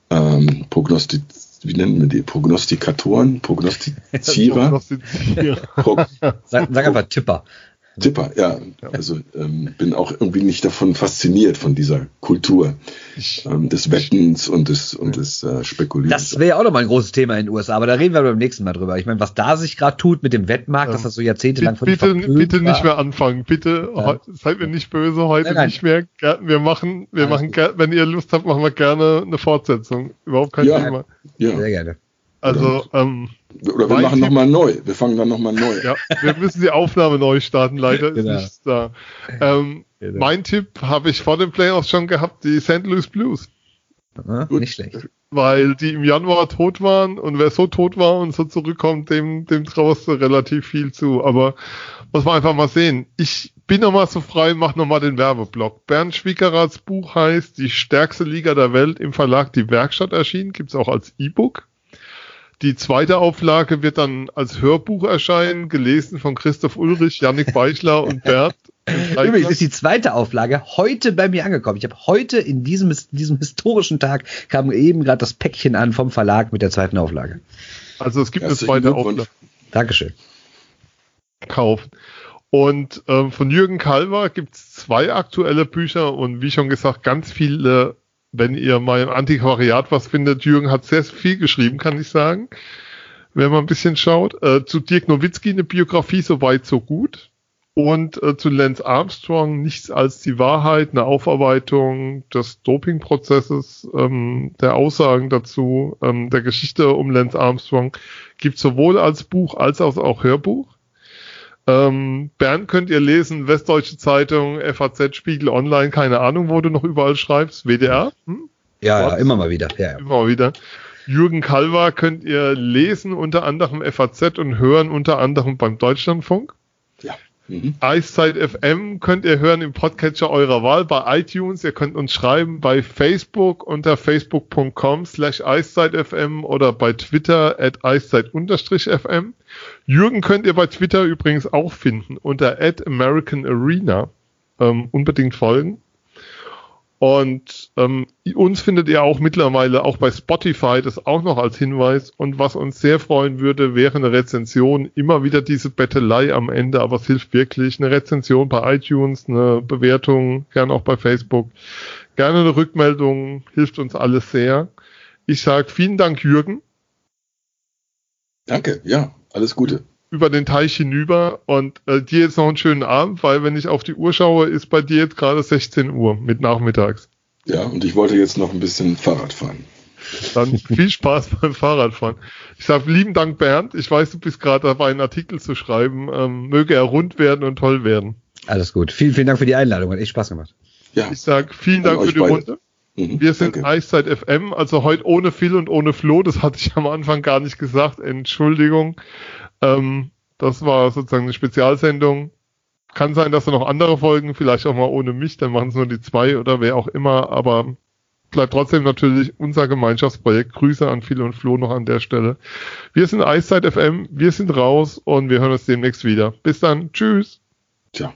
ähm, Prognostik wie nennen wir die? Prognostikatoren? Prognostizierer? Progn sag, sag einfach Tipper. Tipper, ja. Also ähm, bin auch irgendwie nicht davon fasziniert von dieser Kultur ähm, des Wettens und des und des äh, Spekulierens. Das wäre ja auch nochmal ein großes Thema in den USA, aber da reden wir beim nächsten Mal drüber. Ich meine, was da sich gerade tut mit dem Wettmarkt, dass das so jahrzehntelang von Bitte, bitte nicht mehr anfangen. Bitte ja. seid mir nicht böse, heute nein, nein. nicht mehr. Wir machen, wir machen, wenn ihr Lust habt, machen wir gerne eine Fortsetzung. Überhaupt kein ja. Thema. Ja. Sehr gerne. Also, ähm, oder wir machen nochmal neu. Wir fangen dann nochmal neu. Ja, wir müssen die Aufnahme neu starten. Leider ist genau. nichts da. Ähm, genau. Mein Tipp habe ich vor den Playoffs schon gehabt, die St. Louis Blues. Aha, nicht schlecht. Weil die im Januar tot waren und wer so tot war und so zurückkommt, dem, dem traust du relativ viel zu. Aber muss man einfach mal sehen. Ich bin nochmal so frei, mach nochmal den Werbeblock. Bernd Schwickeraths Buch heißt Die stärkste Liga der Welt im Verlag Die Werkstatt erschienen, gibt's auch als E-Book. Die zweite Auflage wird dann als Hörbuch erscheinen, gelesen von Christoph Ulrich, Yannick Beichler und Bert. Übrigens ist die zweite Auflage heute bei mir angekommen. Ich habe heute in diesem, diesem historischen Tag kam eben gerade das Päckchen an vom Verlag mit der zweiten Auflage. Also es gibt eine zweite Auflage. Dankeschön. Kaufen. Und ähm, von Jürgen Kalver gibt es zwei aktuelle Bücher und wie schon gesagt, ganz viele wenn ihr mal im Antiquariat was findet, Jürgen hat sehr viel geschrieben, kann ich sagen. Wenn man ein bisschen schaut. Äh, zu Dirk Nowitzki eine Biografie so weit, so gut. Und äh, zu Lance Armstrong nichts als die Wahrheit, eine Aufarbeitung des Dopingprozesses, ähm, der Aussagen dazu, ähm, der Geschichte um Lance Armstrong, gibt sowohl als Buch als auch Hörbuch. Ähm, Bernd könnt ihr lesen, Westdeutsche Zeitung, FAZ, Spiegel Online, keine Ahnung, wo du noch überall schreibst, WDR? Hm? Ja, ja, immer mal wieder. Ja, ja. Immer mal wieder. Jürgen Kalver könnt ihr lesen, unter anderem FAZ und hören unter anderem beim Deutschlandfunk. Mhm. Eiszeit FM könnt ihr hören im Podcatcher eurer Wahl bei iTunes. Ihr könnt uns schreiben bei Facebook unter facebook.com slash eiszeitfm oder bei Twitter at eiszeit-fm. Jürgen könnt ihr bei Twitter übrigens auch finden unter at American Arena. Ähm, unbedingt folgen. Und ähm, uns findet ihr auch mittlerweile auch bei Spotify, das auch noch als Hinweis. Und was uns sehr freuen würde, wäre eine Rezension. Immer wieder diese Bettelei am Ende, aber es hilft wirklich. Eine Rezension bei iTunes, eine Bewertung, gern auch bei Facebook. Gerne eine Rückmeldung, hilft uns alles sehr. Ich sage vielen Dank, Jürgen. Danke, ja, alles Gute über den Teich hinüber und äh, dir jetzt noch einen schönen Abend, weil wenn ich auf die Uhr schaue, ist bei dir jetzt gerade 16 Uhr mit nachmittags. Ja, und ich wollte jetzt noch ein bisschen Fahrrad fahren. Dann viel Spaß beim Fahrradfahren. Ich sage lieben Dank, Bernd. Ich weiß, du bist gerade dabei, einen Artikel zu schreiben. Ähm, möge er rund werden und toll werden. Alles gut. Vielen, vielen Dank für die Einladung. Hat echt Spaß gemacht. Ja. Ich sage vielen Dank für die beide. Runde. Mhm, Wir sind danke. Eiszeit FM, also heute ohne Phil und ohne Flo. Das hatte ich am Anfang gar nicht gesagt. Entschuldigung. Ähm, das war sozusagen eine Spezialsendung. Kann sein, dass da noch andere Folgen, vielleicht auch mal ohne mich, dann machen es nur die zwei oder wer auch immer, aber bleibt trotzdem natürlich unser Gemeinschaftsprojekt. Grüße an Phil und Flo noch an der Stelle. Wir sind Eiszeit FM, wir sind raus und wir hören uns demnächst wieder. Bis dann, tschüss. Ciao.